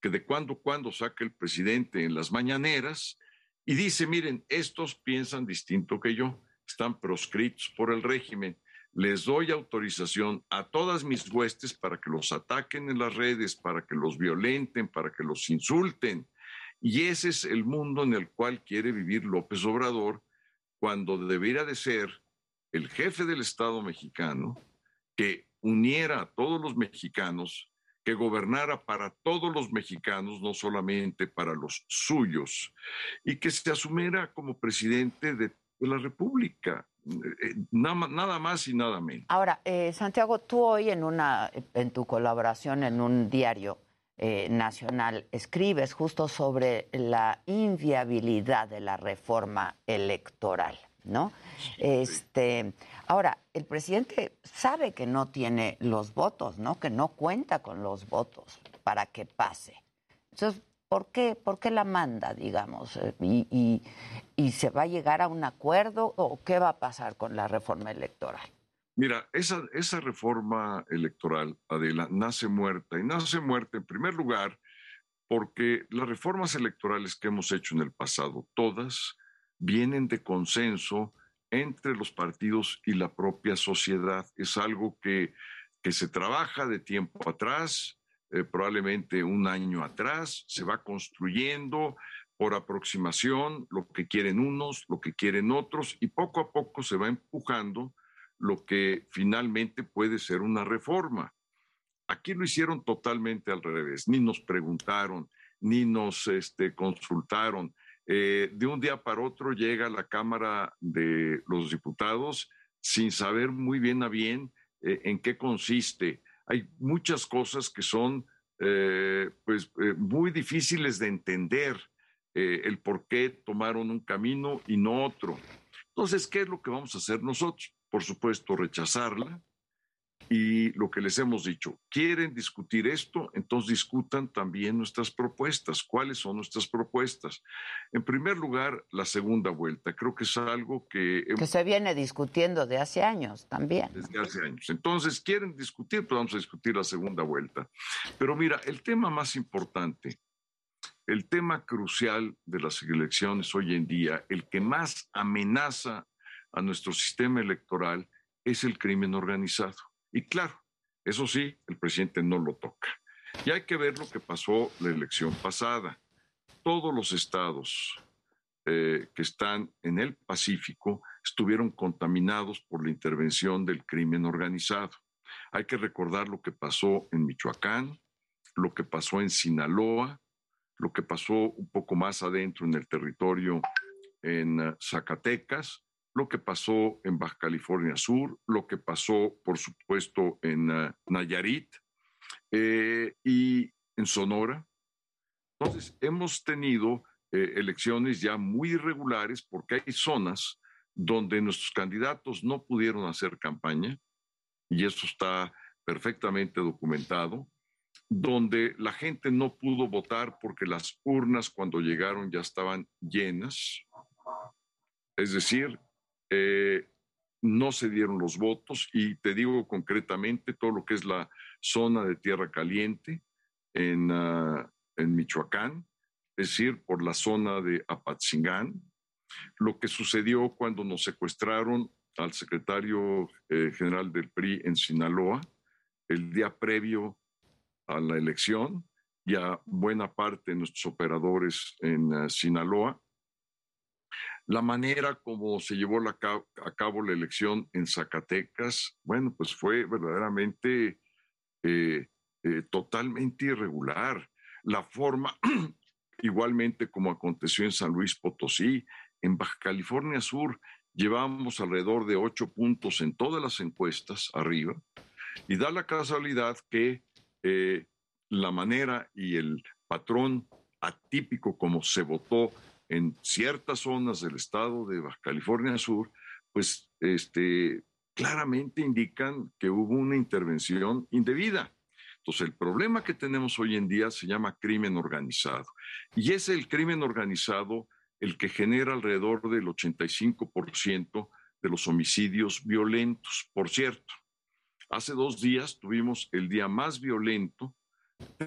que de cuando en cuando saca el presidente en las mañaneras y dice, miren, estos piensan distinto que yo, están proscritos por el régimen. Les doy autorización a todas mis huestes para que los ataquen en las redes, para que los violenten, para que los insulten. Y ese es el mundo en el cual quiere vivir López Obrador cuando debiera de ser el jefe del Estado mexicano que uniera a todos los mexicanos, que gobernara para todos los mexicanos, no solamente para los suyos, y que se asumiera como presidente de, la República. Eh, nada, más y nada menos. Ahora, eh, Santiago, tú hoy en una, en tu colaboración en un diario eh, nacional escribes justo sobre la inviabilidad de la reforma electoral, ¿no? Este, ahora, el presidente sabe que no tiene los votos, ¿no? Que no cuenta con los votos para que pase. Entonces, ¿por qué, por qué la manda, digamos? Eh, y, se va a llegar a un acuerdo o qué va a pasar con la reforma electoral? Mira, esa, esa reforma electoral, Adela, nace muerta. Y nace muerta en primer lugar porque las reformas electorales que hemos hecho en el pasado, todas vienen de consenso entre los partidos y la propia sociedad. Es algo que, que se trabaja de tiempo atrás, eh, probablemente un año atrás, se va construyendo por aproximación lo que quieren unos, lo que quieren otros, y poco a poco se va empujando lo que finalmente puede ser una reforma. Aquí lo hicieron totalmente al revés, ni nos preguntaron, ni nos este, consultaron. Eh, de un día para otro llega a la Cámara de los Diputados sin saber muy bien a bien eh, en qué consiste. Hay muchas cosas que son eh, pues, muy difíciles de entender el por qué tomaron un camino y no otro. Entonces, ¿qué es lo que vamos a hacer nosotros? por supuesto, rechazarla. Y lo que les hemos dicho, quieren discutir esto, entonces discutan también nuestras propuestas. ¿Cuáles son nuestras propuestas? En primer lugar, la segunda vuelta. Creo que es algo que... Que se viene discutiendo de hace años también. Desde hace años. Entonces, quieren discutir, pues vamos a discutir la segunda vuelta. Pero mira, el tema más importante, el tema crucial de las elecciones hoy en día, el que más amenaza a nuestro sistema electoral es el crimen organizado. Y claro, eso sí, el presidente no lo toca. Y hay que ver lo que pasó la elección pasada. Todos los estados eh, que están en el Pacífico estuvieron contaminados por la intervención del crimen organizado. Hay que recordar lo que pasó en Michoacán, lo que pasó en Sinaloa, lo que pasó un poco más adentro en el territorio en eh, Zacatecas, lo que pasó en Baja California Sur, lo que pasó, por supuesto, en eh, Nayarit eh, y en Sonora. Entonces, hemos tenido elecciones ya muy irregulares porque hay zonas donde nuestros candidatos no pudieron hacer campaña, y eso está perfectamente documentado, donde la gente no pudo votar porque las urnas cuando llegaron ya estaban llenas, es decir, eh, no se dieron los votos y te digo concretamente todo lo que es la zona de Tierra Caliente en, ah, Michoacán, es decir, por la zona de Apatzingán, lo que sucedió cuando nos secuestraron al secretario eh, general del PRI en Sinaloa el día previo a la elección y a buena parte de nuestros operadores en eh, Sinaloa. La manera como se llevó a cabo la elección en Zacatecas, bueno, pues fue verdaderamente eh, totalmente irregular. La forma, *clears throat* igualmente como aconteció en San Luis Potosí, en Baja California Sur llevamos alrededor de ocho puntos en todas las encuestas arriba y da la casualidad que eh, la manera y el patrón atípico como se votó en ciertas zonas del estado de Baja California Sur, pues este, claramente indican que hubo una intervención indebida. Entonces, el problema que tenemos hoy en día se llama crimen organizado. Y es el crimen organizado el que genera alrededor del 85% de los homicidios violentos. Por cierto, hace dos días tuvimos el día más violento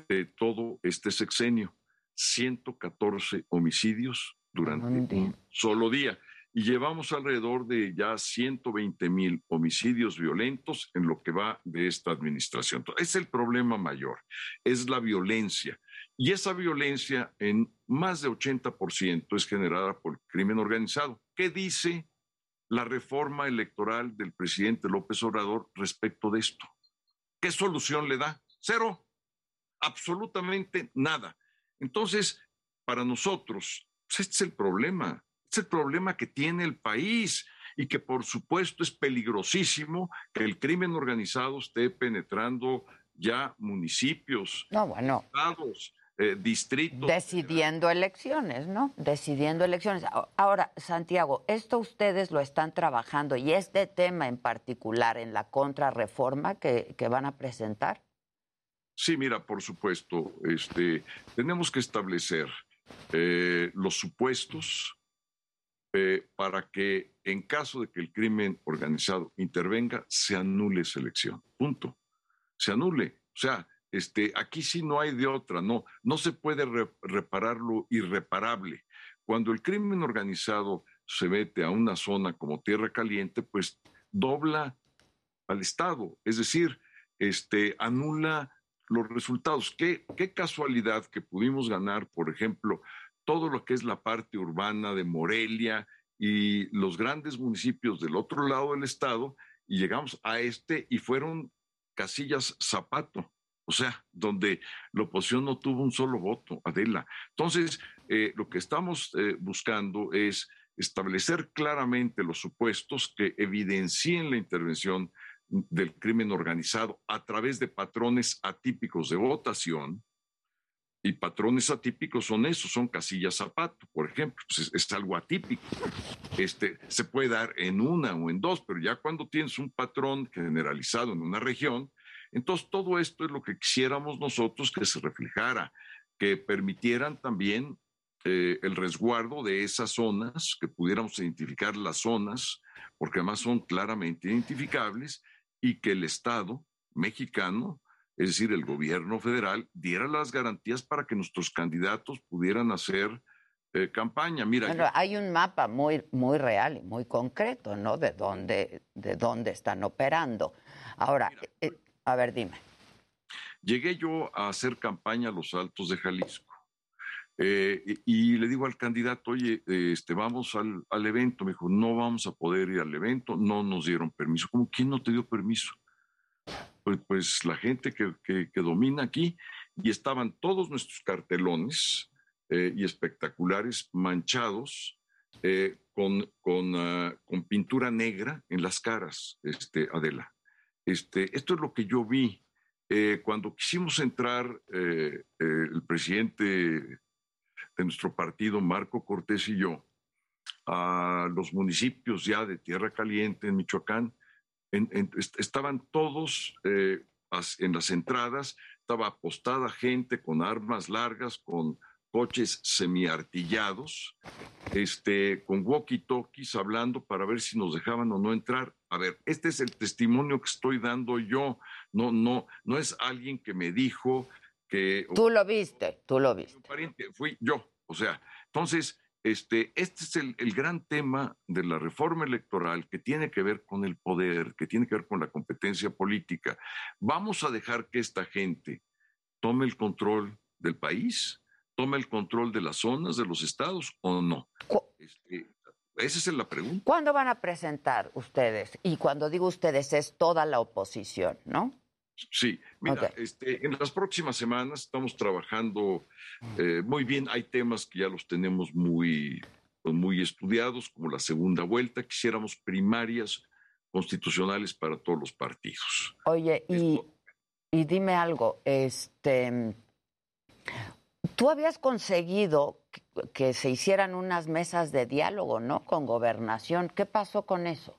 de todo este sexenio, 114 homicidios durante un solo día. Y llevamos alrededor de ya 120 mil homicidios violentos en lo que va de esta administración. Es el problema mayor, es la violencia. Y esa violencia en más de 80% es generada por el crimen organizado. ¿Qué dice la reforma electoral del presidente López Obrador respecto de esto? ¿Qué solución le da? Cero. Absolutamente nada. Entonces, para nosotros, pues, este es el problema. Este es el problema que tiene el país y que por supuesto es peligrosísimo que el crimen organizado esté penetrando ya municipios, no, bueno. estados, eh, distritos. Decidiendo elecciones, ¿no? Decidiendo elecciones. Ahora, Santiago, esto ustedes lo están trabajando y este tema en particular en la contrarreforma que, que van a presentar. Sí, mira, por supuesto, este, tenemos que establecer eh, los supuestos eh, para que en caso de que el crimen organizado intervenga, se anule esa elección. Punto. Se anule. O sea, este, aquí sí no hay de otra, no, no se puede reparar lo irreparable. Cuando el crimen organizado se mete a una zona como Tierra Caliente, pues dobla al Estado, es decir, este, anula los resultados. ¿Qué, qué casualidad que pudimos ganar, por ejemplo, todo lo que es la parte urbana de Morelia y los grandes municipios del otro lado del Estado, y llegamos a este y fueron casillas zapato o sea, donde la oposición no tuvo un solo voto, Adela. Entonces, eh, lo que estamos eh, buscando es establecer claramente los supuestos que evidencien la intervención del crimen organizado a través de patrones atípicos de votación. Y patrones atípicos son esos, son casillas zapato, por ejemplo, pues es, algo atípico. Este, se puede dar en una o en dos, pero ya cuando tienes un patrón generalizado en una región, entonces, todo esto es lo que quisiéramos nosotros que se reflejara, que permitieran también eh, el resguardo de esas zonas, que pudiéramos identificar las zonas, porque además son claramente identificables, y que el Estado mexicano, es decir, el gobierno federal, diera las garantías para que nuestros candidatos pudieran hacer eh, campaña. Mira, bueno, hay un mapa muy, muy real y muy concreto, ¿no? De dónde, de dónde están operando. Ahora, eh, a ver, dime. Llegué yo a hacer campaña a los Altos de Jalisco. Eh, y, le digo al candidato, oye, este, vamos al, al, evento. Me dijo, no vamos a poder ir al evento, no nos dieron permiso. ¿Cómo quién no te dio permiso? Pues pues, la gente que, que- que domina aquí y estaban todos nuestros cartelones eh, y espectaculares manchados eh, con, con, ah, con pintura negra en las caras, este, Adela. Este, esto es lo que yo vi. Eh, cuando quisimos entrar, eh, eh, el presidente de nuestro partido, Marco Cortés y yo, a los municipios ya de Tierra Caliente, en Michoacán, en- en- est- estaban todos eh, en las entradas, estaba apostada gente con armas largas, con coches semiartillados, este, con walkie-talkies hablando para ver si nos dejaban o no entrar. A ver, este es el testimonio que estoy dando yo, no, no, no es alguien que me dijo que Tú lo viste, tú lo viste. pariente, fui yo. O sea, entonces, este, este es el, el gran tema de la reforma electoral que tiene que ver con el poder, que tiene que ver con la competencia política. ¿Vamos a dejar que esta gente tome el control del país, tome el control de las zonas, de los estados o no? Este, esa es la pregunta. ¿Cuándo van a presentar ustedes? Y cuando digo ustedes es toda la oposición, ¿no? Sí, mira, este, en las próximas semanas estamos trabajando eh, muy bien. Hay temas que ya los tenemos muy, pues, muy estudiados, como la segunda vuelta. Quisiéramos primarias constitucionales para todos los partidos. Oye, y, y dime algo, este, tú habías conseguido que, que se hicieran unas mesas de diálogo, ¿no? Con gobernación. ¿Qué pasó con eso?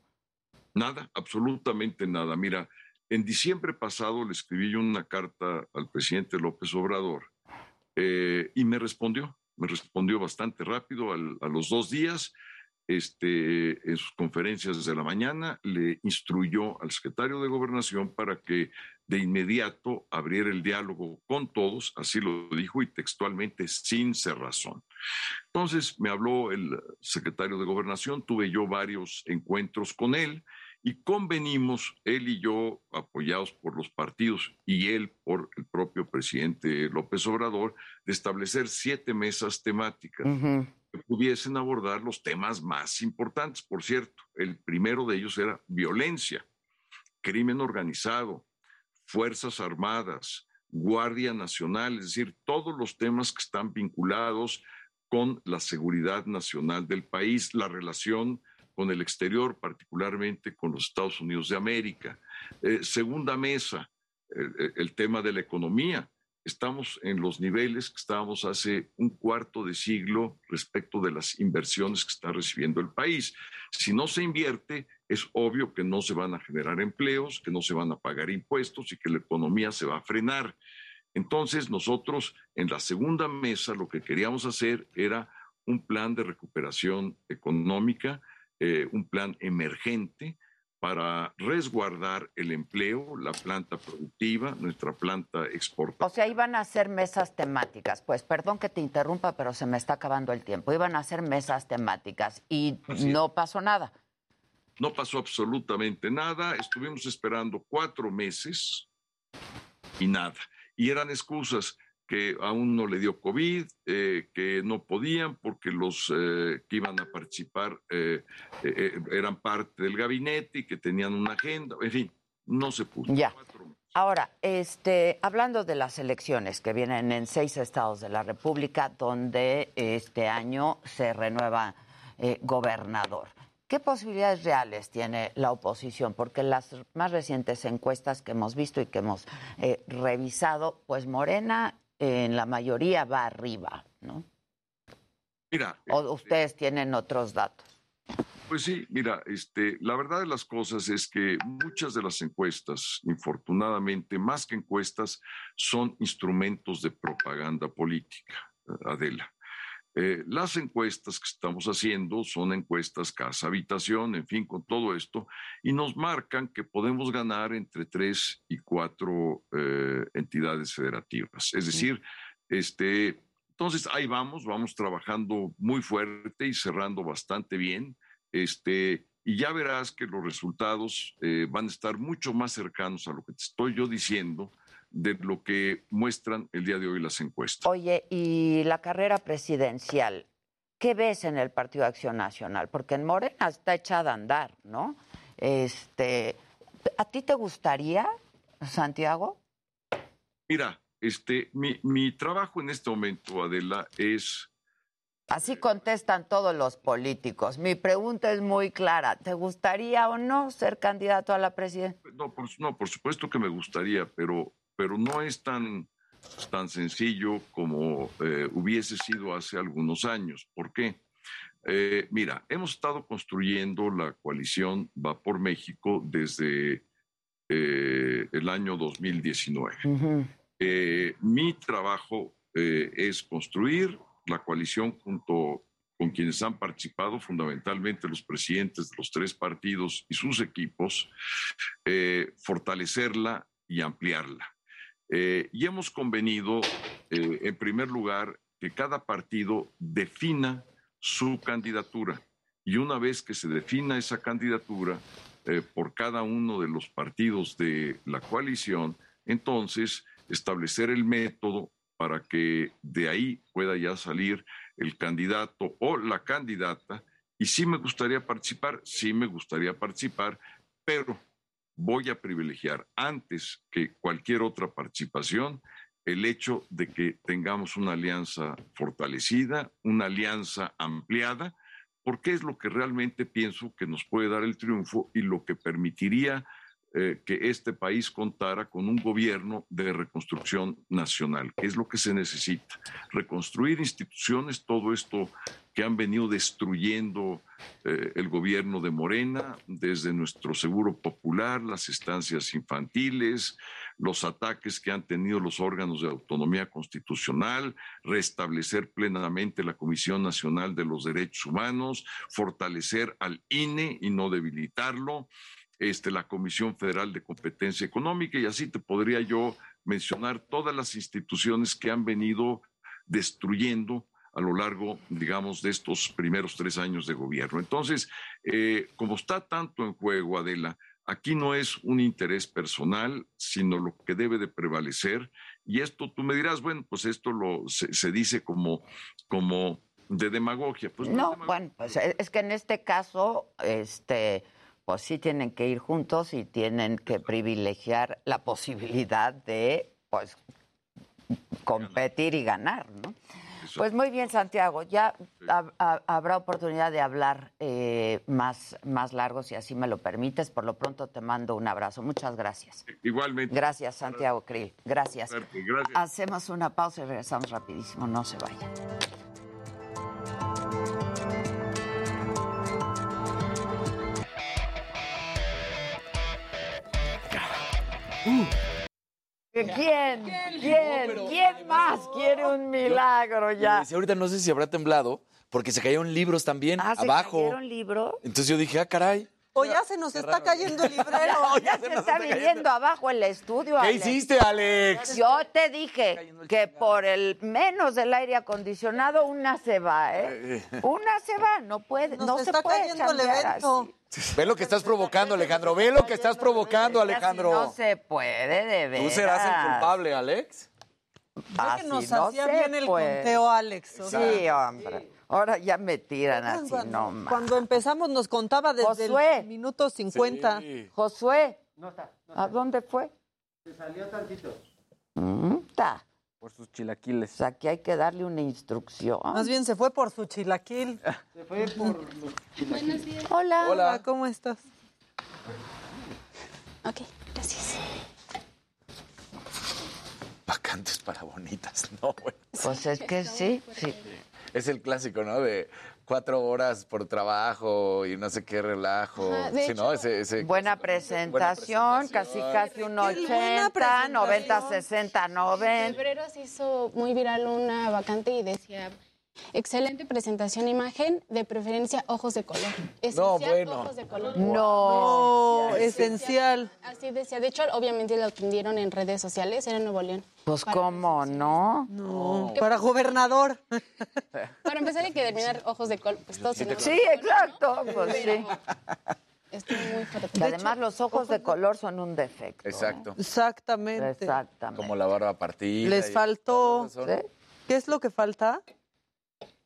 Nada, absolutamente nada. Mira, en diciembre pasado le escribí una carta al presidente López Obrador eh, y me respondió, me respondió bastante rápido a los dos días. Este, en sus conferencias de la mañana le instruyó al secretario de Gobernación para que de inmediato abriera el diálogo con todos, así lo dijo y textualmente sin cerrazón. Entonces me habló el secretario de Gobernación, tuve yo varios encuentros con él y convenimos, él y yo, apoyados por los partidos y él por el propio presidente López Obrador, de establecer siete mesas temáticas que pudiesen abordar los temas más importantes. Por cierto, el primero de ellos era violencia, crimen organizado, Fuerzas Armadas, Guardia Nacional, es decir, todos los temas que están vinculados con la seguridad nacional del país, la relación con el exterior, particularmente con los Estados Unidos de América. Eh, segunda mesa, el, el tema de la economía. Estamos en los niveles que estábamos hace un cuarto de siglo respecto de las inversiones que está recibiendo el país. Si no se invierte, es obvio que no se van a generar empleos, que no se van a pagar impuestos y que la economía se va a frenar. Entonces, nosotros en la segunda mesa lo que queríamos hacer era un plan de recuperación económica, eh, un plan emergente para resguardar el empleo, la planta productiva, nuestra planta exportadora. O sea, iban a hacer mesas temáticas. Pues perdón que te interrumpa, pero se me está acabando el tiempo. Iban a hacer mesas temáticas y no pasó nada. No pasó absolutamente nada. Estuvimos esperando cuatro meses y nada. Y eran excusas que a uno le dio COVID, eh, que no podían porque los eh, que iban a participar eh, eran parte del gabinete y que tenían una agenda. En fin, no se pudo. Ya. Ahora, este, hablando de las elecciones que vienen en seis estados de la República, donde este año se renueva gobernador. ¿Qué posibilidades reales tiene la oposición? Porque las más recientes encuestas que hemos visto y que hemos eh, revisado, pues Morena en la mayoría va arriba, ¿no? Mira, O ustedes tienen otros datos. Pues sí, mira, este, la verdad de las cosas es que muchas de las encuestas, infortunadamente, más que encuestas, son instrumentos de propaganda política, Adela. Eh, las encuestas que estamos haciendo son encuestas casa habitación, en fin, con todo esto, y nos marcan que podemos ganar entre tres y cuatro eh, entidades federativas. Es decir, este, entonces ahí vamos, vamos trabajando muy fuerte y cerrando bastante bien. Este, y ya verás que los resultados eh, van a estar mucho más cercanos a lo que te estoy yo diciendo de lo que muestran el día de hoy las encuestas. Oye, y la carrera presidencial, ¿qué ves en el Partido de Acción Nacional? Porque en Morena está echada a andar, ¿no? Este, ¿A ti te gustaría Santiago. Mira, este, mi, mi trabajo en este momento, Adela, es Así contestan todos los políticos. Mi pregunta es muy clara. ¿Te gustaría o no ser candidato a la presidencia? No, por, no, por supuesto que me gustaría, pero, pero no es tan, tan sencillo como eh, hubiese sido hace algunos años. ¿Por qué? Eh, mira, hemos estado construyendo la coalición Va por México desde eh, el año 2019. Eh, mi trabajo es construir la coalición junto con quienes han participado, fundamentalmente los presidentes de los tres partidos y sus equipos, fortalecerla y ampliarla. Eh, y hemos convenido, eh, en primer lugar, que cada partido defina su candidatura. Y una vez que se defina esa candidatura eh, por cada uno de los partidos de la coalición, entonces establecer el método para que de ahí pueda ya salir el candidato o la candidata. Y sí me gustaría participar, sí me gustaría participar, pero voy a privilegiar antes que cualquier otra participación el hecho de que tengamos una alianza fortalecida, una alianza ampliada, porque es lo que realmente pienso que nos puede dar el triunfo y lo que permitiría eh, que este país contara con un gobierno de reconstrucción nacional, que es lo que se necesita. Reconstruir instituciones, todo esto que han venido destruyendo eh, el gobierno de Morena, desde nuestro seguro popular, las estancias infantiles, los ataques que han tenido los órganos de autonomía constitucional, restablecer plenamente la Comisión Nacional de los Derechos Humanos, fortalecer al INE y no debilitarlo, este, la Comisión Federal de Competencia Económica, y así te podría yo mencionar todas las instituciones que han venido destruyendo a lo largo, digamos, de estos primeros tres años de gobierno. Entonces, eh, como está tanto en juego, Adela, aquí no es un interés personal, sino lo que debe de prevalecer. Y esto tú me dirás, bueno, pues esto lo, se, se dice como, como de demagogia. Pues no, es No, demagogia. bueno, pues es es que en este caso, este, pues sí tienen que ir juntos y tienen que privilegiar la posibilidad de, pues, competir y ganar, ¿no? Pues muy bien, Santiago, ya hab- ha- habrá oportunidad de hablar eh, más, más largo, si así me lo permites. Por lo pronto te mando un abrazo. Muchas gracias. Igualmente. Gracias, Santiago Krill. Gracias. Gracias. Hacemos una pausa y regresamos rapidísimo. No se vayan. ¿Quién? ¿Quién? ¿Quién más quiere un milagro ya? Decía, ahorita no sé si habrá temblado, porque se cayeron libros también Ah, ¿se abajo. cayeron libros? Entonces yo dije, ah, caray. *laughs* O ya se nos está cayendo el librero. ya se está viniendo abajo el estudio. ¿Qué Alex. hiciste, Alex? Yo te dije que por el menos del aire acondicionado una se va, ¿eh? Una se va, no puede, Nos no se está puede cayendo el evento. así. Ve lo que estás provocando, Alejandro. Ve lo que estás provocando, Así Alejandro. no se puede, de verdad. Tú serás el culpable, Alex. Ya que nos hacía bien el conteo, Alex. o Sí, hombre. Ahora ya me tiran así, cuando, no más. cuando empezamos nos contaba desde Josué. el minuto 50. Josué, No está. ¿a dónde fue? Se salió tantito. Mm, ta. Por sus chilaquiles. O sea, aquí hay que darle una instrucción. Más bien se fue por su chilaquil. Se fue por los chilaquiles. Hola. Hola. ¿cómo estás? Ok, gracias. Vacantes para bonitas, *laughs* no, bueno. Pues es que sí, sí. Es el clásico, ¿no? De cuatro horas por trabajo y no sé qué relajo. Ajá, de sí, ¿no? Ese, ese- Buena presentación, casi casi un buena 80, presentación. 90, 60, En 90. febrero se hizo muy viral una vacante y decía, excelente presentación imagen, de preferencia ojos de color. Esencial, bueno. ojos de color. No, esencial. Así decía. De hecho, obviamente lo atendieron en redes sociales, era en Nuevo León. Pues cómo, ¿no? No, para gobernador. *laughs* Para empezar hay que terminar ojos de color. Pues todos Sí, exacto, pues sí. Estuvo muy fuerte. Además los ojos de color son un defecto. ¿eh? Exacto. Exactamente. Exactamente. Como la barba partida. Les faltó. ¿Qué es lo que falta?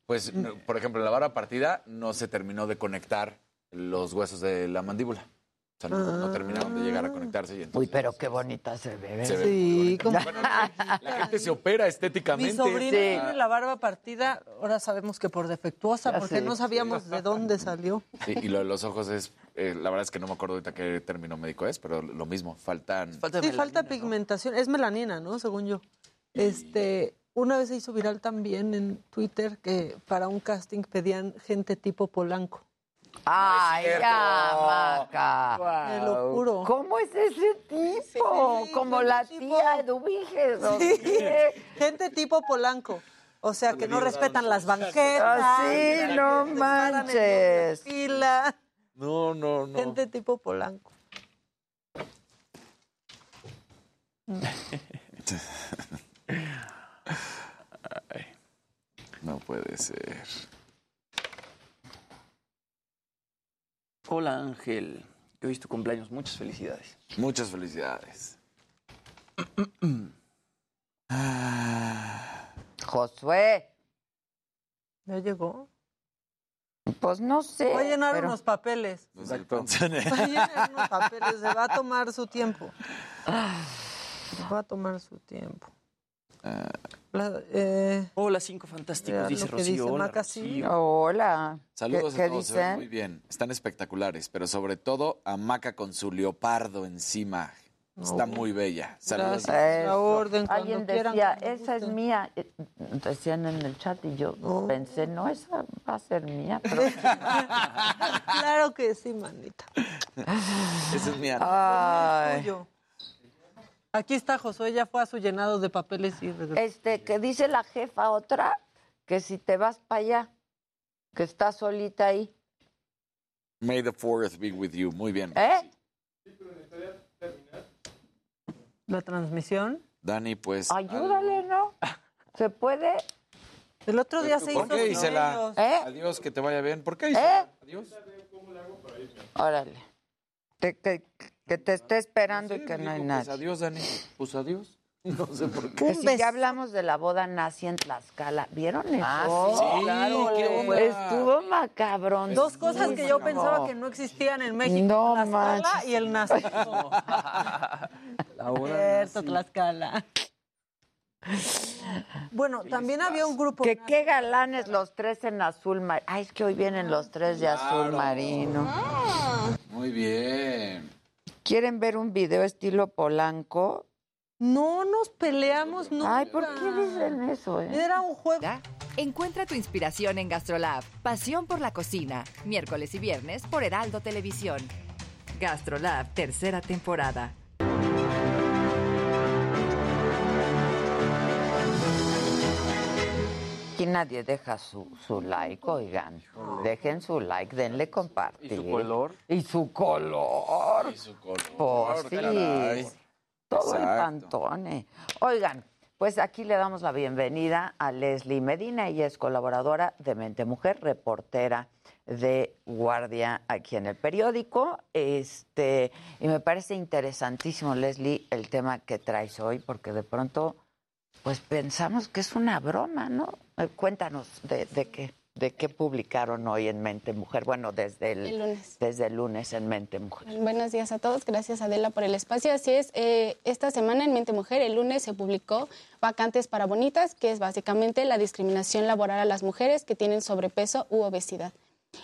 Pues, por ejemplo, en la barba partida no se terminó de conectar los huesos de la mandíbula. O sea, no, no terminaron de llegar a conectarse y entonces... Uy, pero qué bonita se ve. Se ve Sí, como La gente se opera estéticamente. mi sobrina tiene la barba partida, ahora sabemos que por defectuosa, Ya porque sé. no sabíamos de dónde salió. Sí, y lo de los ojos es, eh, la verdad es que no me acuerdo ahorita qué término médico es, pero lo mismo, faltan... sí, falta pigmentación. Es melanina, ¿no? Según yo. Este, una vez se hizo viral también en Twitter que para un casting pedían gente tipo Polanco. Ay, ya, Maca. Te lo juro. ¿Cómo es ese tipo? Como la tía Eduviges. ¿o Sí. *laughs* Gente tipo Polanco. O sea, que no respetan las banquetas. Ah, sí, que no manches. Fila. No, no, no. Gente tipo Polanco. *laughs* Ay, no puede ser. Hola Ángel, que hoy es tu cumpleaños, muchas felicidades. Muchas felicidades. *clears throat* Josué, ¿Ya llegó? pues no sé. Voy a llenar pero- unos papeles. El Va a llenar unos papeles. Se va a tomar su tiempo. Se va a tomar su tiempo. La- eh, Hola, cinco fantásticos, dice Rocío. dice Hola, Maca, Rocío. sí. Hola. Saludos ¿Qué, a todos, muy bien. Están espectaculares, pero sobre todo a Maca con su leopardo encima. Está muy bella. Saludos. Eso. orden, Alguien quieran, decía, esa es mía. Decían en el chat y yo pensé, no, esa va a ser mía. *laughs* Pero... claro que sí, manita. Esa es mía. Ay. Tuyo. Aquí está Josué, ya fue a su llenado de papeles y regresó. Este, que dice la jefa otra, que si te vas para allá, que estás solita ahí. May the fourth be with you. Muy bien. ¿Eh? La transmisión. Dani, pues. Ayúdale, ¿no? *laughs* ¿Se puede? El otro día se hizo ¿Por qué, Isela? ellos. ¿Eh? Adiós, que te vaya bien. ¿Por qué, ¿Eh? Isela? Adiós. Órale. Te- que, que te esté esperando y que no hay Pues nadie. adiós, Dani. Pues adiós. *laughs* No sé por qué. Que si ya hablamos de la boda nazi en Tlaxcala, ¿vieron eso? Ah, sí, claro. ¿qué onda? Estuvo macabrón. Dos cosas que yo pensaba que no existían en México. No Tlaxcala manches. y el nazismo. *laughs* Cierto, Tlaxcala. Bueno, también había un grupo. Que qué galanes los tres en azul marino. Ay, es que hoy vienen los tres de azul marino. Muy bien. ¿Quieren ver un video estilo Polanco? No nos peleamos nunca. Ay, ¿por qué dicen eso, eh? Era un juego. Encuentra tu inspiración en GastroLab. Pasión por la cocina. Miércoles y viernes por Heraldo Televisión. GastroLab, tercera temporada. Aquí nadie deja su, su like, oigan. Dejen su like, denle compartir. ¿Y su color? Y su color. Y su color, Pues sí. Todo el Exacto. pantone. Oigan, pues aquí le damos la bienvenida a Leslie Medina. Ella es colaboradora de Mente Mujer, reportera de Guardia aquí en el periódico. Este, y me parece interesantísimo, Leslie, el tema que traes hoy, porque de pronto, pues pensamos que es una broma, ¿no? Cuéntanos de, de qué, de qué publicaron hoy en Mente Mujer. Bueno, desde el, El lunes. desde el lunes en Mente Mujer. Buenos días a todos, gracias Adela por el espacio. Así es, eh, esta semana en Mente Mujer, el lunes se publicó Vacantes para Bonitas, que es básicamente la discriminación laboral a las mujeres que tienen sobrepeso u obesidad.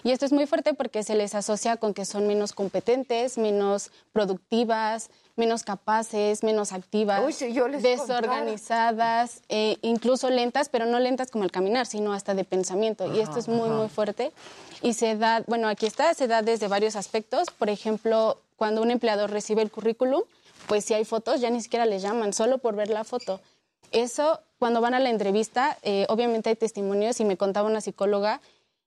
Y esto es muy fuerte porque se les asocia con que son menos competentes, menos productivas, menos capaces, menos activas, Uy, si yo les desorganizadas, eh, incluso lentas, pero no lentas como el caminar, sino hasta de pensamiento. y esto es muy, ajá. muy fuerte. Y se da, bueno, aquí está, se da desde varios aspectos. Por ejemplo, cuando un empleador recibe el currículum, pues si hay fotos, ya ni siquiera les llaman, solo por ver la foto. Eso, cuando van a la entrevista, eh, obviamente hay testimonios y me contaba una psicóloga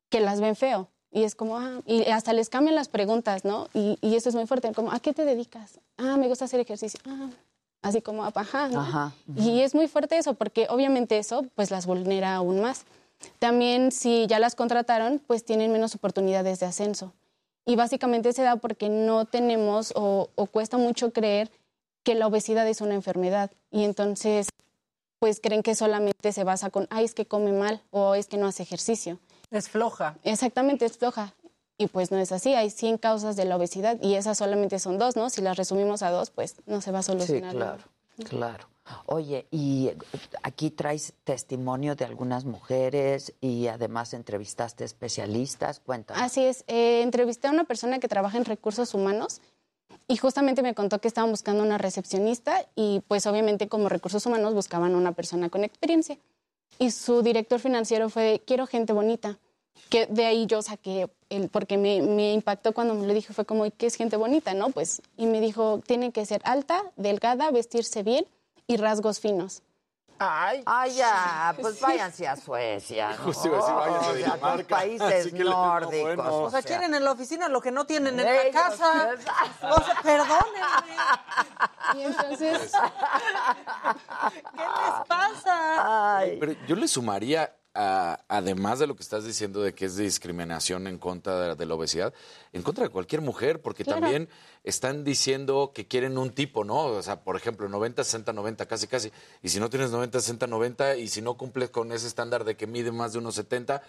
que las ven feo. Y es como, ah, y hasta les cambian las preguntas, ¿no? Y, y eso es muy fuerte, como, ¿a qué te dedicas? Ah, me gusta hacer ejercicio. Ah, así como, ajá, ¿no? Ajá. Y es muy fuerte eso, porque obviamente eso, pues las vulnera aún más. También, si ya las contrataron, pues tienen menos oportunidades de ascenso. Y básicamente se da porque no tenemos o, o cuesta mucho creer que la obesidad es una enfermedad. Y entonces, pues creen que solamente se basa con, ay, es que come mal o es que no hace ejercicio. Es floja. Exactamente, es floja. Y pues no es así, hay 100 causas de la obesidad y esas solamente son dos, ¿no? Si las resumimos a dos, pues no se va a Sí, solucionar. claro, claro. Oye, y eh, aquí traes testimonio de algunas mujeres y además entrevistaste especialistas. Cuéntame. Así es, eh, entrevisté a una persona que trabaja en recursos humanos y justamente me contó que estaban buscando una recepcionista y pues obviamente como recursos humanos buscaban una persona con experiencia. Y su director financiero fue, quiero gente bonita. Que de ahí yo saqué, el, porque me, me impactó cuando me lo dijo, fue como, ¿qué es gente bonita? ¿No? Pues, y me dijo, tiene que ser alta, delgada, vestirse bien y rasgos finos. Ay, ya, pues váyanse a Suecia. ¿no? Justo decir, váyanse a O sea, los países Así que nórdicos. bueno. O sea, quieren en la oficina lo que no tienen en Ellos, la casa. O sea, perdónenme. Y entonces, *laughs* ¿Qué les pasa? Pero yo le sumaría, a- además de lo que estás diciendo de que es discriminación en contra de, de la obesidad, en contra de cualquier mujer, porque Claro. también están diciendo que quieren un tipo, ¿no? O sea, por ejemplo, 90, 60, 90, casi, casi. Y si no tienes 90, 60, 90, y si no cumples con ese estándar de que mide más de unos 70,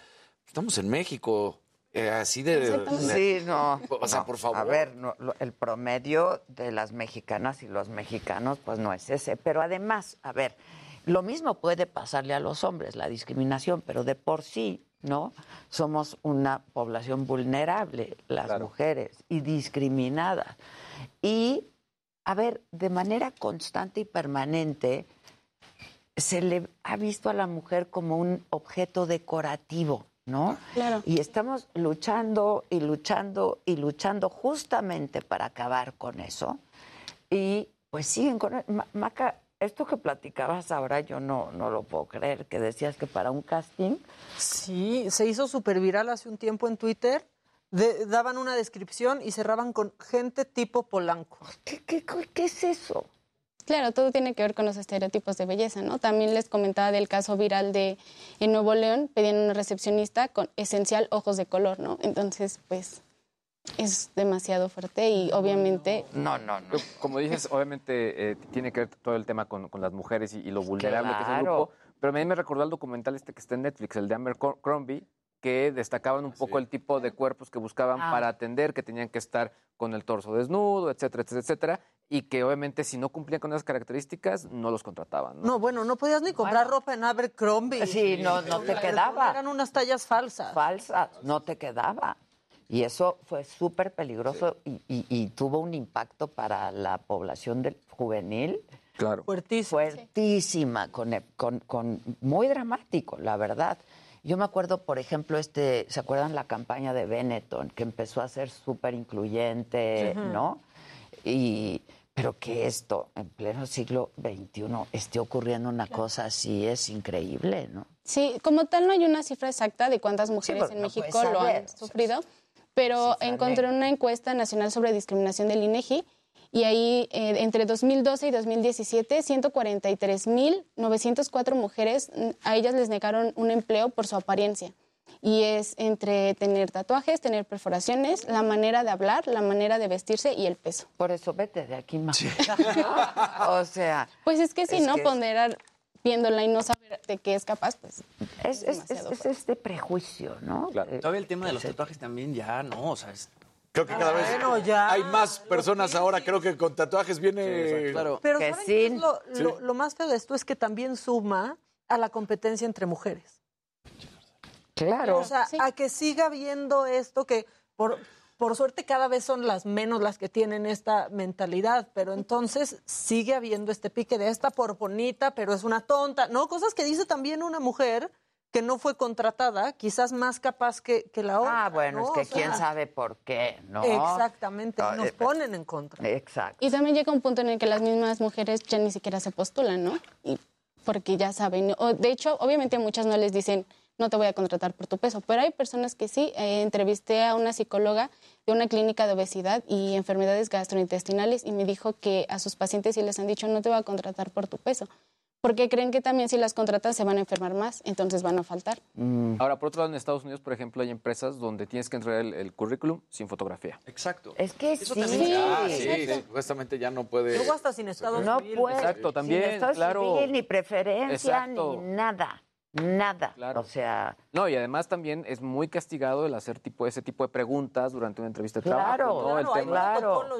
estamos en México. eh, así de, de- Sí, no. O sea, no. por favor. A ver, no, lo- el promedio de las mexicanas y los mexicanos, pues no es ese. Pero además, a ver, lo mismo puede pasarle a los hombres, la discriminación, pero de por sí, ¿no? Somos una población vulnerable, las mujeres, y discriminadas. Y, a ver, de manera constante y permanente, se le ha visto a la mujer como un objeto decorativo, ¿no? Claro. Y estamos luchando y luchando y luchando justamente para acabar con eso. Y pues siguen con... Ma- Maca, esto que platicabas ahora yo no, no lo puedo creer, que decías que para un casting... Sí, se hizo súper viral hace un tiempo en Twitter. De- daban una descripción y cerraban con gente tipo Polanco. ¿Qué, qué, qué es eso? Claro, todo tiene que ver con los estereotipos de belleza, ¿no? También les comentaba del caso viral de en Nuevo León, pedían una recepcionista con esencial ojos de color, ¿no? Entonces, pues, es demasiado fuerte y obviamente... No, no, no. Como dices, obviamente eh, tiene que ver todo el tema con, con las mujeres y, y lo vulnerable que es el grupo. Pero a mí me recordó el documental este que está en Netflix, el de Amber Crombie, que destacaban un poco el tipo de cuerpos que buscaban Ah. para atender, que tenían que estar con el torso desnudo, etcétera, etcétera, etcétera, y que obviamente si no cumplían con esas características no los contrataban. ¿no? No, bueno, no podías ni comprar ropa en Abercrombie. Sí, no, no te quedaba. Eran unas tallas falsas. Falsas, no te quedaba. Y eso fue súper peligroso y, y- y tuvo un impacto para la población del juvenil. Claro. Fuertísima. Fuertísima, con, con- con- muy dramático, la verdad. Yo me acuerdo, por ejemplo, este, ¿se acuerdan la campaña de Benetton, que empezó a ser súper incluyente. ¿no? Y, pero que esto, en pleno siglo XXI, esté ocurriendo una cosa así, es increíble, ¿no? Sí, como tal no hay una cifra exacta de cuántas mujeres en no México lo han o sea, sufrido, pero encontré una encuesta nacional sobre discriminación del INEGI y ahí eh, entre 2012 y 2017 143.904 mujeres mm, a ellas les negaron un empleo por su apariencia. Y es entre tener tatuajes, tener perforaciones, la manera de hablar, la manera de vestirse y el peso. Por eso vete de aquí más. *laughs* o sea, Pues es que si Es no que ponderar viéndola y no saber de qué es capaz, pues es, es, es- es este prejuicio, ¿no? Eh, Todavía el tema de los tatuajes también ya no, o sea, es- Creo que cada vez Bueno, ya. hay más personas ahora, creo que con tatuajes viene... claro. Pero Que ¿saben qué es sí. lo, Sí. lo- lo más feo de esto es que también suma a la competencia entre mujeres. Claro. O sea, a que siga habiendo esto que por, por suerte cada vez son las menos las que tienen esta mentalidad, pero entonces sigue habiendo este pique de esta por bonita, pero es una tonta, ¿no? Cosas que dice también una mujer que no fue contratada, quizás más capaz que, que la otra. Ah, bueno, ¿no? es que O sea, quién sabe por qué, ¿no? Exactamente, Ah, nos eh, ponen en contra. Exacto. Y también llega un punto en el que las mismas mujeres ya ni siquiera se postulan, ¿no? Y porque ya saben. o, de hecho, obviamente muchas no les dicen, no te voy a contratar por tu peso, pero hay personas que sí. Eh, entrevisté a una psicóloga de una clínica de obesidad y enfermedades gastrointestinales y me dijo que a sus pacientes sí les han dicho, no te voy a contratar por tu peso. Porque creen que también si las contratas se van a enfermar más, entonces van a faltar. Ahora, por otro lado, en Estados Unidos, por ejemplo, hay empresas donde tienes que entregar el, el currículum sin fotografía. Exacto. Es que Eso sí. también Ah, Sí, sí, supuestamente ya no puede... Luego hasta sin estado No civil. puede. Exacto, también, Sin estado claro. civil, ni preferencia, Exacto. ni nada. Nada. O sea, No, y además también es muy castigado el hacer tipo ese tipo de preguntas durante una entrevista de Claro, trabajo. ¿no? claro, el tema,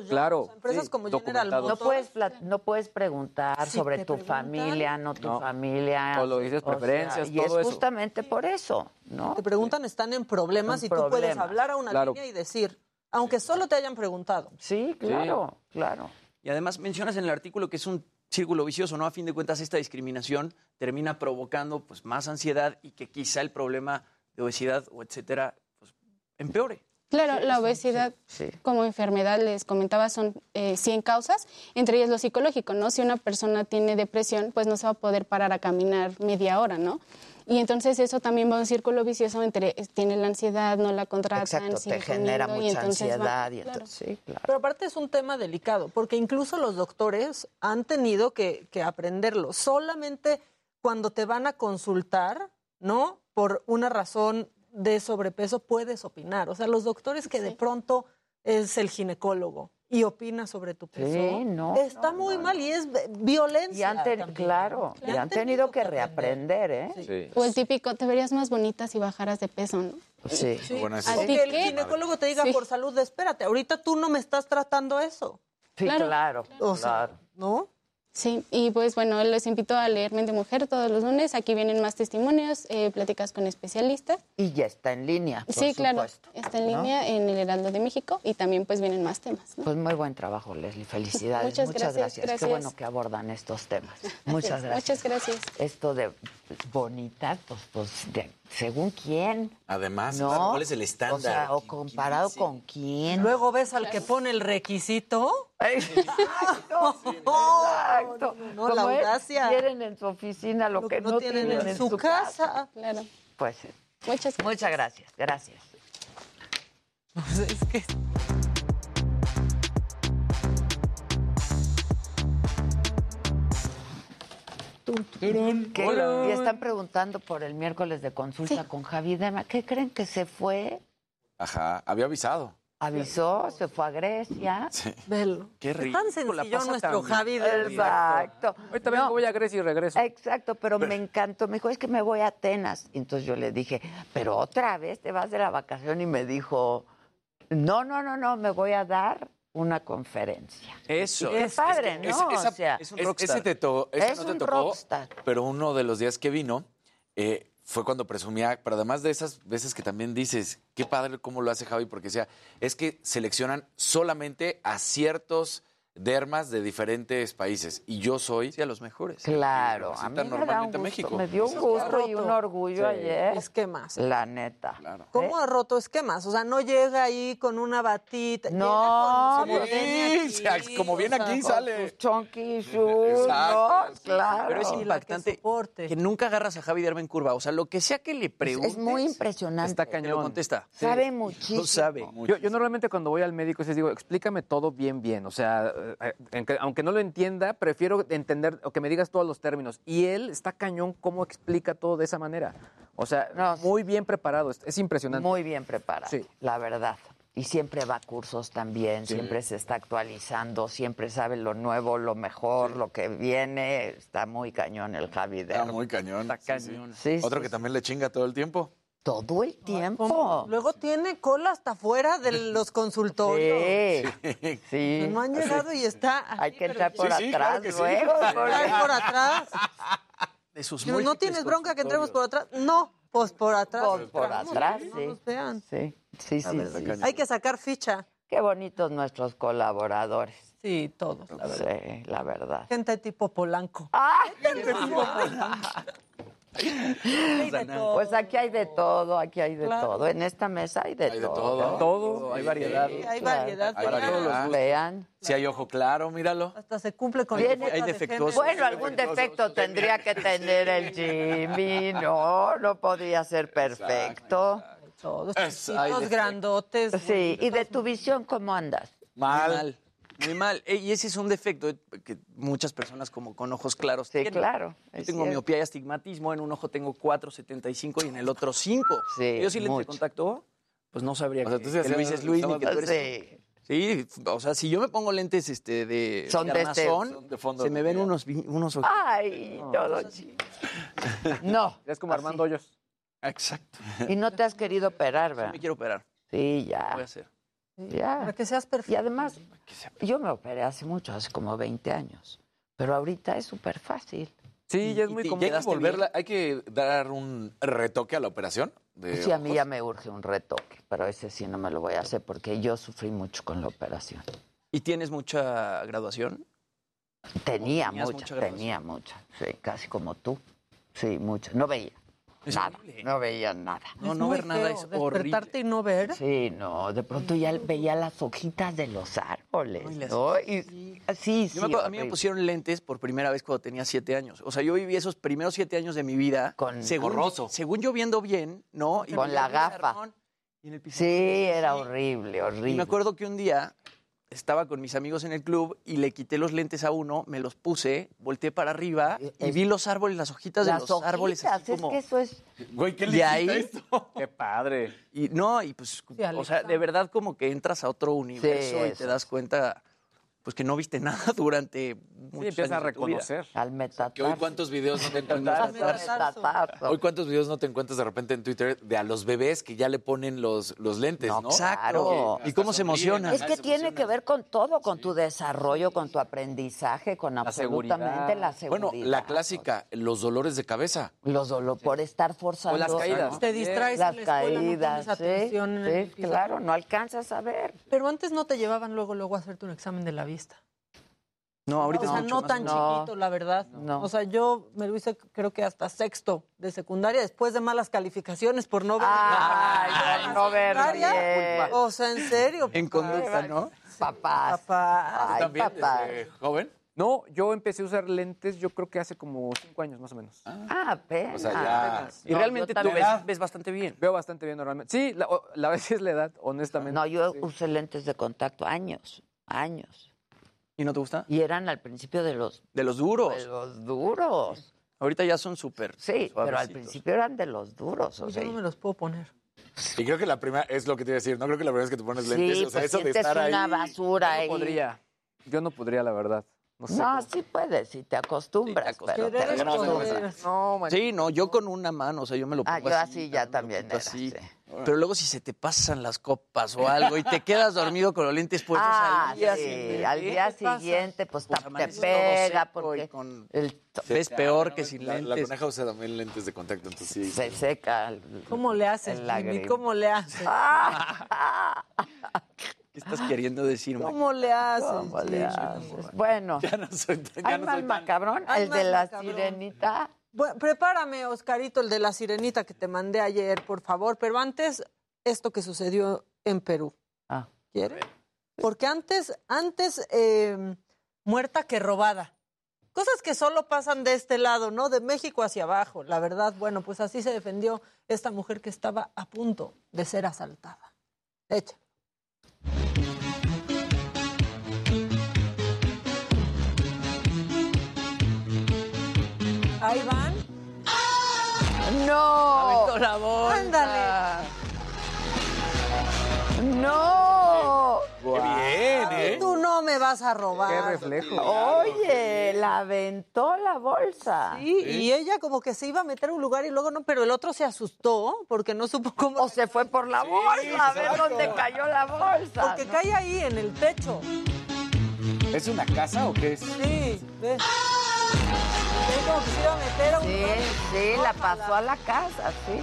claro, o sea, empresas sí, como documentado. no puedes, no puedes preguntar Si sobre tu preguntan- familia, no tu No. familia. O lo dices, sea, preferencias, y es eso. justamente por eso, ¿no? Te preguntan, están en problemas En y tú puedes hablar a una Claro. línea y decir, aunque solo te hayan preguntado. Sí, claro, claro. Y además mencionas en el artículo que es un círculo vicioso, ¿no? A fin de cuentas, esta discriminación termina provocando pues, más ansiedad y que quizá el problema de obesidad o etcétera pues, empeore. Claro, la obesidad como enfermedad, les comentaba, son eh, 100 causas, entre ellas lo psicológico, ¿no? Si una persona tiene depresión, pues no se va a poder parar a caminar media hora, ¿no? Y entonces eso también va a un círculo vicioso entre eh, tiene la ansiedad, no la contratan, Exacto, sigue te genera comiendo, mucha entonces va- ansiedad y claro. entonces, sí, claro. Pero aparte es un tema delicado, porque incluso los doctores han tenido que, que aprenderlo. Solamente cuando te van a consultar, ¿no? Por una razón de sobrepeso puedes opinar. O sea, los doctores que de pronto es el ginecólogo y opina sobre tu peso, Sí, no, está muy mal y es violencia. Y han ten- también. claro, y han tenido que reaprender, ¿eh? O el típico, te verías más bonita si bajaras de peso, ¿no? Sí. Bueno, O ¿A ti que el ginecólogo te diga por salud, espérate, ahorita tú no me estás tratando eso. Sí, claro, O sea, ¿no? Sí, y pues bueno, les invito a leer Mente Mujer todos los lunes. Aquí vienen más testimonios, eh, pláticas con especialistas. Y ya está en línea. por sí, claro, supuesto, está en ¿no? línea en el Heraldo de México y también pues vienen más temas. ¿no? Pues muy buen trabajo, Leslie. Felicidades. *laughs* Muchas Muchas, gracias, gracias. Qué gracias. bueno que abordan estos temas. *laughs* Muchas gracias. Muchas gracias. Esto de bonita, pues, pues de- según quién. Además, ¿No? ¿cuál es el O estándar? sea, o comparado con quién. Luego ves al que pone el requisito. *laughs* *laughs* Exacto. No, la Como es, audacia. Quieren en su oficina lo, que, no tienen, en, su casa. Claro. Pues Muchas gracias. muchas gracias. Gracias. Es que Y están preguntando por el miércoles de consulta con Javi Dema. ¿Qué creen que se fue? Ajá, había avisado. Avisó, se fue a Grecia. Sí. Velo. Qué Tan rico. sencillo nuestro Javi. de- Exacto. Ahorita vengo, voy a Grecia y regreso. Exacto, pero me encantó. Me dijo, es que me voy a Atenas. Y entonces yo le dije, pero otra vez te vas de la vacación. Y me dijo, no, no, no, no, me voy a dar una conferencia. Eso. Y qué padre, Es- ¿no? esa- o sea, es un es- rockstar. ese te ese Es no te un tocó, rockstar. pero uno de los días que vino eh, fue cuando presumía, pero además de esas veces que también dices, qué padre cómo lo hace Javi, porque decía, es que seleccionan solamente a ciertos dermas de diferentes países y yo soy Sí, a los mejores. claro, a mí me da un normalmente gusto, México. me dio un gusto y un orgullo Sí. ayer. Esquemas. La neta. Claro. ¿Cómo ha roto esquemas? O sea, no llega ahí con una batita. No, llega con ordeña Sí, o sea, aquí, como viene o sea, aquí con sale. Sus chunky shoes, ¿no? Claro. Pero es que impactante que nunca agarras a Javi Derma en curva. O sea, lo que sea que le Es- preguntes, es muy impresionante. Está te cañón. lo contesta. Sabe muchísimo. Lo sabe. Yo, yo normalmente cuando voy al médico les digo, explícame todo bien, bien. O sea, eh, aunque, aunque no lo entienda, prefiero entender o que me digas todos los términos. Y él está cañón cómo explica todo de esa manera. O sea, No, muy bien preparado. Es, es impresionante. Muy bien preparado, Sí. la verdad. Y siempre va a cursos también, siempre se está actualizando, siempre sabe lo nuevo, lo mejor, lo que viene. Está muy cañón el Javi Está de muy cañón. Está sí, sí. cañón. Sí, Otro sí, que sí. también le chinga todo el tiempo. Todo el ¿Cómo? tiempo. Luego tiene cola hasta afuera de los consultorios. Sí, sí. No han llegado y está. Hay que entrar pero- por Sí, sí, atrás claro sí. luego. Ay, por atrás. De sus ¿No múltiples tienes bronca que entremos por atrás? No, pues por atrás. Por, por atrás, no sí. nos vean. Sí, sí, sí. sí. Hay que sacar ficha. Qué bonitos nuestros colaboradores. Sí, todos, la verdad. Sí, la verdad. Gente tipo Polanco. ¡Ay! Hay de todo. Pues aquí hay de todo, aquí hay de Claro. todo. En esta mesa hay de Hay de todo. todo. Todo, hay variedad. Sí, hay Claro. variedad. Hay pero ya variedad. Vean. Si hay ojo claro, míralo. Hasta se cumple con cuota hay de defectuosos. género. Bueno, algún defecto tendría que tener el Jimmy. No, no podría ser perfecto. Todos Es- hay chiquitos, grandotes. Sí, y de tu visión, ¿cómo andas? Mal. Muy mal. Eh, Y ese es un defecto que muchas personas como con ojos claros Sí, tienen. claro. Yo tengo cierto. miopía y astigmatismo, en un ojo tengo 4.75 y en el otro 5. Sí, Yo si le mucho. te contacto, pues no sabría O sea, que, tú sí que Luis hacías- es Luis ni que tú eres... Sí, Sí, o sea, si yo me pongo lentes este, de, Son de este- armazón, son de fondo se me ven unos, unos ojitos. Ay, todo No. Es como Armando Hoyos. Exacto. Y no te has querido operar, ¿verdad? Me quiero operar. Sí, ya. Voy a hacer. Ya. Para que seas perfecto. Y además, yo me operé hace mucho, hace como 20 años. Pero ahorita es súper fácil. Sí, ya es ¿Y muy y hay que volverla, hay que dar un retoque a la operación. De Sí, a mí ya me urge un retoque, pero ese sí no me lo voy a hacer porque yo sufrí mucho con la operación. ¿Y tienes mucha graduación? Tenía ¿Tenías mucha, mucha graduación? tenía mucha, sí, casi como tú. Sí, mucha. No veía nada, no veía nada. No, no ver nada es horrible. Despertarte y no ver. Sí, no, de pronto ya veía las hojitas de los árboles, Ay, las ¿no? Y, sí, sí, Yo me acuerdo, a mí me pusieron lentes por primera vez cuando tenía siete años. O sea, yo viví esos primeros siete años de mi vida según, borroso. según yo viendo bien, ¿no? Y Con la gafa. y en el. Sí, era horrible, horrible. Y me acuerdo que un día estaba con mis amigos en el club y le quité los lentes a uno, me los puse, volteé para arriba y vi los árboles, las hojitas de los árboles. así hojitas, es como... que eso es... Güey, ¿qué de ahí, *laughs* Qué padre. Y no, y pues, o sea, de verdad como que entras a otro universo y eso. te das cuenta, pues que no viste *laughs* nada durante muchos empiezas a años de tu vida. reconocer. Al metatarso. Que hoy cuántos videos no te encuentras. Hoy cuántos videos no te encuentras de repente en Twitter de a los bebés que ya le ponen los, los lentes, ¿no? Claro. Que hasta sonríen, Es ajá, que se tiene que ver con todo, con tu desarrollo, con tu aprendizaje, con absolutamente la seguridad. Bueno, la clásica, los dolores de cabeza. Los dolores por estar forzando. O las caídas. ¿no? Te distraes Las en la escuela, no caídas, pones sí, atención en el sí, piso. claro, no alcanzas a ver. Pero antes no te llevaban luego, luego a hacerte un examen de la No, ahorita o sea, es mucho no más tan chiquito, la verdad. No. O sea, yo me lo hice creo que hasta sexto de secundaria, después de malas calificaciones por no ver. Ay, por no ver bien. O sea, en serio. En conducta, ¿no? Papá. Papá. Ay, ¿También papá. desde joven? No, yo empecé a usar lentes yo creo que hace como cinco años más o menos. Ah, apenas. O sea, ya-. Y realmente tú ves, ves bastante bien. Veo bastante bien normalmente. Sí, la, o- la vez es la edad, honestamente. No, yo usé lentes de contacto años, años. ¿Y no te gusta? Y eran al principio de los, De los duros. de los duros. Ahorita ya son súper Sí, pero al principio eran de los duros. O Yo sea, no me los puedo poner. Y creo que la primera, es lo que te iba a decir, no creo que la primera vez que te pones lentes, sí, o sea, pues eso de estar ahí. una basura Yo ahí. no podría. Yo no podría, la verdad. No sé. No, sí puedes, si te acostumbras. pero te es acostumbras. poder. No, man. Sí, no, yo con una mano, o sea, yo me lo pongo Ah, yo así ya también era, así. sí. Pero luego si se te pasan las copas o algo y te quedas dormido con los lentes puestos Ah, al día sí, siguiente, al día siguiente pues, Pues te pega porque con- el- ves peor que sin La, la lentes. coneja usa también lentes de contacto, entonces sí. se seca. el- ¿Cómo le haces, Jimmy? ¿Cómo le haces? *laughs* ¿Qué estás queriendo decir? ¿Cómo le haces? ¿Cómo le Jimmy? haces? Bueno, Ya no soy tan, ya hay no soy tan- macabrón, el de la macabrón. sirenita. Bueno, prepárame, Oscarito, el de la sirenita que te mandé ayer, por favor. Pero antes, esto que sucedió en Perú. Ah. ¿Quiere? Porque antes, antes eh, muerta que robada. Cosas que solo pasan de este lado, ¿no? De México hacia abajo. La verdad, bueno, pues así se defendió esta mujer que estaba a punto de ser asaltada. Echa. Ahí van. ¡No! Aventó la bolsa. Ándale. ¡No! Qué bien, ¿eh? Tú no me vas a robar. Qué reflejo. Oye, la aventó la bolsa. Sí, y ella como que se iba a meter a un lugar y luego no, pero el otro se asustó porque no supo cómo. O se fue por la bolsa, a ver exacto. dónde cayó la bolsa. Porque ¿no? cae ahí en el techo. ¿Es una casa o qué es? Sí, ve. Ve como que se iba a meter a un. Sí, sí, la pasó a la casa, sí.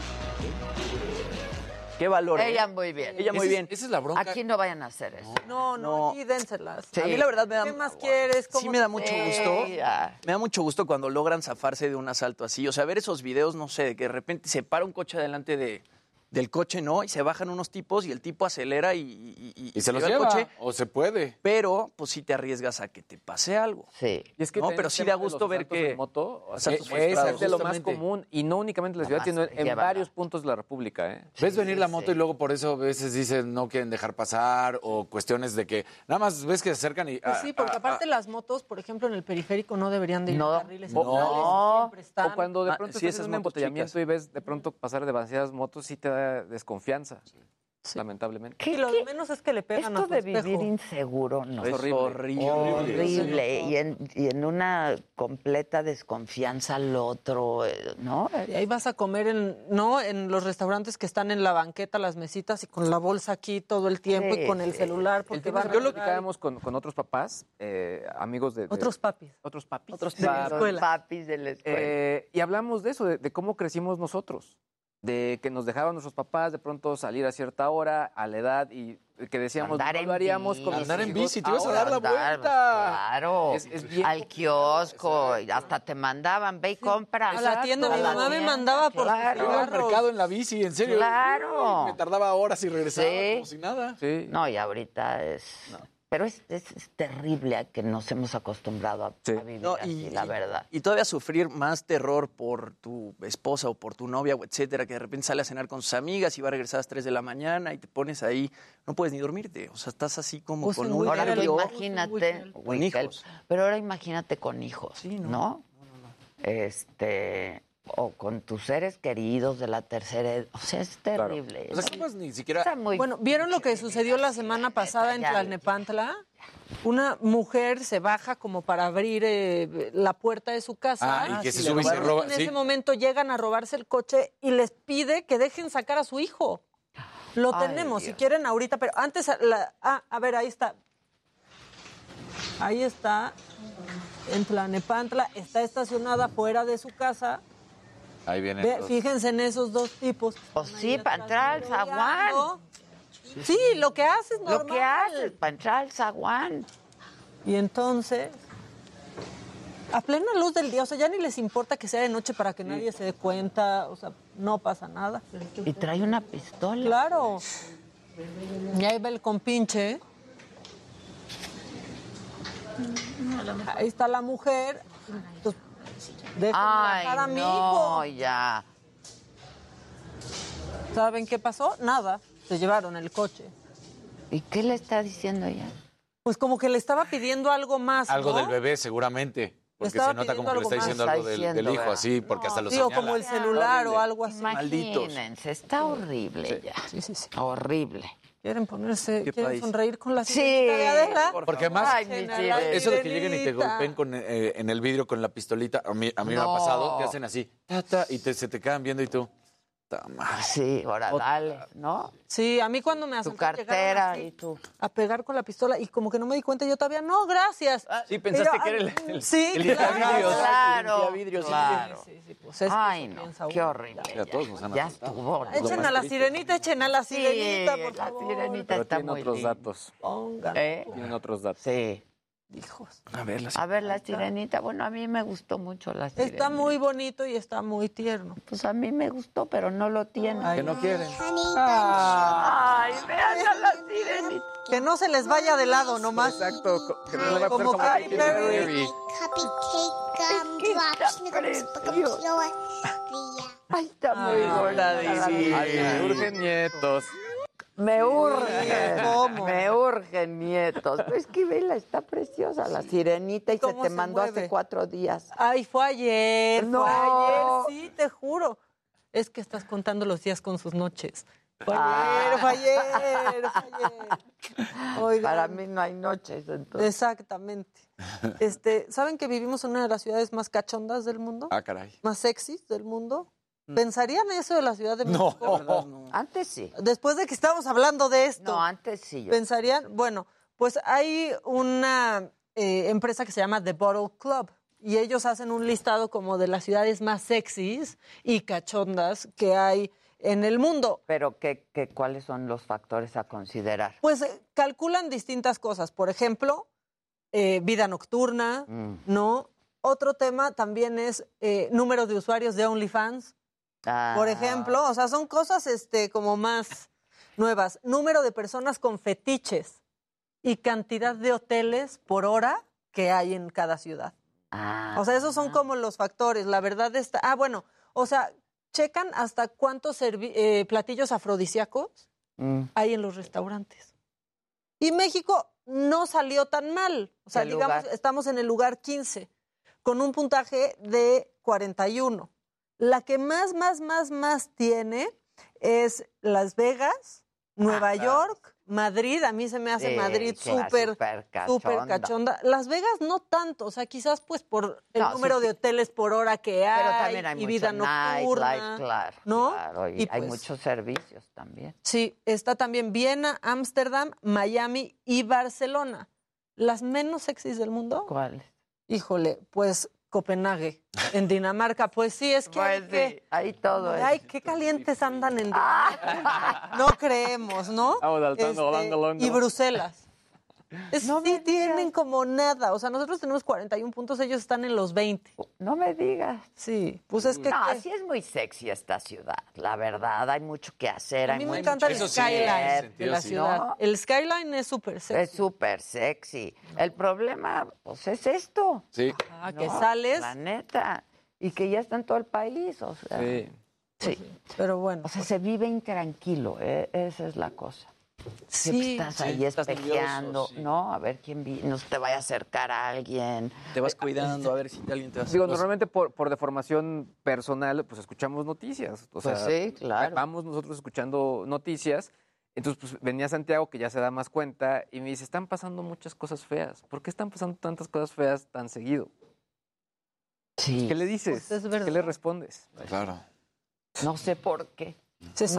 Qué valor. ¿eh? Ella muy bien. Ella muy Esa es- bien. Esa es la bronca. Aquí no vayan a hacer eso. No, no, No. aquí dénselas. Sí. A mí la verdad me da, ¿Qué más quieres? sí ¿Cómo me da te- mucho Sí, gusto. ya. Me da mucho gusto cuando logran zafarse de un asalto así. O sea, ver esos videos, no sé, de que de repente se para un coche delante de, del coche, ¿no? Y se bajan unos tipos y el tipo acelera y, y, y- Y se los lleva lleva, el coche. o se puede. Pero, pues sí te arriesgas a que te pase algo. Sí. Y es que No, pero sí da gusto ver que- en moto, asaltos es, de lo más común y no únicamente en la ciudad, Más sino en varios puntos de la República, ¿eh? Ves venir la moto sí. y luego por eso a veces dicen no quieren dejar pasar o cuestiones de que nada más ves que se acercan y... Pues ah, sí, porque ah, aparte las motos, por ejemplo, en el periférico no deberían de ir No. carriles No. siempre están. O cuando de Ah, pronto sí, estás en un embotellamiento y ves de pronto pasar demasiadas motos, sí te da desconfianza. lamentablemente. Y lo de menos es que le pegan Esto a de espejo. vivir inseguro no Es horrible. horrible. Y, en, y en una completa desconfianza al otro, eh, ¿no? Y ahí vas a comer en, ¿no? En los restaurantes que están en la banqueta, las mesitas y con la bolsa aquí todo el tiempo y Sí, con el celular El porque que yo lo platicábamos con, con otros papás, eh, amigos de, de- Otros papis. Otros papis. Otros de la escuela. papis de la escuela. Eh, y hablamos de eso, de, de cómo crecimos nosotros, de que nos dejaban nuestros papás de pronto salir a cierta hora, a la edad, y que decíamos, Andar no en lo haríamos con bici. nuestros Andar en bici, te ibas a dar la Andar, vuelta. Claro. Es- es bien al kiosco, y hasta te mandaban, ve y compra. A la tienda, mi mamá me mandaba por claro. Iba al mercado en la bici, en serio. Claro. Me tardaba horas y regresaba Sí. como si nada. Sí. No, y ahorita es... Pero es, es, es terrible a que nos hemos acostumbrado a, a vivir No, así, y, la y- verdad. y todavía sufrir más terror por tu esposa o por tu novia, o etcétera, que de repente sale a cenar con sus amigas y va a regresar a las 3 de la mañana y te pones ahí, no puedes ni dormirte. O sea, estás así como Pues con un Ahora nervio. imagínate, Con hijos. pero ahora imagínate con hijos, ¿no? Este, o con tus seres queridos de la tercera edad. O sea, es terrible. O sea, que pues ni siquiera. Está muy- Bueno, ¿vieron lo que sucedió la semana pasada en. Tlalnepantla? Una mujer se baja como para abrir eh, la puerta de su casa. Ah, y que se sube y se robaron. roba, En sí. ese momento llegan a robarse el coche y les pide que dejen sacar a su hijo. Lo Ay, tenemos, si quieren ahorita, pero antes, la- ah, a ver, ahí está. Ahí está, en Tlalnepantla, está estacionada fuera de su casa. Ahí vienen. Ve, los- fíjense en esos dos tipos. Pues sí, para entrar al zaguán. Sí, lo que haces Lo normal. que haces para entrar al zaguán. Y entonces, a plena luz del día, o sea, ya ni les importa que sea de noche para que nadie se dé cuenta, o sea, no pasa nada. Y trae una pistola. Claro. Y ahí va el compinche. Ahí está la mujer. Pues, Ay, a mi no, hijo. ya. ¿Saben qué pasó? Nada. Se llevaron el coche. ¿Y qué le está diciendo ella? Pues como que le estaba pidiendo algo más. Algo ¿no? del bebé, seguramente. Porque se nota como que le está diciendo más. algo del, hijo, así, porque hasta lo Digo, como el celular o algo así. Imagínense, está horrible ya. Sí, sí, sí. Horrible. Quieren ponerse, ¿Qué quieren país? sonreír con la Sí, de Adela. Porque además, Ay, eso de que lleguen y te golpeen con, eh, en el vidrio con la pistolita, a mí, a mí me ha pasado, te hacen así, ta, ta, y te- se te quedan viendo y tú. Sí, ahora dale, ¿no? Sí, a mí cuando me Tu asaltaron llegaron cartera así y tú. a pegar con la pistola y como que no me di cuenta yo todavía, no, gracias. Sí, pensaste Pero, que era el, ah, el, sí, el claro. Claro, El sí. claro. Sí, sí, pues es Ay, no, qué horrible. Sí, a todos nos han Ya estuvo. Echen a la sirenita, echen a la Sí, sirenita, por la favor. sirenita Pero está tienen muy otros linda. datos. Pongan. ¿Eh? Tienen otros datos. Sí. Hijos. A ver, las- A ver, la sirenita. Bueno, a mí me gustó mucho la sirenita. Está muy bonito y está muy tierno. Pues a mí me gustó, pero no lo tiene. Que no quieren. Ah, Ay, vean a la sirenita. que no se les vaya de lado nomás. Exacto, que no va a Como Katy Katy Perry. Perry. Ay, está muy Ay, bonita. Daisy. la Ay, me urgen nietos. Me urgen, ¿Cómo? me urgen nietos. Es que vela, está preciosa la sirenita y se ¿Cómo te se mandó mueve? hace cuatro días. Ay, fue ayer. No. Fue ayer, sí, te juro. Es que estás contando los días con sus noches. Fue ayer, fue ayer, fue ayer. *laughs* Oigan, Para mí no hay noches, entonces. Exactamente. *laughs* Este, ¿Saben que vivimos en una de las ciudades más cachondas del mundo? Ah, caray. ¿Más sexys del mundo? ¿Pensarían eso de la Ciudad de No. México? Antes sí. Después de que estamos hablando de esto. No, antes sí. yo- ¿Pensarían? Bueno, pues hay una eh, empresa que se llama The Bottle Club y ellos hacen un listado como de las ciudades más sexys y cachondas que hay en el mundo. Pero ¿qué, qué, ¿cuáles son los factores a considerar? Pues eh, calculan distintas cosas. Por ejemplo, eh, vida nocturna, Mm. ¿no? Otro tema también es eh, número de usuarios de OnlyFans, Ah, por ejemplo. O sea, son cosas este, como más nuevas. Número de personas con fetiches y cantidad de hoteles por hora que hay en cada ciudad. ah, O sea, esos son como los factores. La verdad está. Ah, bueno, o sea, checan hasta cuántos eh, platillos afrodisíacos mm. hay en los restaurantes. Y México no salió tan mal. O sea, ¿Qué digamos, lugar? estamos en el lugar 15, con un puntaje de 41. La que más, más, más, más tiene es Las Vegas, Nueva York, Madrid, a mí se me hace Sí, Madrid súper, súper cachonda. cachonda. Las Vegas no tanto, o sea, quizás pues por el No, número sí, de hoteles por hora que hay, Pero también hay y vida nocturna, nightlife, claro. ¿no? claro, y, Y, hay pues, muchos servicios también. Sí, está también Viena, Ámsterdam, Miami y Barcelona. ¿Las menos sexys del mundo? ¿Cuáles? Híjole, pues Copenhague, en Dinamarca. Pues sí, es que hay Pues que... sí, ahí todo Ay, es. qué calientes andan en Dinamarca. No creemos, ¿no? Este. Y Bruselas. Es- sí tienen como nada. O sea, nosotros tenemos 41 puntos, ellos están en los 20. No me digas. Sí, pues es que... No, ¿qué? sí es muy sexy esta ciudad, la verdad. Hay mucho que hacer. A hay mí me muy encanta el mucho skyline de la ¿no? ciudad. El skyline es súper sexy. Es súper sexy. El problema, pues, es esto. Sí. Ah, que ¿no? sales. La neta. Y que ya está en todo el país, o sea. Sí. Sí. Pero bueno. O sea, se vive intranquilo, ¿eh? esa es la cosa. Siempre Sí. estás Sí, ahí estás espejeando, nervioso, sí. ¿no? A ver quién vi, no se te vaya a acercar a alguien. Te vas cuidando a ver si alguien te va a Digo, normalmente por, por deformación personal, pues escuchamos noticias. O Pues sea, sí, claro. Vamos nosotros escuchando noticias. Entonces, pues venía Santiago, que ya se da más cuenta, y me dice, están pasando muchas cosas feas. ¿Por qué están pasando tantas cosas feas tan seguido? Sí. ¿Qué le dices? Pues. ¿Qué le respondes? Claro. No sé por qué.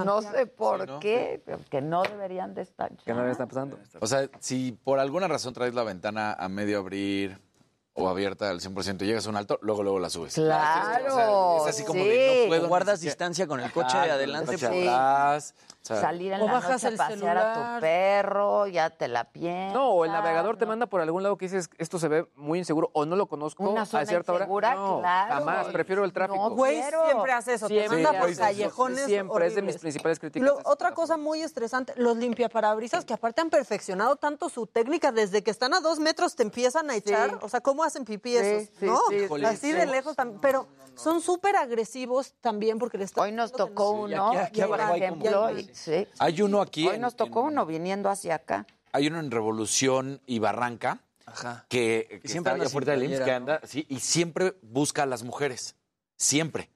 No sé por Sí, ¿no? qué, pero que no deberían de estar. ¿Qué no está pasando? O sea, si por alguna razón traes la ventana a medio abrir o abierta al 100% y llegas a un alto, luego luego la subes. Claro, O sea, es así como sí. de no puedo. Guardas distancia con el coche Ajá, de adelante. Sí. atrás. O sea, Salir en O la bajas noche a pasear a celular. tu perro, ya te la piensas. No, o el navegador te manda por algún lado que dices, esto se ve muy inseguro, o no lo conozco Una a zona cierta hora. insegura, No, claro. jamás, prefiero el tráfico. No, Güey, siempre hace eso. Te Siempre manda por callejones Siempre, es de mis horribles. principales críticas. Lo- es otra cosa muy estresante, los limpiaparabrisas que aparte han perfeccionado tanto su técnica, desde que están a dos metros te empiezan a echar, o sea, ¿cómo hacen pipí Sí, esos? sí, ¿No? sí, sí, Así de sí. lejos también, pero son súper agresivos también porque les Hoy nos tocó uno, por ejemplo, sí. Hay uno aquí. Hoy en- nos tocó en- uno viniendo hacia acá. Hay uno en Revolución y Barranca Ajá. que, que siempre está anda allá afuera del IMSS, que ¿no? anda, sí, y siempre busca a las mujeres. Siempre.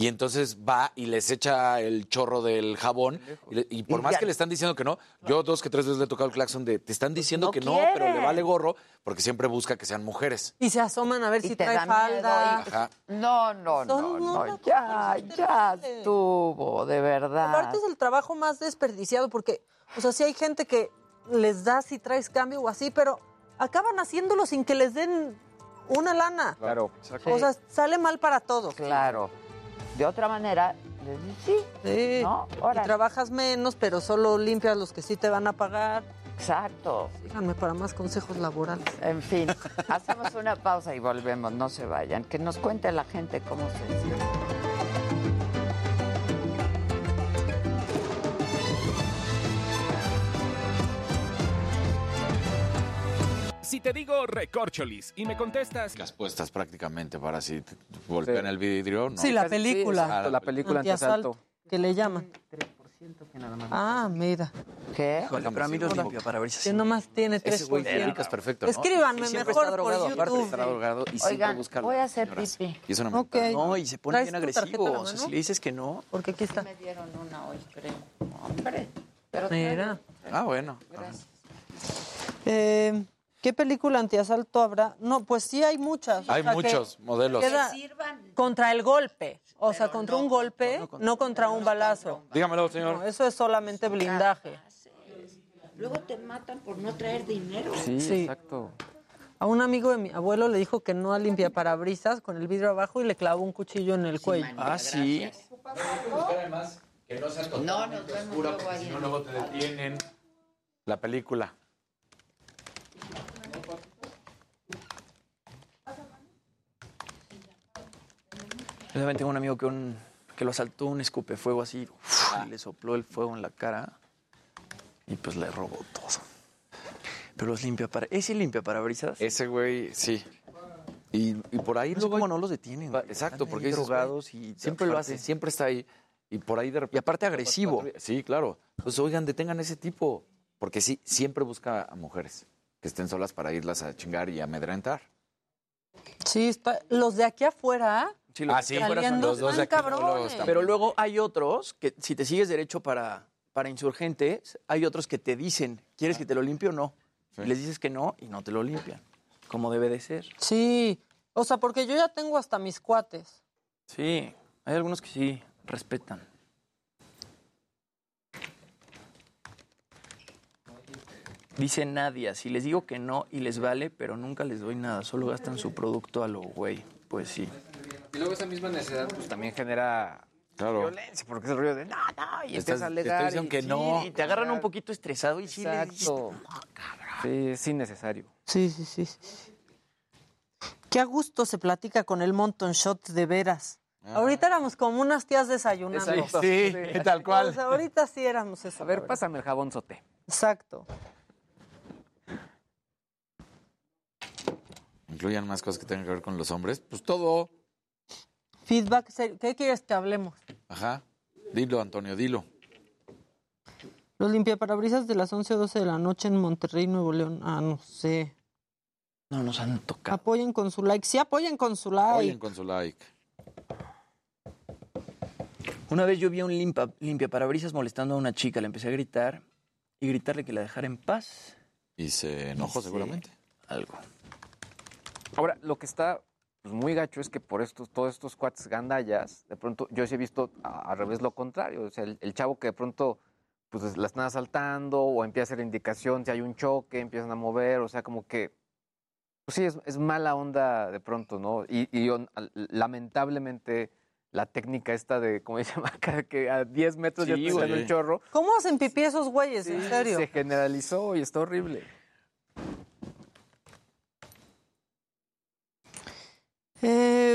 Y entonces va y les echa el chorro del jabón. Y, le- y por Y más ya- que le están diciendo que no, yo dos que tres veces le he tocado el claxon de te están diciendo no que no, pero le vale gorro porque siempre busca que sean mujeres. Y se asoman a ver Y si te trae falda. Ajá. No, no, no, no, ya, ya estuvo, de verdad. Aparte es el trabajo más desperdiciado porque, o sea, sí hay gente que les da si traes cambio o así, pero acaban haciéndolo sin que les den una lana. Claro. O sea, sale mal para todos. Claro. De otra manera, les dices, sí, Sí. ¿no? Y Órale. trabajas menos, pero solo limpias los que sí te van a pagar. Exacto. Díganme para más consejos laborales. En fin, hacemos una pausa y volvemos, no se vayan. Que nos cuente la gente cómo se siente. Si te digo recorcholis y me contestas Las puestas prácticamente para si te golpean el vidrio. ¿no? Sí, la película. sí, exacto, la película Antiasalto, que le llaman. Ah, mira. ¿Qué? Híjole, pero a mí los limpia para ver si Que nomás tiene Ese güey 3%. te ubicas perfecto, ¿no? Escríbanme Sí, siempre mejor está por drogado, aparte YouTube. Está drogado y siempre Oigan, busca voy a hacer señoras. pipí. Y es una Ok. mentada. No, y se pone ¿Traes bien tu tarjeta en O sea, mano? si le dices que no. Porque aquí está. Me dieron una hoy, creo. Hombre. Pero Mira. Ah, bueno. Eh, ¿Qué película antiasalto habrá? No, pues sí hay muchas. o Hay sea, muchos modelos. queda contra el golpe. O sea, contra un golpe, no contra un balazo. Dígamelo, No, señor. eso es solamente blindaje. Luego te matan por no traer dinero. Sí, Sí. exacto. A un amigo de mi abuelo le dijo que no a limpia parabrisas con el vidrio abajo y le clavó un cuchillo en el cuello. Ah, sí. Que no sean No, luego ahí en- luego te detienen. La película. Yo también tengo un amigo que, un, que lo asaltó un escupefuego así uf, y le sopló el fuego en la cara y pues le robó todo. Pero los limpia para... ¿Ese limpia parabrisas? Ese güey, sí. Y, y por ahí No sé luego. cómo no los detienen. Güey. Exacto, porque ahí dices, drogados y siempre lo aparte- hace, siempre está ahí. Y por ahí de repente. Y aparte agresivo. Sí, claro. Entonces, oigan, detengan ese tipo. Porque sí, siempre busca a mujeres que estén solas para irlas a chingar y amedrentar. Sí, está- los de aquí afuera. Sí, los Ah, sí, los dos cabrones. Pero luego hay otros que si te sigues derecho para, para insurgentes, hay otros que te dicen, ¿quieres que te lo limpie o no? Y les dices que no y no te lo limpian, como debe de ser. Sí, o sea, porque yo ya tengo hasta mis cuates. Sí, hay algunos que sí respetan. Dice Nadia, si les digo que no y les vale, pero nunca les doy nada, solo gastan su producto a lo güey. Pues sí. Y luego esa misma necesidad pues también genera violencia, porque es el rollo de no, no, y Estás- empiezas a te alegar. y que sí, no. Y te agarran un poquito estresado y sí le dices, Exacto. Sí, es innecesario. Sí, sí, sí. sí. Qué a gusto se platica con el Monton Shot de veras. Ahorita éramos como unas tías desayunando. Exacto. Sí, Sí, tal cual. ahorita sí éramos eso. A ver, pásame el jabón sote. Exacto. ¿Incluyan más cosas que tengan que ver con los hombres? Pues todo. Feedback, serio. ¿qué quieres que hablemos? Ajá. Dilo, Antonio, dilo. Los limpiaparabrisas de las 11 o 12 de la noche en Monterrey, Nuevo León. Ah, no sé. No nos han tocado. Apoyen con su like. Sí, apoyen con su like. Oyen con su like. Una vez yo vi a un limpa, limpiaparabrisas molestando a una chica, le empecé a gritar y gritarle que la dejara en paz. Y se enojó seguramente. Algo. Ahora, lo que está pues, muy gacho es que por estos, todos estos cuates gandallas, de pronto yo sí he visto a- al revés lo contrario. O sea, el, el chavo que de pronto pues la están asaltando o empieza a hacer indicación si hay un choque, empiezan a mover, o sea, como que pues sí, es, es mala onda de pronto, ¿no? Y, y lamentablemente la técnica esta de, ¿cómo se llama? *laughs* acá? Que a 10 metros ya te sale un chorro. ¿Cómo hacen pipí esos güeyes? en serio. Se generalizó y está horrible.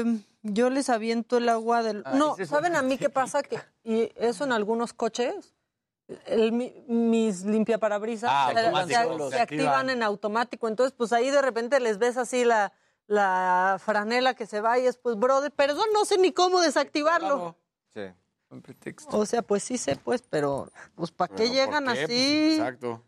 Eh, yo les aviento el agua del... Ah, no, ¿saben a mí qué pasa? Que, y eso en algunos coches, el, mi- mis limpiaparabrisas Ah, se- se, activan en automático. Entonces, pues ahí de repente les ves así la, la franela que se va y es, pues, brother, perdón, no sé ni cómo desactivarlo. Sí. Un pretexto. O sea, pues sí sé, pues, pero, pues, ¿para qué llegan así? Pues, exacto.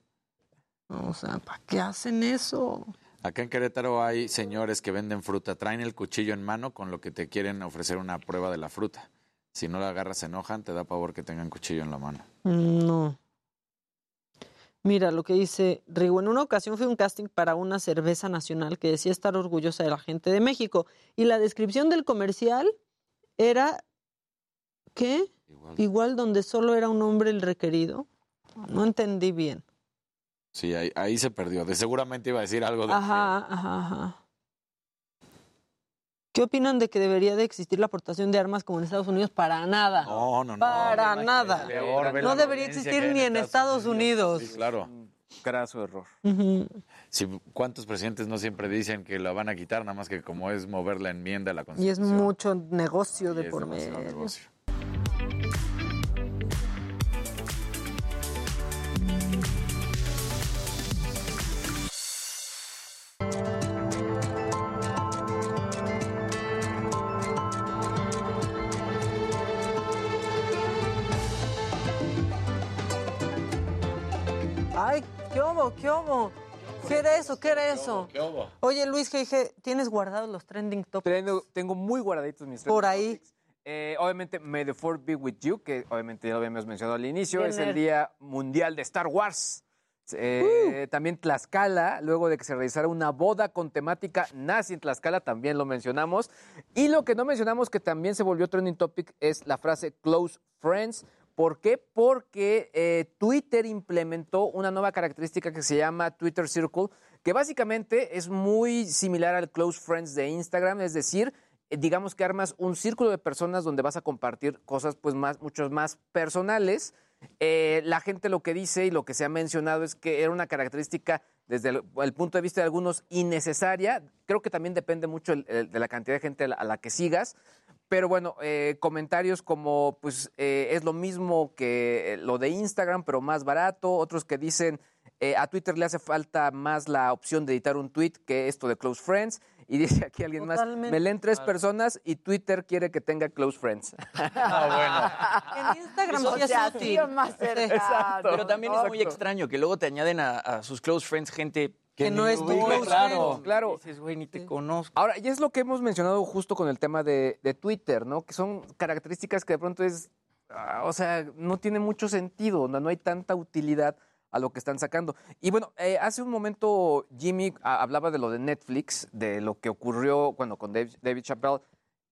o sea, ¿para qué hacen eso? Acá en Querétaro hay señores que venden fruta, traen el cuchillo en mano con lo que te quieren ofrecer una prueba de la fruta. Si no la agarras, se enojan, te da pavor que tengan cuchillo en la mano. No. Mira lo que dice Rigo. En una ocasión fue un casting para una cerveza nacional que decía estar orgullosa de la gente de México. Y la descripción del comercial era. ¿Qué? Igual, donde solo era un hombre el requerido. No entendí bien. Sí, ahí, ahí se perdió. De seguramente iba a decir algo de... Ajá, ajá, ajá. ¿Qué opinan de que debería de existir la aportación de armas como en Estados Unidos? Para nada. No, no, no. Para nada. Peor, no debería existir ni en Estados Unidos. Sí, claro. Graso error. Sí, ¿Cuántos presidentes no siempre dicen que la van a quitar? Nada más que como es mover la enmienda a la Y es Constitución. mucho negocio de por medio. Hubo? ¿Qué hubo? ¿Qué era eso? ¿Qué era eso? Oye, Luis G.G., ¿tienes guardados los trending topics? Tengo, tengo muy guardaditos mis Por trending ahí. topics. Eh, obviamente, May the Fourth be with you, que obviamente ya lo habíamos mencionado al inicio, es el nerd. Día Mundial de Star Wars. Eh, También Tlaxcala, luego de que se realizara una boda con temática nazi en Tlaxcala, también lo mencionamos. Y lo que no mencionamos, que también se volvió trending topic, es la frase close friends. ¿Por qué? Porque eh, Twitter implementó una nueva característica que se llama Twitter Circle, que básicamente es muy similar al close friends de Instagram, es decir, eh, digamos que armas un círculo de personas donde vas a compartir cosas pues más, muchos más personales. Eh, la gente lo que dice y lo que se ha mencionado es que era una característica desde el, punto de vista de algunos innecesaria. Creo que también depende mucho de la cantidad de gente a la que sigas. Pero bueno, eh, comentarios como, pues eh, es lo mismo que eh, lo de Instagram, pero más barato. Otros que dicen, eh, a Twitter le hace falta más la opción de editar un tweet que esto de Close Friends. Y *laughs* dice aquí alguien más, me leen tres personas y Twitter quiere que tenga Close Friends. *laughs* En Instagram sí es útil. *laughs* Exacto. Pero también es muy extraño que luego te añaden a, a sus close friends gente Que no es tu claro. Claro. Dices, güey, ni te conozco. Ahora, y es lo que hemos mencionado justo con el tema de, de Twitter, ¿no? Que son características que de pronto es ah, o sea, no tiene mucho sentido, no, no hay tanta utilidad a lo que están sacando. Y bueno, eh, hace un momento Jimmy ah, hablaba de lo de Netflix, de lo que ocurrió cuando con Dave- David Chappelle,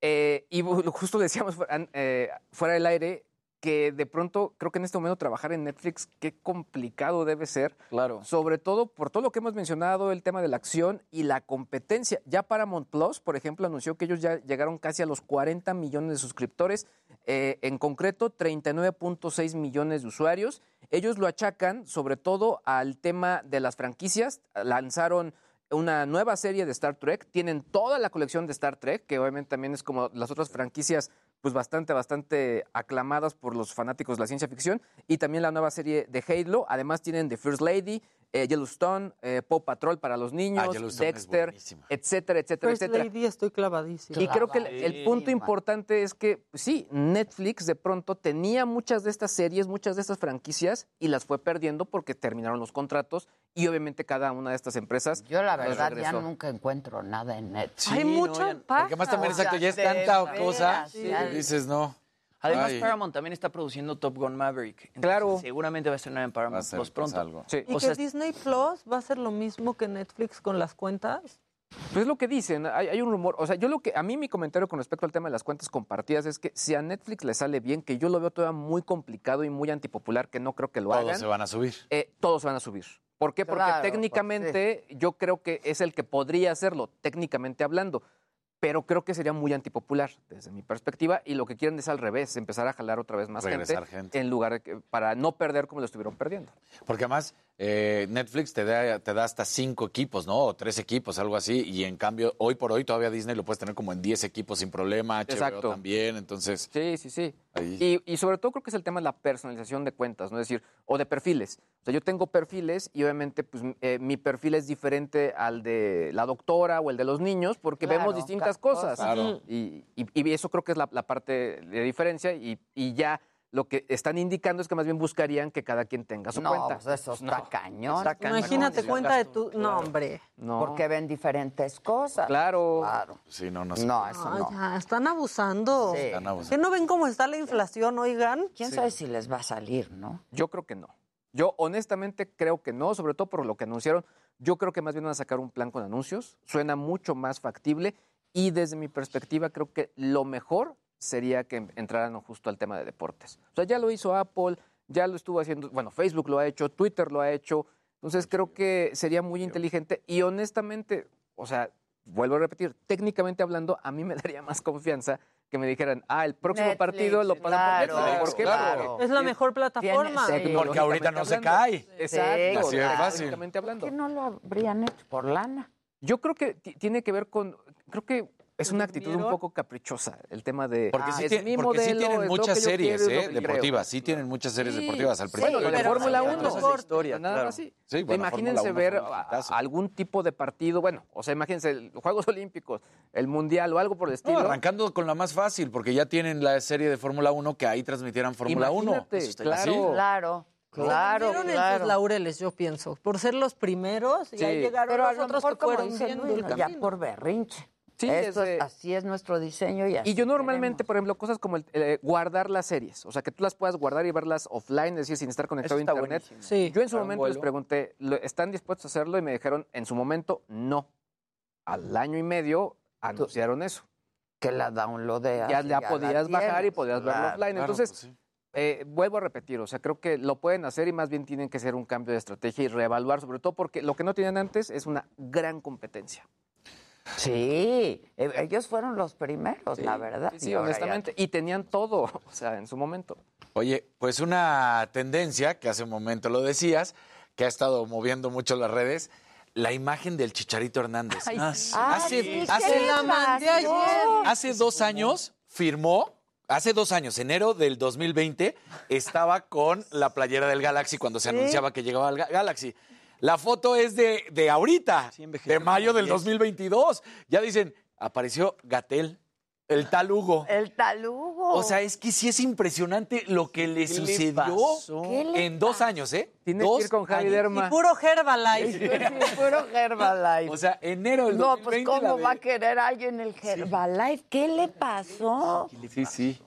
eh, y justo decíamos fu- an- eh, fuera del aire que de pronto creo que en este momento trabajar en Netflix, qué complicado debe ser. Claro. Sobre todo por todo lo que hemos mencionado, el tema de la acción y la competencia. Ya Paramount Plus, por ejemplo, anunció que ellos ya llegaron casi a los 40 millones de suscriptores, eh, en concreto 39.6 millones de usuarios. Ellos lo achacan sobre todo al tema de las franquicias. Lanzaron una nueva serie de Star Trek, tienen toda la colección de Star Trek, que obviamente también es como las otras franquicias, pues bastante, bastante aclamadas por los fanáticos de la ciencia ficción, y también la nueva serie de Halo, además tienen The First Lady, eh, Yellowstone, eh, Paw Patrol para los niños, Ah, es Dexter, etcétera, etcétera, First etcétera. Lady estoy clavadísima. Y creo que el, el punto importante es que, pues sí, Netflix de pronto tenía muchas de estas series, muchas de estas franquicias y las fue perdiendo porque terminaron los contratos y obviamente cada una de estas empresas. Yo la verdad ya nunca encuentro nada en Netflix. Hay mucha Porque más también, exacto, ya es tanta cosa que dices, no. Además, Ay. Paramount también está produciendo Top Gun Maverick. Entonces, Claro. Seguramente va a estrenar en Paramount ser, Plus pues, pronto. algo. Sí. ¿Y O que sea, Disney Plus va a ser lo mismo que Netflix con las cuentas? Pues es lo que dicen, hay, hay un rumor. O sea, yo lo que, a mí mi comentario con respecto al tema de las cuentas compartidas es que si a Netflix le sale bien, que yo lo veo todavía muy complicado y muy antipopular, que no creo que lo Todos hagan. se van a subir. eh, todos se van a subir. ¿Por qué? Porque técnicamente yo creo que es el que podría hacerlo, técnicamente hablando. Pero creo que sería muy antipopular desde mi perspectiva y lo que quieren es al revés, empezar a jalar otra vez más gente, en lugar de que, para no perder como lo estuvieron perdiendo. Porque además eh, Netflix te da, te da hasta cinco equipos, ¿no? O tres equipos, algo así. Y en cambio, hoy por hoy todavía Disney lo puedes tener como en 10 equipos sin problema. HBO Exacto. también. Entonces, Sí, sí, sí. Y, y sobre todo creo que es el tema de la personalización de cuentas, ¿no? Es decir, o de perfiles. O sea, yo tengo perfiles y obviamente pues, eh, mi perfil es diferente al de la doctora o el de los niños porque Claro, vemos distintas cosas. Claro. Y, y- y eso creo que es la, la parte de diferencia y, y ya lo que están indicando es que más bien buscarían que cada quien tenga su No, cuenta. pues eso está cañón. Está cañón. Imagínate cuenta de tu... No, claro. hombre. No. Porque ven diferentes cosas. Claro. Claro. Sí, no, no No, sé. eso Ay, no. ya, están abusando. Sí. Están abusando. ¿Que no ven cómo está la inflación, oigan? ¿Quién sabe si les va a salir, no? Yo creo que no. Yo honestamente creo que no, sobre todo por lo que anunciaron. Yo creo que más bien van a sacar un plan con anuncios. Suena mucho más factible y desde mi perspectiva creo que lo mejor sería que entraran justo al tema de deportes. O sea, ya lo hizo Apple, ya lo estuvo haciendo, bueno, Facebook lo ha hecho, Twitter lo ha hecho. Entonces creo que sería muy inteligente y honestamente, o sea, vuelvo a repetir, técnicamente hablando, a mí me daría más confianza que me dijeran, ah, el próximo Netflix, partido lo pasan claro, por Netflix. ¿Por qué? claro. Es la mejor plataforma. Sí. Porque ahorita no se cae. Exacto, Así de fácil. hablando. ¿Por qué no lo habrían hecho por lana? Yo creo que ti- tiene que ver con, creo que es una actitud un poco caprichosa el tema de Porque, ah, sí, es tiene- mi porque sí modelo, tienen es muchas series quiero, es eh, deportivas. Sí tienen muchas series Sí, deportivas al Bueno, principio. pero Fórmula sí, 1. otras historias, Nada claro. más sí. Sí, bueno, imagínense ver algún tipo de partido, bueno, o sea, imagínense los Juegos *laughs* Olímpicos, el Mundial o algo por el No, estilo. arrancando con la más fácil, porque ya tienen la serie de Fórmula 1 que ahí transmitieran Fórmula 1. Imagínate, Eso está- claro. Claro, claro, en claro. sus laureles, yo pienso, por ser los primeros y ahí llegaron Pero a los lo otros mejor, que fueron ya por berrinche. Sí, Esto es- así es nuestro diseño y así Y yo normalmente, queremos. por ejemplo, cosas como el, eh, guardar las series, o sea, que tú las puedas guardar y verlas offline, es decir, sin estar conectado a internet. Sí. Yo en su momento les pregunté, ¿lo- ¿están dispuestos a hacerlo? Y me dijeron, en su momento, no. Al año y medio anunciaron eso. Que la downloadeas. Ya, ya la podías bajar y podías verlo Claro. offline. Claro, Entonces, pues sí. eh, vuelvo a repetir, o sea, creo que lo pueden hacer y más bien tienen que ser un cambio de estrategia y reevaluar, sobre todo porque lo que no tenían antes es una gran competencia. Sí, eh, ellos fueron los primeros, Sí, la verdad. Sí, sí, Y ahora ya- honestamente. Y tenían todo, *laughs* o sea, en su momento. Oye, pues una tendencia, que hace un momento lo decías, que ha estado moviendo mucho las redes, la imagen del Chicharito Hernández. Ay, Ah, sí. sí. Ay, hace, sí, hace- ¿qué le pasó? hace dos años firmó, hace dos años, enero del 2020, estaba con la playera del Galaxy cuando se anunciaba que llegaba al Ga- Galaxy. La foto es de, de ahorita, de mayo del 2022. Ya dicen, apareció Gatel, el tal Hugo. El talugo. O sea, es que sí es impresionante lo que le ¿Qué le sucedió pasó? ¿Qué le en dos años, ¿eh? Tienes dos que ir con Javi. Derma. Y puro Herbalife. Sí, puro Herbalife. O sea, enero del no, 2020. pues ¿cómo va a querer alguien el Herbalife? ¿Qué le pasó? Sí, sí.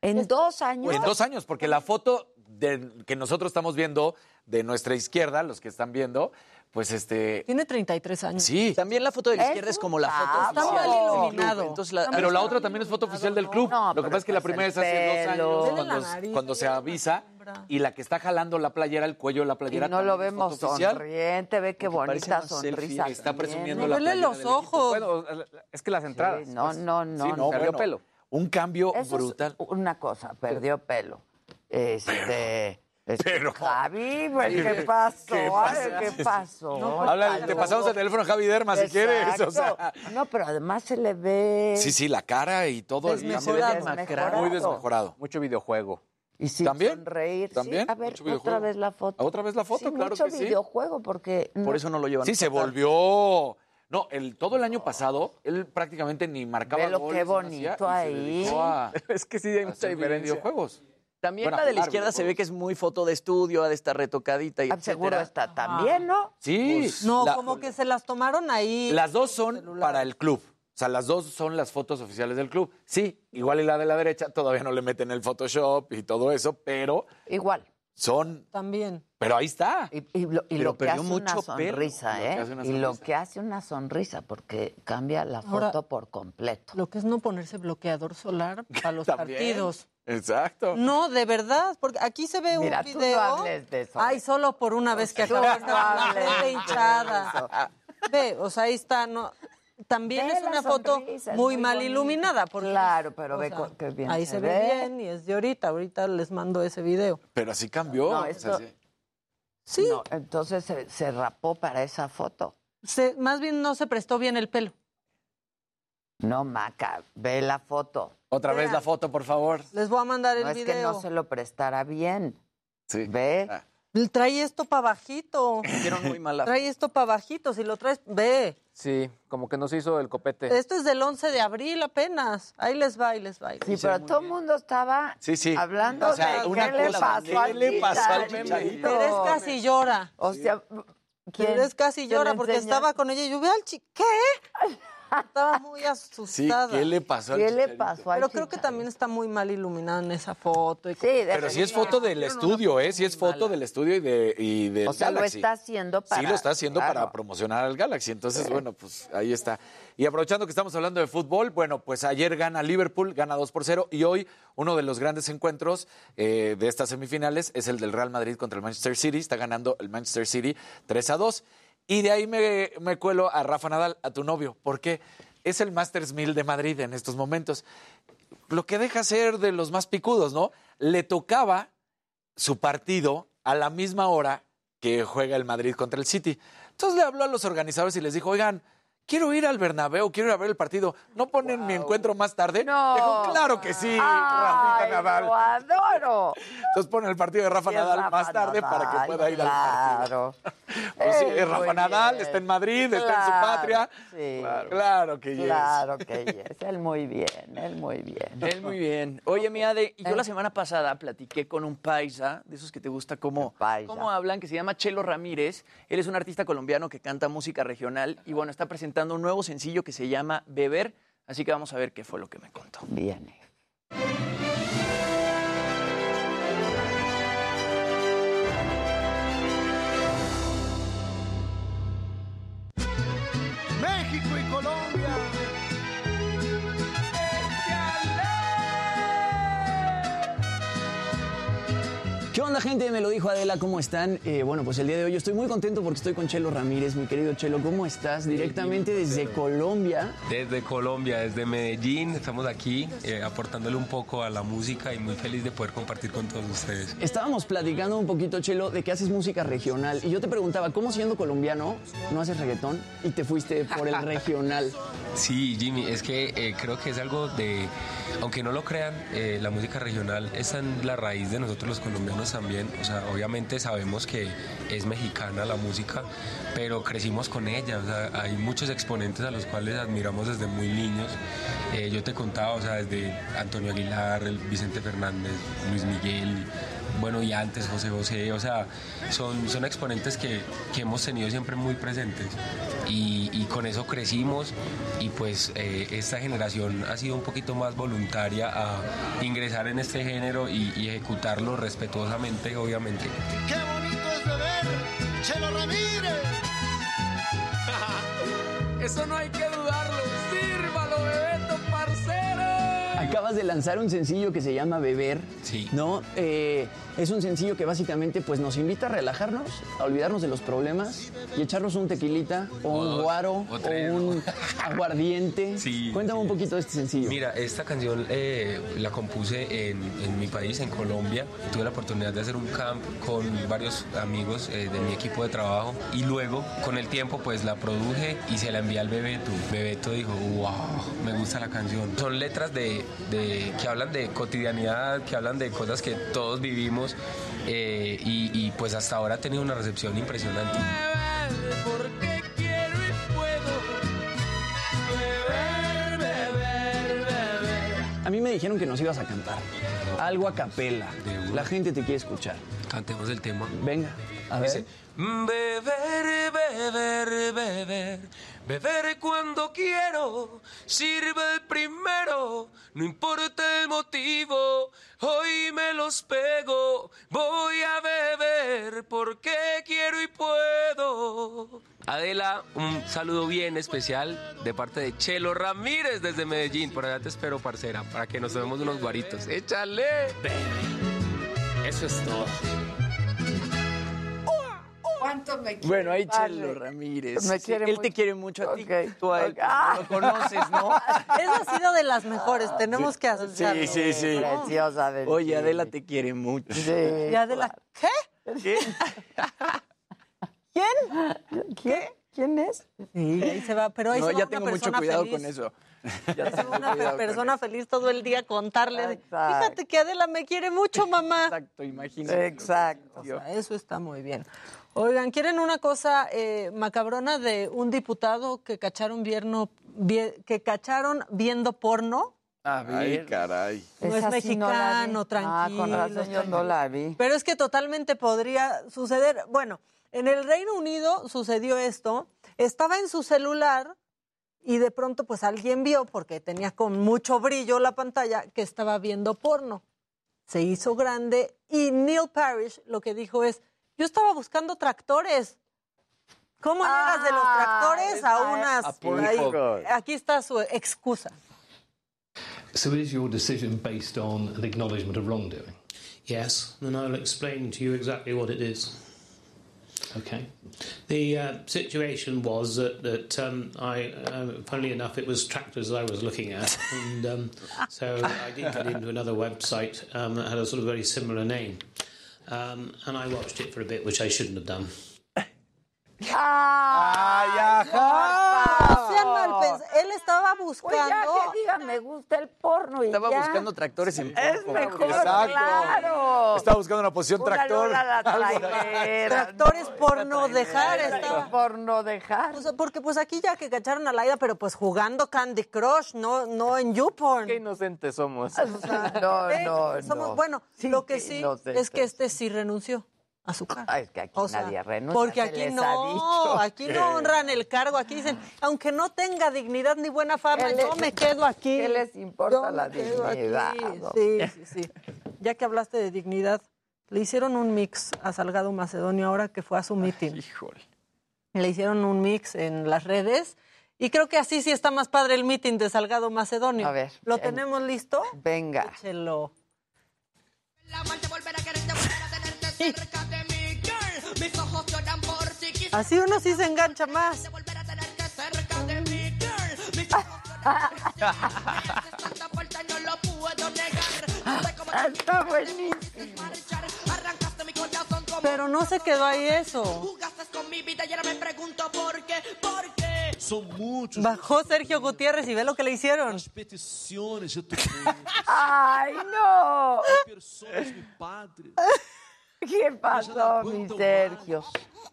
En dos años. En dos años, porque la foto de- que nosotros estamos viendo de nuestra izquierda, los que están viendo, pues este... Tiene 33 años. Sí. También la foto de la izquierda es como la foto Está oficial. mal del club. iluminado. Entonces la- Pero la otra también es foto oficial del club. Lo que pasa es que la primera es hace dos años, cuando, la nariz, cuando se avisa, y la que está jalando la playera, el cuello de la Y playera. no lo vemos sonriente, ve qué bonita sonrisa. Está presumiendo la playera del equipo. Bueno, es que las entradas. Sí, no, no, no. Sí, no, perdió bueno, pelo. Un cambio Eso es brutal. una cosa, perdió pelo. Este. Pero- Javi, pues. ¿qué pasó? ¿Qué Ay, pasa? ¿Qué pasó? No, Habla- te pasamos el teléfono a Javi Derma si quieres. O sea, Exacto. No, pero además se le ve. sí, sí, la cara y todo. el cambio. Desmejorado. Desmejorado. Muy desmejorado. Mucho videojuego. Y sin ¿También? sonreír. sí. ¿También? A ver, Mucho otra vez la foto. ¿Otra vez la foto? Sí, claro mucho que sí. videojuego, porque. Por eso no lo llevan. Sí, se volvió. No, el, todo el año pasado, él prácticamente ni marcaba Velo goles, qué hacía, bonito ahí. a- *laughs* Es que sí hay a mucha diferencia. videojuegos. También Bueno, la de la izquierda se ve que es muy foto de estudio, ha de estar retocadita y Ah, Seguro está también, ¿no? Sí. Pues, No, la- como que se las tomaron ahí. Las dos son para el club. O sea, las dos son las fotos oficiales del club. Sí, igual y la de la derecha todavía no le meten el Photoshop y todo eso, pero Igual. son. También. Pero ahí está. Y, y lo, y Pero lo que perdió hace mucho una sonrisa, ¿eh? una Y lo que hace una sonrisa, porque cambia la foto Ahora- por completo. Lo que es no ponerse bloqueador solar para los *laughs* partidos. Exacto. No, de verdad, porque aquí se ve Mira, un tú no video. hables de eso. Ay, solo por una vez que Tú acabo de estar de hinchada. Ve, o sea, ahí está, no. También Ve es una foto sonrisa, muy, muy mal iluminada. Porque, Claro, pero ve sea, qué bien Ahí se se ve ve. bien y es de ahorita. Ahorita les mando ese video. Pero así cambió. No, o sea, esto- sí. Sí, No, entonces se, se rapó para esa foto. se- más bien no se prestó bien el pelo. No, Maca, ve la foto. Otra vez la foto, por favor. Les voy a mandar el No es video. que no se lo prestara bien. Sí. Ve. Ah. Trae esto para bajito. Hicieron muy mala. Trae esto para bajito. Si lo traes, ve. Sí, como que nos hizo el copete. Esto es del 11 de abril apenas. Ahí les va, ahí les va. ahí Sí, les va. pero todo el mundo estaba Sí, sí. hablando O sea, de una qué le pasó ¿qué al le pasó al Chicharito? Pérez casi llora. O sea, ¿quién? Pérez casi ¿Te llora lo porque estaba con ella y yo, ve al chi... ¿Qué? Estaba muy *laughs* Sí, asustada. ¿qué le pasó al ¿Qué le pasó al Pero creo que también está muy mal iluminada en esa foto. y- Sí, de Pero sí es foto del estudio, ¿eh? Sí es foto del estudio y, de, y del O sea, lo Galaxy. está haciendo para... Sí, lo está haciendo claro. para promocionar al Galaxy. Entonces, bueno, pues ahí está. Y aprovechando que estamos hablando de fútbol, bueno, pues ayer gana Liverpool, gana 2 por 0. Y hoy uno de los grandes encuentros eh, de estas semifinales es el del Real Madrid contra el Manchester City. Está ganando el Manchester City 3 a 2. Y de ahí me, cuelo a Rafa Nadal, a tu novio. ¿Por qué? Es el Masters 1000 de Madrid en estos momentos. Lo que deja ser de los más picudos, ¿no? Le tocaba su partido a la misma hora que juega el Madrid contra el City. Entonces le habló a los organizadores y les dijo, oigan, quiero ir al Bernabéu, quiero ir a ver el partido. ¿No ponen mi encuentro más tarde? No. Dijo, claro que sí, ¡Ay, Rafita Nadal. lo adoro! Entonces ponen el partido de Rafa Sí, Nadal Rafa más tarde para que pueda ir al partido. Claro. *laughs* Pues sí, es Rafa Nadal, bien. está en Madrid, está en su Claro, patria. Sí. Claro, que yes. Claro que yes. Él muy bien, él muy bien. Él muy bien. Oye, mi Ade, y yo la semana pasada platiqué con un paisa, de esos que te gusta cómo, paisa. cómo hablan, que se llama Chelo Ramírez. Él es un artista colombiano que canta música regional y bueno, está presentando un nuevo sencillo que se llama Beber. Así que vamos a ver qué fue lo que me contó. Viene. Onda, gente? Me lo dijo Adela, ¿cómo están? Eh, bueno, pues el día de hoy estoy muy contento porque estoy con Chelo Ramírez, mi querido Chelo. ¿Cómo estás? Directamente desde Colombia. Desde Colombia, desde Medellín, estamos aquí eh, aportándole un poco a la música y muy feliz de poder compartir con todos ustedes. Estábamos platicando un poquito, Chelo, de que haces música regional. Y yo te preguntaba, ¿cómo siendo colombiano no haces reggaetón y te fuiste por el *laughs* regional? Sí, Jimmy, es que eh, creo que es algo de, aunque no lo crean, la música regional en la raíz de nosotros los colombianos O sea, obviamente sabemos que es mexicana la música, pero crecimos con ella. Hay muchos exponentes a los cuales admiramos desde muy niños. Eh, yo te contaba, o sea, desde Antonio Aguilar, Vicente Fernández, Luis Miguel, bueno, y antes José José, o sea, son, son exponentes que, que hemos tenido siempre muy presentes. y, y con eso crecimos y pues eh, esta generación ha sido un poquito más voluntaria a ingresar en este género y, y ejecutarlo respetuosamente, obviamente. ¡Qué bonito es beber! ¡Chelo Ramírez! *laughs* Eso no hay que dudarlo. Sírvalo, Bebeto, parcero. Acabas de lanzar un sencillo que se llama Beber. Sí. ¿No? Eh, es un sencillo que básicamente pues, nos invita a relajarnos, a olvidarnos de los problemas y echarnos un tequilita o un guaro o un aguardiente. *laughs* Sí, Cuéntame un poquito de este sencillo. Mira, esta canción eh, la compuse en, en mi país, en Colombia. Tuve la oportunidad de hacer un camp con varios amigos eh, de mi equipo de trabajo y luego, con el tiempo, pues la produje y se la envié al Bebeto. Bebeto dijo, wow, me gusta la canción. Son letras de, de- que hablan de cotidianidad, que hablan de cosas que todos vivimos eh, y, y, pues hasta ahora ha tenido una recepción impresionante. A mí me dijeron que nos ibas a cantar. Algo a capela. La gente te quiere escuchar. Cantemos el tema. Venga, a ver. Dice, Beber, beber, beber, beber cuando quiero, sirve el primero, no importa el motivo, hoy me los pego, voy a beber porque quiero y puedo. Adela, un saludo bien especial de parte de Chelo Ramírez desde Medellín, por allá te espero, parcera, para que nos tomemos unos guaritos. ¡Échale! Eso es todo. ¿Cuánto me quiere? Bueno, ahí Vale. Chelo Ramírez. Me Sí, quiere él mucho. te quiere mucho a ti. Tú a él lo conoces, ¿no? *laughs* Esa ha sido de las mejores, tenemos que aceptarlo. Sí, sí, sí. Preciosa de Oye, Adela te quiere mucho. Y Adela, ¿qué? ¿Qué? ¿Quién? ¿Qué? ¿Quién es? Sí, ahí se va, pero ahí No, se va ya una tengo mucho cuidado feliz. con eso. *laughs* Ya va una persona feliz todo el día contarle, de, fíjate que Adela me quiere mucho, mamá. Exacto, imagínate. Exacto. O sea, eso está muy bien. Oigan, ¿quieren una cosa eh, macabrona de un diputado que cacharon, vierno, vie- que cacharon viendo porno? A ver. caray. No es no mexicano, Ah, tranquilo. con razón yo no la vi. Pero es que totalmente podría suceder. Bueno, en el Reino Unido sucedió esto. Estaba en su celular y de pronto pues alguien vio, porque tenía con mucho brillo la pantalla, que estaba viendo porno. Se hizo grande y Neil Parrish lo que dijo es, yo estaba buscando tractores. ¿Cómo llegas de los tractores a unas... a ahí- aquí está su excusa. So is your decision based on an acknowledgement of wrongdoing? Yes, and I'll explain to you exactly what it is. Okay. The uh, situation was that, that um, I, uh, funnily enough, it was tractors I was looking at, *laughs* and um, so I did get into another website um, that had a sort of very similar name, um, and I watched it for a bit, which I shouldn't have done. ¡Ay, No sean mal pens- Él estaba Pues ya buscando... que diga, me gusta el porno y Estaba ya. buscando tractores en Es porno. mejor, Exacto. claro. Estaba buscando una posición Una tractor. la. Tractores por no dejar estaba. Por no dejar. O sea, porque pues aquí ya que cacharon a Laida, pero pues jugando Candy Crush, no, no en YouPorn. Qué inocentes somos. *laughs* No, *laughs* Eh, no, somos- no. Bueno, Sí, lo que sí inocentes. es que este sí renunció a su cargo. Ay, es que aquí O sea, nadie renuncia. Porque aquí no, aquí no honran el cargo, aquí dicen, aunque no tenga dignidad ni buena fama, ¿Qué yo les- me quedo aquí. ¿Qué les importa Yo la dignidad? Sí, sí, sí. Ya que hablaste de dignidad, le hicieron un mix a Salgado Macedonio ahora que fue a su meeting. Híjole. Le hicieron un mix en las redes y creo que así sí está más padre el meeting de Salgado Macedonio. A ver, ¿Lo en- tenemos listo? Venga. Échelo. Así uno sí se engancha más. Está buenísimo. Pero no se quedó ahí eso. Bajó Sergio Gutiérrez y ve lo que le hicieron. *laughs* ¡Ay, no! *laughs* ¿Qué pasó, mi Sergio?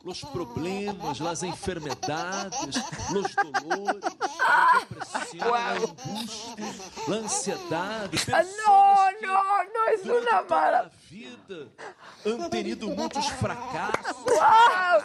Os problemas, as enfermedades, os dolores, a depressão, a angústia, a ansiedade. Ah, Pessoas No, no, no es una mala. a vida han tenido muitos fracassos. ¡Wow!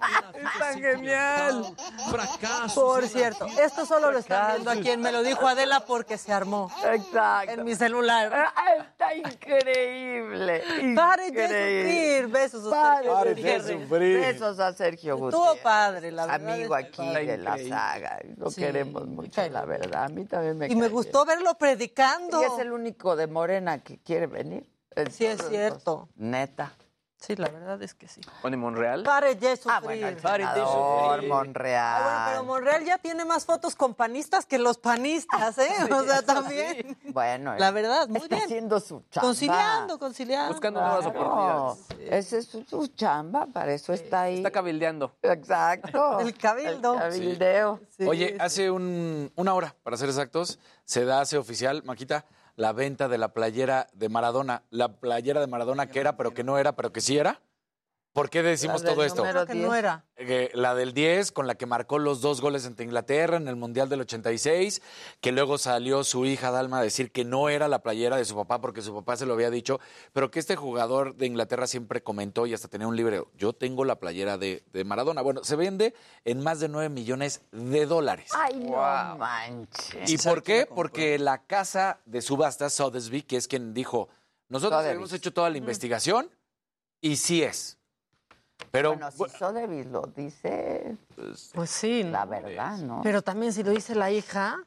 *laughs* Está genial. Fracasos. Por la cierto, vida. esto solo lo están viendo aquí en Me lo dijo Adela porque se armó. Exacto. En mi celular. Ah, Está increíble. Paren de increíble. sufrir. Besos a Sergio de sufrir. Besos a Sergio Estuvo Gutiérrez. padre, la verdad. Amigo aquí padre. de la saga. Lo Sí, queremos mucho, la verdad. A mí también me Y me gustó verlo predicando. Y es el único de Morena que quiere venir. Sí, es cierto. Neta. Sí, la verdad es que sí. ¿Pone Monreal? Pare de sufrir. Ah, bueno, Pare de sufrir. Monreal. Ah, bueno, pero Monreal ya tiene más fotos con panistas que los panistas, ¿eh? *laughs* O sea, también. Bueno, La verdad, muy está bien. haciendo su chamba. Conciliando, conciliando. Buscando nuevas oportunidades. Esa es su, su chamba, para eso está ahí. Está cabildeando. Exacto. *laughs* El cabildo. El cabildeo. Oye, hace un- una hora, para ser exactos, se da, hace oficial, Maquita, la venta de la playera de Maradona. La playera de Maradona que era, pero que no era, pero que sí era. ¿Por qué decimos La del todo esto? no era. Eh, la del 10, con la que marcó los dos goles ante Inglaterra en el Mundial del 86, que luego salió su hija Dalma a decir que no era la playera de su papá porque su papá se lo había dicho, pero que este jugador de Inglaterra siempre comentó y hasta tenía un libro, yo tengo la playera de, de Maradona. Bueno, se vende en más de 9 millones de dólares. Ay, no manches. ¿Y por qué? Porque la casa de subastas, Sotheby's, que es quien dijo, nosotros Sotheby's. hemos hecho toda la investigación y sí es. Pero Bueno, si Sotheby's lo dice, Pues sí. la verdad, ¿no? Pero también si lo dice la hija.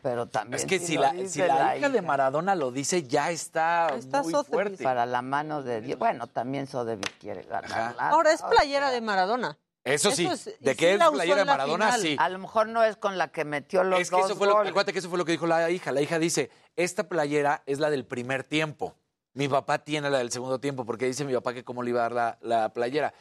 Pero también es que si, la, si la hija de Maradona lo dice, ya está, está muy Sotheby's. fuerte. Para la mano de Dios. Bueno, también Sotheby's quiere ganar. Ahora es playera de Maradona. Eso sí, Eso es- de que sí es playera de Maradona, final. sí. A lo mejor no es con la que metió los Es que dos eso fue lo, acuérdate que eso fue lo que dijo la hija. La hija dice, esta playera es la del primer tiempo. Mi papá tiene la del segundo tiempo, porque dice mi papá que cómo le iba a dar la, la playera.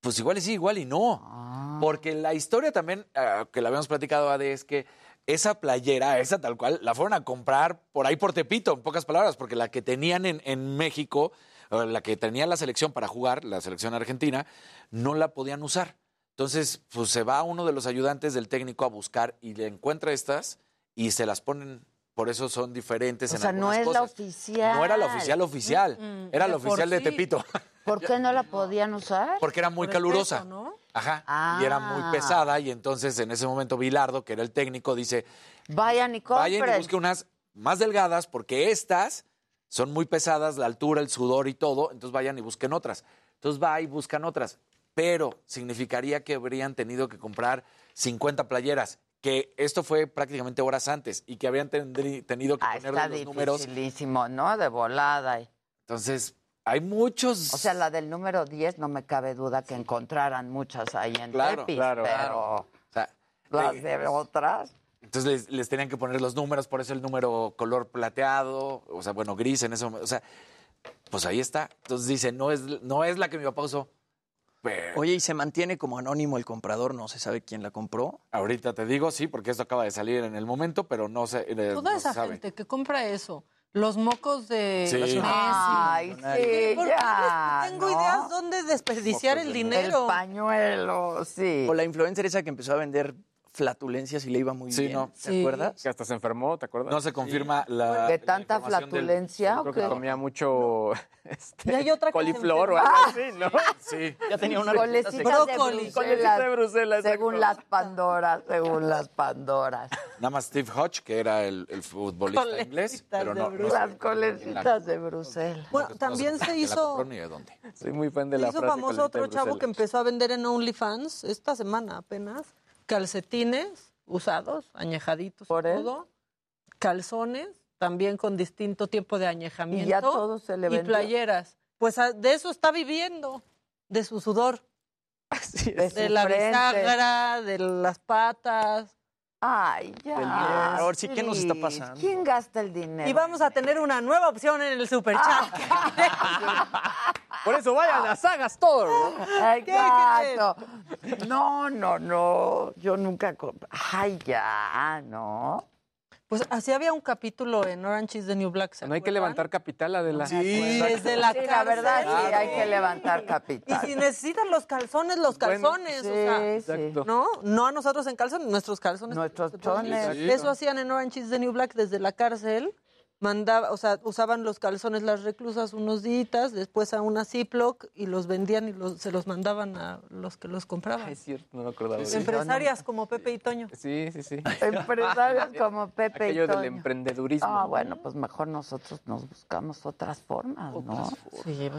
Pues igual y sí, igual y no. Ah. Porque la historia también, ah, que la habíamos platicado, Ade, es que esa playera, esa tal cual, la fueron a comprar por ahí por Tepito, en pocas palabras, porque la que tenían en, en México, la que tenía la selección para jugar, la selección argentina, no la podían usar. Entonces, pues se va uno de los ayudantes del técnico a buscar y le encuentra estas y se las ponen. Por eso son diferentes O en sea, no es la oficial. No era la oficial oficial, Mm, era de la oficial de. Tepito. *laughs* ¿Por qué no la podían usar? Porque era muy Por calurosa. peso, ¿no? Ajá. Y era muy Ah. pesada. Y entonces en ese momento Bilardo, que era el técnico, dice: Vayan y compren. Vayan y busquen unas más delgadas, porque estas son muy pesadas, la altura, el sudor y todo. Entonces vayan y busquen otras. Entonces va y buscan otras. Pero significaría que habrían tenido que comprar 50 playeras. Que esto fue prácticamente horas antes y que tendrí- tenido que Ah, está los números. dificilísimo, ¿no? De volada. Entonces, hay muchos. O sea, la del número 10 no me cabe duda que encontraran muchas ahí en Claro, Tepis, claro, pero claro. O sea, las de otras... Entonces les, les tenían que poner los números, por eso el número color plateado, o sea, bueno, gris en ese momento. O sea, pues ahí está. Entonces dice, no es, no es la que mi papá usó. Pero Oye, ¿y se mantiene como anónimo el comprador? ¿No se sabe quién la compró? ahorita te digo, sí, porque esto acaba de salir en el momento, pero no se, eh, Toda no esa se sabe. gente que compra eso. Los mocos de Sí. Messi. Ay, sí, ¿Por qué ya, les tengo ¿no? ideas dónde desperdiciar el dinero? El pañuelo, sí. O la influencer esa que empezó a vender flatulencias y le iba muy Sí, bien. no. ¿Te Sí. acuerdas? Que hasta se enfermó, ¿te acuerdas? No se confirma la. ¿De la tanta del- flatulencia o Creo que comía mucho este, Y hay otra coliflor o algo así, ¿no? *laughs* Sí. Ya tenía una Colecitas de. Bruselas. De Bruselas, Según exacto. las Pandoras, según las Pandoras. Nada más Steve Hodge, que era el, el futbolista inglés, Colecitas pero de no. no Las colecitas de Bruselas. Bueno, no también se hizo, de dónde. Soy muy fan de se la hizo frase famoso colecita otro chavo que empezó a vender en OnlyFans esta semana apenas. Calcetines usados, añejaditos ¿Por todo. Calzones, también con distinto tiempo de añejamiento. Y ya todo se le Y playeras. Pues a- de eso está viviendo, de su sudor. *laughs* Así De es. De su la frente. bisagra, de las patas. Ay, ya. Ahora sí, ¿qué nos está pasando? ¿Quién gasta el dinero? Y vamos a tener una nueva opción en el superchat. *laughs* Por eso vayan a Sagas Store. ¿no? Exacto. No, no, no. Yo nunca. Ay, ya, ¿no? Pues así había un capítulo en Orange is the New Black. ¿se No hay que levantar capital, Adela. Sí, desde la Sí, la verdad, sí, hay que levantar Y capital. si necesitan los calzones, los Bueno, calzones. o sea, Sí, sí. Exacto. no, no a nosotros en calzones, nuestros calzones. Nuestros chones. Eso hacían en Orange is the New Black desde la cárcel. Mandaba, o sea, usaban los calzones las reclusas unos días, después a una Ziploc y los vendían y los- se los mandaban a los que los compraban. Es cierto, no me acordaba. Empresarias como Pepe y Toño. Sí, sí, sí. *laughs* Empresarios *laughs* como Pepe Aquello y del Toño. emprendedurismo. Ah, bueno, pues mejor nosotros nos buscamos otras formas, ¿no?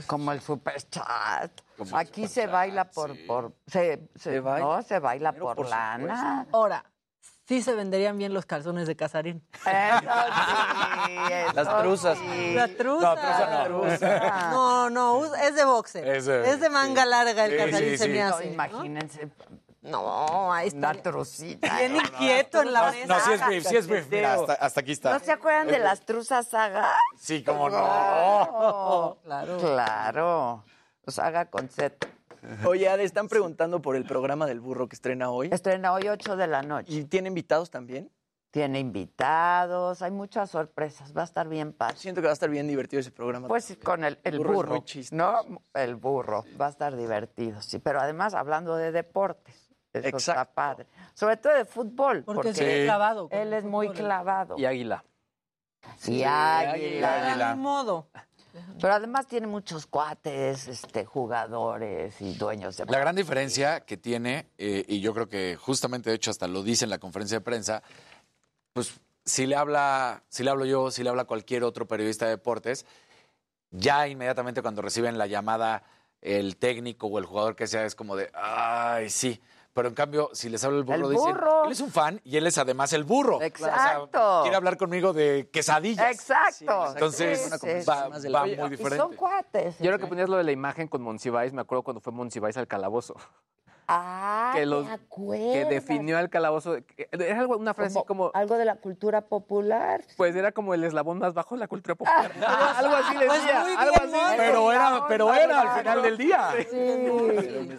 Como el superchat. Aquí se baila por, por se, se- no, se baila por, por lana. Ahora, sí se venderían bien los calzones de Casarín. Las truzas. La truza. No, truza no. Truza. No, no, us- es de boxer. Es Es de- manga larga el Sí, Casarín sí, se sí. me No, hace. ¿no? imagínense. No, ahí está. Una trucita. Bien inquieto en la No, mesa. no, sí es brief, sí es brief. Mira, hasta, hasta aquí está. ¿No se acuerdan de las truzas saga? Sí, cómo no. Claro. Claro. Claro. Saga con Z. Oye, Ade, están preguntando por el programa del burro que estrena hoy. Estrena hoy 8 de la noche. ¿Y tiene invitados también? Tiene invitados, hay muchas sorpresas, va a estar bien padre. Siento que va a estar bien divertido ese programa. Pues con el, el burro es burro. ¿no? El burro, va a estar divertido, sí. Pero además hablando de deportes, eso está padre. Sobre todo de fútbol. Porque es muy clavado con Él es muy clavado. Y Águila. Sí, Sí, águila. Águila. Ni modo. Pero además tiene muchos cuates, este, jugadores y dueños de... La gran diferencia que tiene, eh, y yo creo que justamente de hecho hasta lo dice en la conferencia de prensa, pues si le habla, si le hablo yo, si le habla cualquier otro periodista de deportes, ya inmediatamente cuando reciben la llamada el técnico o el jugador que sea es como de, ay, sí. Pero en cambio, si les habla el burro, El dicen, burro. él es un fan y él es además el burro. Exacto. quiere hablar conmigo de quesadillas. Exacto. Entonces, Sí, sí, va, sí. va muy y diferente. son cuates. Yo creo que ponías lo de la imagen con Monsiváis, me acuerdo cuando fue Monsiváis al calabozo. Ah, que los- ¿te Que definió al calabozo. Era algo, una frase así como. Algo de la cultura popular. Pues era como el eslabón más bajo de la cultura *laughs* popular. algo así Pues decía. muy algo así. ¿no? Pero era, pero era al final del día. Sí.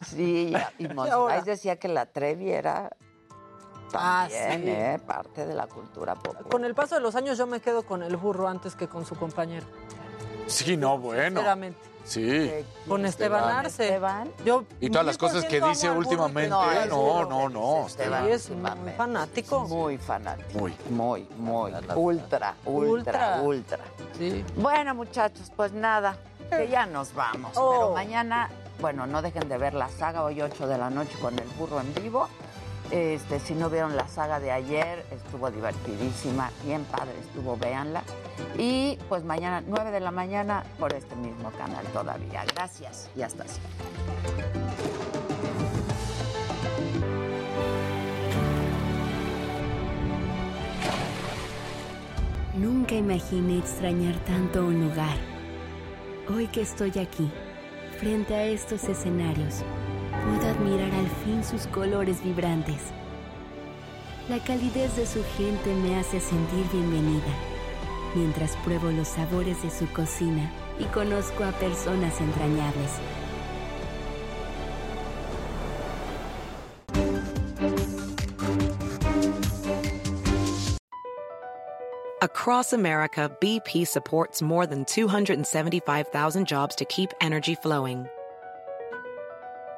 Sí, y Monsiváis decía que la Trevi era Ah, también, sí. ¿eh? parte de la cultura popular. Con el paso de los años yo me quedo con el burro antes que con su compañero. Sí, no, bueno. Sinceramente. Sí. Con Esteban Arce. Esteban. Yo Y todas las cosas que 100% dice últimamente, que- no, no, no. Esteban. Es muy fanático. Muy fanático. Muy. Muy, muy. Ultra, ultra, Ultra. ultra. Sí. Bueno, muchachos, pues nada, que ya nos vamos. Oh. Pero mañana, bueno, no dejen de ver la saga hoy 8 de la noche con el burro en vivo. Este, si no vieron la saga de ayer, estuvo divertidísima, bien padre estuvo, véanla. Y pues mañana, 9 de la mañana, por este mismo canal todavía. Gracias y hasta siempre. Nunca imaginé extrañar tanto un lugar. Hoy que estoy aquí, frente a estos escenarios, puedo admirar al fin sus colores vibrantes. La calidez de su gente me hace sentir bienvenida, mientras pruebo los sabores de su cocina y conozco a personas entrañables. Across America, BP supports more than 275,000 jobs to keep energy flowing.